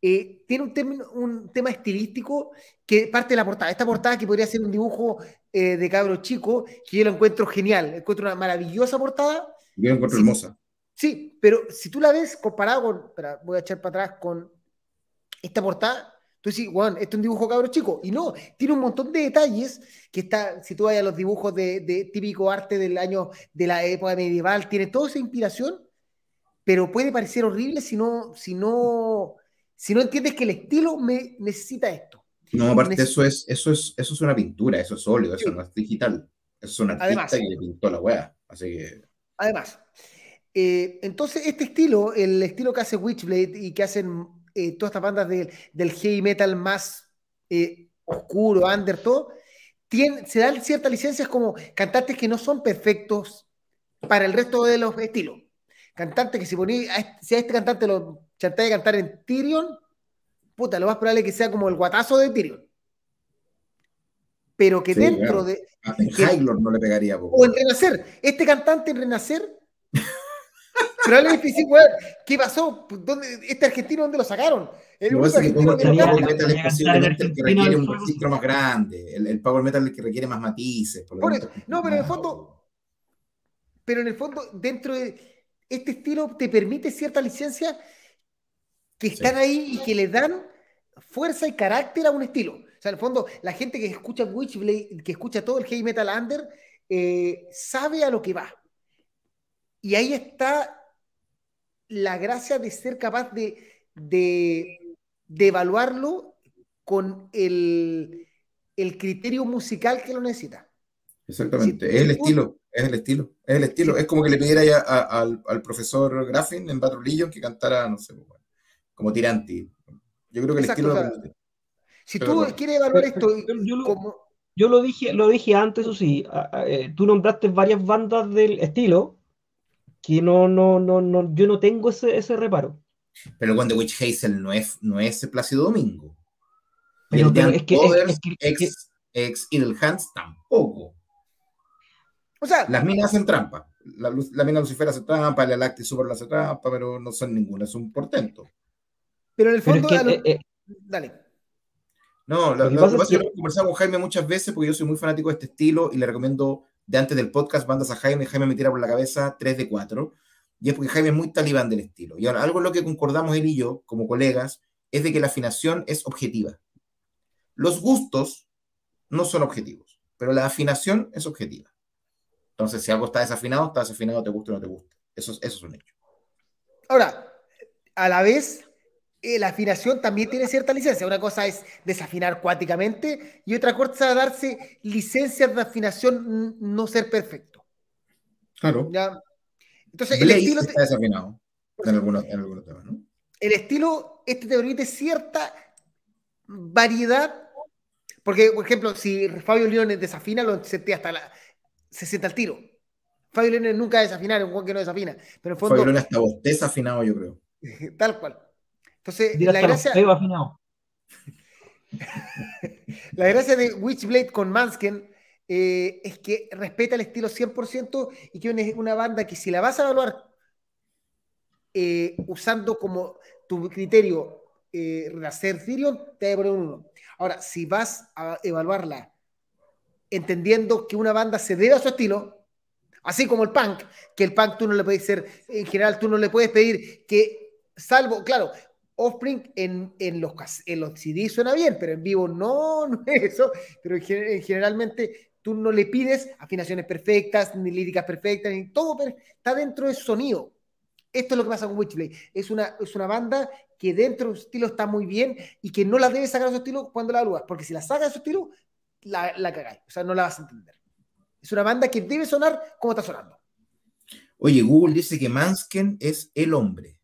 eh, tiene un, un, tema estilístico que parte de la portada. Esta portada que podría ser un dibujo eh, de cabro chico, que yo lo encuentro genial. Encuentro una maravillosa portada. Yo la encuentro hermosa. Sí, pero si tú la ves comparado con, voy a echar para atrás con esta portada, Tú dices, Juan, este es un dibujo cabro chico. Y no, tiene un montón de detalles que está, si tú vas a los dibujos de, típico arte del año, de la época medieval, tiene toda esa inspiración, pero puede parecer horrible si no, si no, si no entiendes que el estilo me necesita esto. No, aparte eso es, eso es, eso es una pintura, eso es óleo, eso no es digital. Eso es una artista que le pintó la wea. Así que. Además. Eh, entonces, este estilo, el estilo que hace Witchblade y que hacen eh, todas estas bandas del heavy metal más eh, oscuro, under, todo, se dan ciertas licencias como cantantes que no son perfectos para el resto de los estilos. Cantantes que si ponía, si a este cantante lo chantáis de cantar en Tyrion, puta, lo más probable es que sea como el guatazo de Tyrion. Pero que dentro de. En no le pegaría. O en Renacer. Este cantante en Renacer pero es difícil, ¿qué pasó? ¿Dónde, ¿Este argentino dónde lo sacaron? Que el power metal es posiblemente el que requiere un registro más grande. El, power metal es el que requiere más matices. no, pero en el fondo, pero en el fondo, dentro de este estilo te permite cierta licencia que están ahí y que le dan fuerza y carácter a un estilo. O sea, en el fondo, la gente que escucha Witchblade, que escucha todo el heavy metal under, eh, sabe a lo que va. Y ahí está la gracia de ser capaz de, de, evaluarlo con el, criterio musical que lo necesita. Exactamente, es el estilo, es el estilo, es el estilo. Es como que le pidiera al, profesor Graffin en Battle Legion que cantara, no sé, como Tiranti. Yo creo que el estilo Si tú quieres evaluar esto, yo, lo, dije, lo dije antes, eso sí. Eh, tú nombraste varias bandas del estilo que no, no, no, no, yo no tengo ese, ese reparo. Pero cuando Witch Hazel no es, no es Plácido Domingo. Pero, es, que, es, ex, ex Idle Hands tampoco. O sea, las minas hacen trampa. La, la mina Lucifer hace trampa, la Lacti Super hace trampa, pero no son ninguna, es un portento. Pero en el fondo, eh, eh, dale. No, lo, que pasa es que conversado con Jaime muchas veces porque yo soy muy fanático de este estilo y le recomiendo de antes del podcast, bandas a Jaime, Jaime me tira por la cabeza 3 de 4, y es porque Jaime es muy talibán del estilo. Y ahora, algo en lo que concordamos él y yo, como colegas, es de que la afinación es objetiva. Los gustos no son objetivos, pero la afinación es objetiva. Entonces, si algo está desafinado, está desafinado, te gusta o no te gusta. Eso, eso es un hecho. Ahora, a la vez, eh, la afinación también tiene cierta licencia. Una cosa es desafinar cuáticamente y otra cosa es darse licencias de afinación no ser perfecto. Claro. Entonces, el estilo. Está desafinado en algunos, temas, ¿no? El estilo este te permite cierta variedad. Porque, por ejemplo, si Fabio Leones desafina, lo sentí hasta la. Se sienta al tiro. Fabio Leones nunca desafina, es un que no desafina. Pero en fondo. Fabio Leones hasta vos desafinado, yo creo. Tal cual. Entonces, la gracia, la gracia de Witchblade con Mansken eh, es que respeta el estilo 100% y que es una banda que si la vas a evaluar eh, usando como tu criterio eh, Renacer Therion, te va a poner un 1. Ahora, si vas a evaluarla entendiendo que una banda se debe a su estilo, así como el punk, que el punk tú no le puedes ser, en general tú no le puedes pedir que, salvo, claro, Offspring en, en, los, en los CD suena bien, pero en vivo no, no es eso, pero generalmente tú no le pides afinaciones perfectas, ni líricas perfectas, ni todo, está dentro de su sonido. Esto es lo que pasa con Witchblade. Es una, es una banda que dentro de su estilo está muy bien y que no la debes sacar de su estilo cuando la evalúas, porque si la sacas de su estilo, la, la cagáis, o sea, no la vas a entender. Es una banda que debe sonar como está sonando. Oye, Google dice que Mansken es el hombre.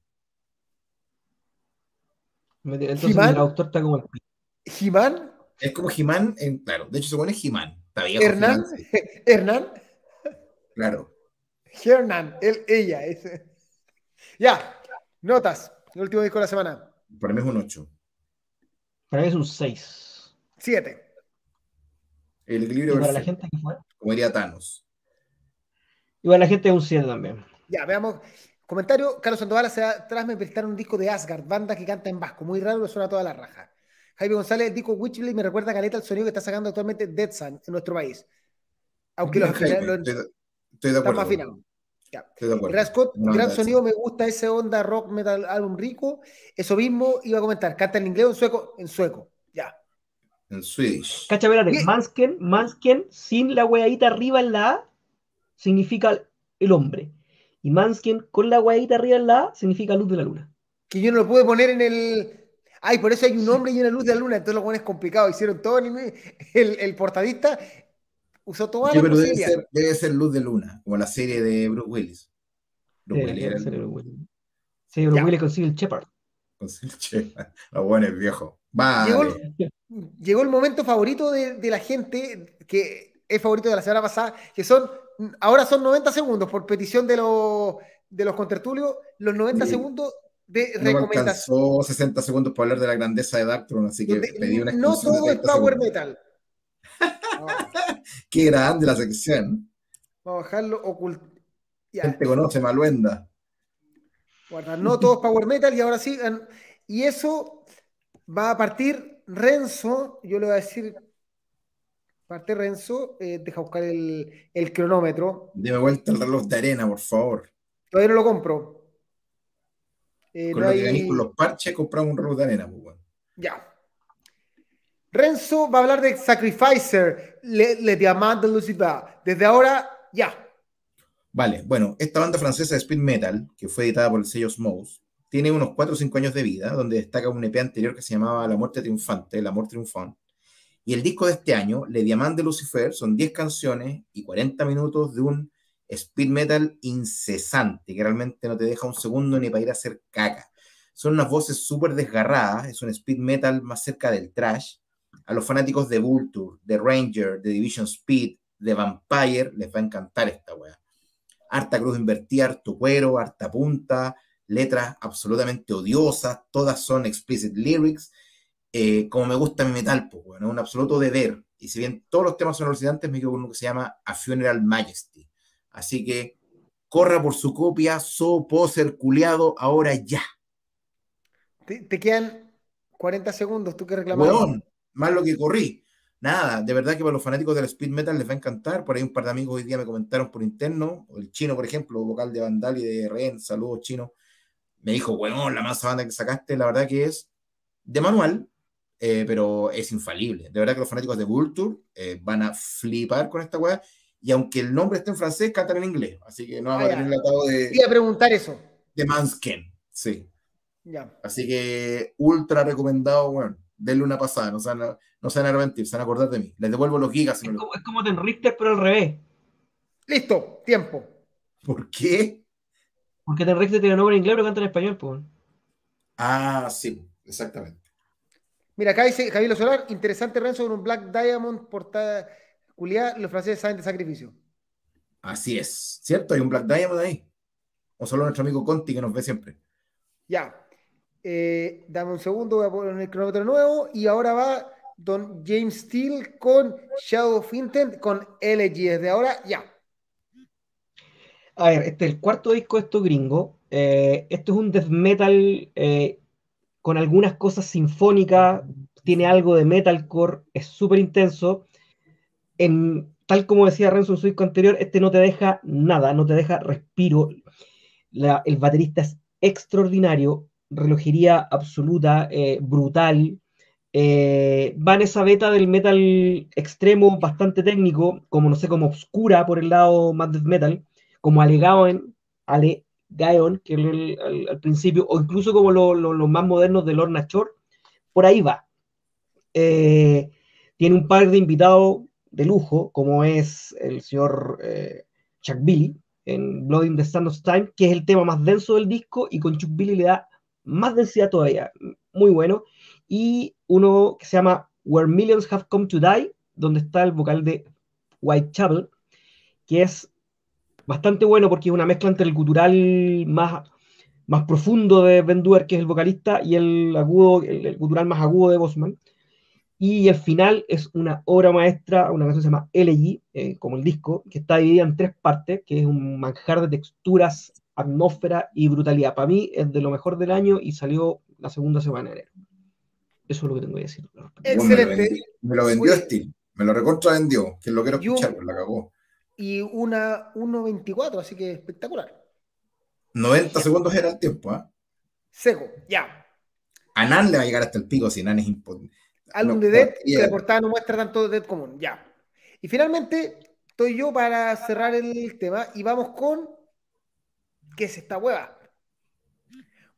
Entonces el autor está como el... ¿Jimán? Es como Jimán, en, claro, de hecho se pone Jimán. Hernán, Hernán. Claro. Hernán, él, ella. Es... Ya, notas. El último disco de la semana. Para mí es un 8. Para mí es un 6. 7. El equilibrio para la gente Como diría Thanos. Y para la gente es un 7 también. Ya, veamos. Comentario, Carlos Sandoval hace atrás me prestaron un disco de Asgard, banda que canta en vasco, muy raro, suena toda la raja. Jaime González, el disco Witchblade me recuerda a Caleta el sonido que está sacando actualmente Dead Sun en nuestro país. Aunque los, estoy, de acuerdo. más afinados. gran sonido, me gusta ese onda rock metal álbum rico. Eso mismo iba a comentar. Canta en inglés o en sueco, en sueco. Ya. En Swedish. Cacha, Mansken, Mansken, sin la weadita arriba en la A, significa el hombre. Y Mansken con la weadita arriba en la A, significa luz de la luna. Que yo no lo pude poner en el. Ay, por eso hay un hombre y una luz de la luna. Entonces lo es complicado. Hicieron todo el, el portadista usó toda la pero debe ser, debe ser, Luz de Luna, como la serie de Bruce Willis. Bruce Willis era el... Willis. Sí, Bruce Willis consigue el Shepard. Consigue el Shepard. Lo bueno es viejo. Llegó, llegó, el momento favorito de, de, la gente, que es favorito de la semana pasada, que son, ahora son 90 segundos por petición de, los de los contertulios, los 90 segundos de no recomendación. 60 segundos para hablar de la grandeza de Darktron, así que pedí una No todo es Power Metal. Qué grande la sección. Vamos a bajarlo oculto. Gente conoce Maluenda. Guarda, no todos Power Metal y ahora sí. Y eso va a partir Renzo. Yo le voy a decir. Parte Renzo, eh, deja buscar el, el cronómetro. Deme vuelta el reloj de arena, por favor. Todavía no lo compro. Eh, con lo que con los parches, compramos un reloj de arena, pues Ya. Renzo va a hablar de Sacrificer, Le, Le Diamant de Lucifer. Desde ahora, ya. Vale, bueno, esta banda francesa de speed metal, que fue editada por el sello Smose, tiene unos 4 o 5 años de vida, donde destaca un EP anterior que se llamaba La Muerte Triunfante, El Amor Triunfante. Y el disco de este año, Le Diamant de Lucifer, son 10 canciones y 40 minutos de un speed metal incesante, que realmente no te deja un segundo ni para ir a hacer caca. Son unas voces súper desgarradas, es un speed metal más cerca del trash, a los fanáticos de Vulture, de Ranger, de Division Speed, de Vampire, les va a encantar esta weá. Harta cruz invertida, harto cuero, harta punta, letras absolutamente odiosas, todas son explicit lyrics, eh, como me gusta mi metal, pues bueno, un absoluto deber. Y si bien todos los temas son alucinantes, me quedo con uno que se llama A Funeral Majesty. Así que corra por su copia, so poser culiado, ahora ya. Te, quedan 40 segundos, tú que reclamas más lo que corrí. Nada, de verdad que para los fanáticos del speed metal les va a encantar. Por ahí un par de amigos hoy día me comentaron por interno, el chino, por ejemplo, vocal de Vandal y de Ren, saludos chino, me dijo, bueno, la más banda que sacaste, la verdad que es de manual, eh, pero es infalible. De verdad que los fanáticos de Vulture eh, van a flipar con esta weá. Y aunque el nombre esté en francés, cantan en inglés. Así que no vamos a tener el atado de. Iba a preguntar eso. De Mansken, sí. Ya. Así que ultra recomendado, bueno denle una pasada, no se, van a, no se van a arrepentir, se van a acordar de mí. Les devuelvo los gigas. Es, como, es como Ten pero al revés. Listo, tiempo. ¿Por qué? Porque Ten Richter tiene nombre en inglés, pero canta en español, pues. Ah, sí, exactamente. Mira, acá dice Javier Solar, interesante Renzo con un Black Diamond portada culiada, los franceses saben de sacrificio. Así es, ¿cierto? Hay un Black Diamond ahí. O solo nuestro amigo Conti que nos ve siempre. Ya. Eh, dame un segundo, voy a poner el cronómetro nuevo. Y ahora va Don James Steele con Shadow of Intent con LG. Desde ahora, ya. A ver, este es el cuarto disco de esto gringo. Eh, esto es un death metal eh, con algunas cosas sinfónicas. Tiene algo de metalcore, es súper intenso. en, tal como decía Renzo en su disco anterior, este no te deja nada, no te deja respiro. el baterista es extraordinario, relojería absoluta, eh, brutal. Eh, va en esa beta del metal extremo, bastante técnico, como no sé, como oscura por el lado más death metal, como alegado en Ale Gaon, que el, al, principio, o incluso como los más modernos de Lorna Shore, por ahí va. Eh, tiene un par de invitados de lujo, como es el señor Chuck Billy en Blood in the Stand of Time, que es el tema más denso del disco, y con Chuck Billy le da más densidad todavía, muy bueno, y uno que se llama Where Millions Have Come to Die, donde está el vocal de Whitechapel, que es bastante bueno porque es una mezcla entre el cultural más, más profundo de Ben que es el vocalista, y el agudo, el, cultural más agudo de Bosman. Y el final es una obra maestra, una canción que se llama LG, eh, como el disco, que está dividida en tres partes, que es un manjar de texturas atmósfera y brutalidad. Para mí es de lo mejor del año y salió la segunda semana de enero. Eso es lo que tengo que decir. Excelente. me, lo vendió Steve, me lo recontra vendió, que lo quiero escuchar, pues la cagó. Y una 1.24, así que espectacular. 90 segundos era el tiempo, ¿ah? Seco, ya. A Nan le va a llegar hasta el pico si Nan es imposible. Álbum de Dead, que la portada no muestra tanto de Dead común, ya. Y finalmente, estoy yo para cerrar el tema y vamos con ¿Qué es esta hueva?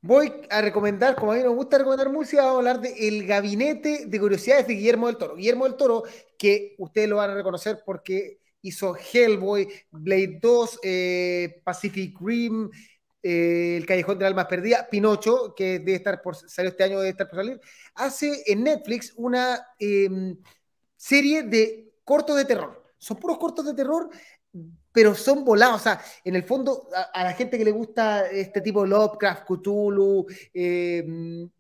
Voy a recomendar, como a mí me gusta recomendar música, vamos a hablar de El Gabinete de Curiosidades de Guillermo del Toro. Guillermo del Toro, que ustedes lo van a reconocer porque hizo Hellboy, Blade 2, eh, Pacific Rim, eh, El Callejón de Almas Perdidas, Pinocho, que debe estar por salió este año, debe estar por salir, hace en Netflix una em, serie de cortos de terror. Son puros cortos de terror pero son volados. O sea, en el fondo, a, la gente que le gusta este tipo de Lovecraft, Cthulhu, eh,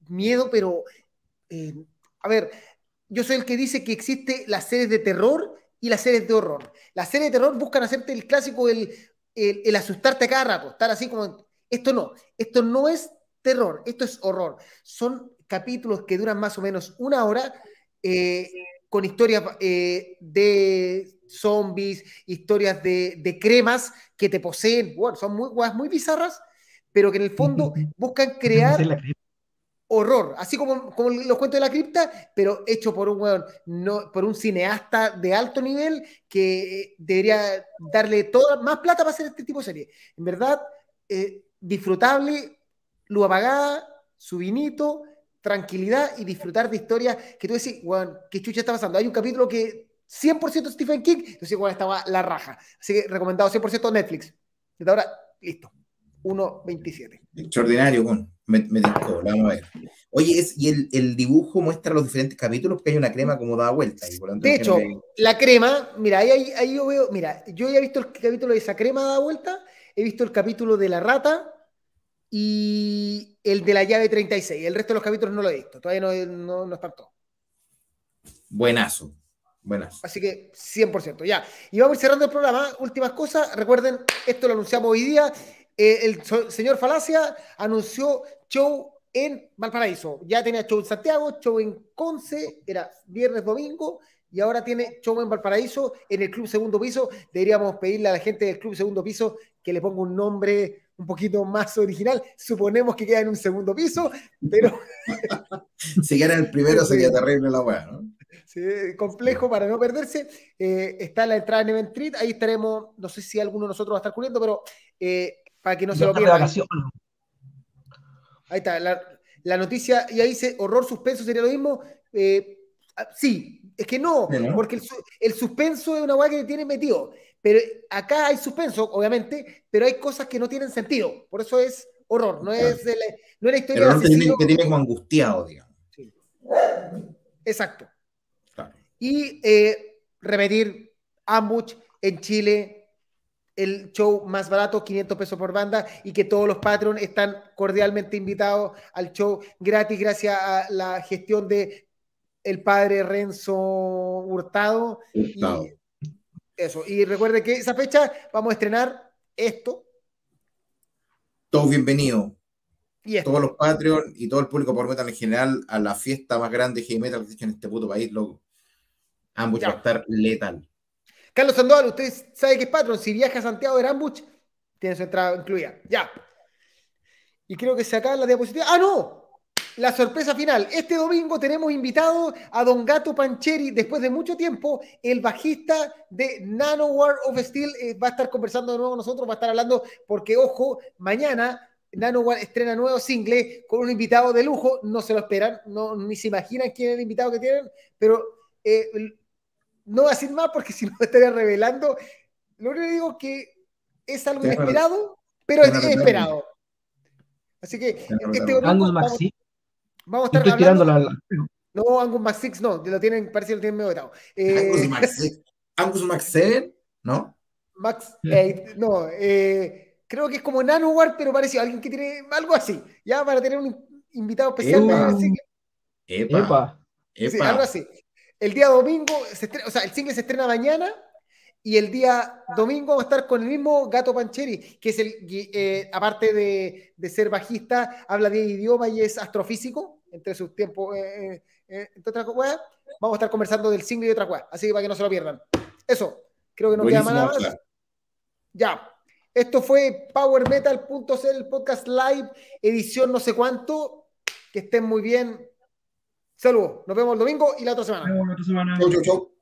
miedo, pero eh, a ver, yo soy el que dice que existe las series de terror y las series de horror. Las series de terror buscan hacerte el clásico, el, el, asustarte cada rato, estar así como. Esto no, esto no es terror, esto es horror. Son capítulos que duran más o menos una hora. Eh, con historias de zombies, historias de, cremas que te poseen, bueno, son muy, muy bizarras, pero que en el fondo buscan crear horror, así como, como los cuentos de la cripta, pero hecho por un no, por un cineasta de alto nivel que debería darle toda más plata para hacer este tipo de serie. En verdad, eh, disfrutable, luz apagada, su vinito, tranquilidad y disfrutar de historias que tú decís, bueno, ¿qué chucha está pasando? Hay un capítulo que 100% Stephen King, entonces igual estaba la raja. Así que recomendado 100% Netflix. Desde ahora, listo. 1.27. Extraordinario, bueno. Me, me vamos a ver. Oye, es, y el, el, dibujo muestra los diferentes capítulos, porque hay una crema como da vuelta. de hecho, la crema, mira, ahí, ahí, yo veo, mira, yo ya he visto el capítulo de esa crema da vuelta, he visto el capítulo de la rata y el de la llave 36. El resto de los capítulos no lo he visto, todavía no, no, no están todos. Buenazo. Buenas. Así que 100%, ya. Y vamos cerrando el programa. Últimas cosas. Recuerden, esto lo anunciamos hoy día. Eh, el señor Falacia anunció show en Valparaíso. Ya tenía show en Santiago, show en Conce, era viernes, domingo, y ahora tiene show en Valparaíso en el Club Segundo Piso. Deberíamos pedirle a la gente del Club Segundo Piso que le ponga un nombre un poquito más original. Suponemos que queda en un segundo piso, pero. si queda en el primero sería terrible la weá, ¿no? complejo para no perderse. Eh, está la entrada en Event Street, ahí estaremos, no sé si alguno de nosotros va a estar cubriendo, pero eh, para que no se lo pierdan. Ahí está, la, noticia, y ahí dice horror suspenso sería lo mismo. Eh, ah, sí, es que no, porque el, suspenso es una weá que tiene metido. Pero acá hay suspenso, obviamente, pero hay cosas que no tienen sentido. Por eso es horror, no es, no es la historia de que tiene como angustiado, digamos. Exacto. Y eh, repetir, Ambuch en Chile, el show más barato, 500 pesos por banda, y que todos los Patreons están cordialmente invitados al show gratis gracias a la gestión de el padre Renzo Hurtado. Y eso, y recuerde que esa fecha vamos a estrenar esto. Todos bienvenidos. Todos los Patreon y todo el público por metal en general a la fiesta más grande de metal que se hecho en este puto país, loco. Ambos va a estar letal. Carlos Sandoval, usted sabe que es patrón. Si viaja a Santiago de Rambuch, tiene su entrada incluida. Ya. Y creo que se acaba la diapositiva. ¡Ah, no! La sorpresa final. Este domingo tenemos invitado a Don Gato Pancheri, después de mucho tiempo, el bajista de Nanowar of Steel. Eh, va a estar conversando de nuevo con nosotros, va a estar hablando, porque ojo, mañana Nanowar estrena nuevo single con un invitado de lujo. No se lo esperan, no, ni se imaginan quién es el invitado que tienen, pero eh, no va a decir más porque si no estaría revelando. Lo único que digo es que es algo inesperado, pero es esperado. Así que este vamos, vamos, a estar hablando. La... No, Angus Max 6 no, lo tienen, parece que lo tienen medio vetado. Eh... Angus Max 6. Angus Max 7, ¿no? Max 8, no, eh, creo que es como Nanowar, pero parece alguien que tiene algo así, ya para tener un invitado especial. Epa. Epa. Epa. Sí, algo así. El día domingo, se estrena, o sea, el single se estrena mañana y el día domingo vamos a estar con el mismo Gato Pancheri, que es el, eh, aparte de, de, ser bajista, habla de idioma y es astrofísico, entre sus tiempos, eh, eh, entre otras cosas. Vamos a estar conversando del single y otra cosas, así que para que no se lo pierdan. Eso, creo que no queda más nada. Ya. Esto fue Power Metal.cl, el podcast live, edición no sé cuánto. Que estén muy bien. Saludos. Nos vemos el domingo y la otra semana. Nos vemos la otra semana. Chau, chau, chau.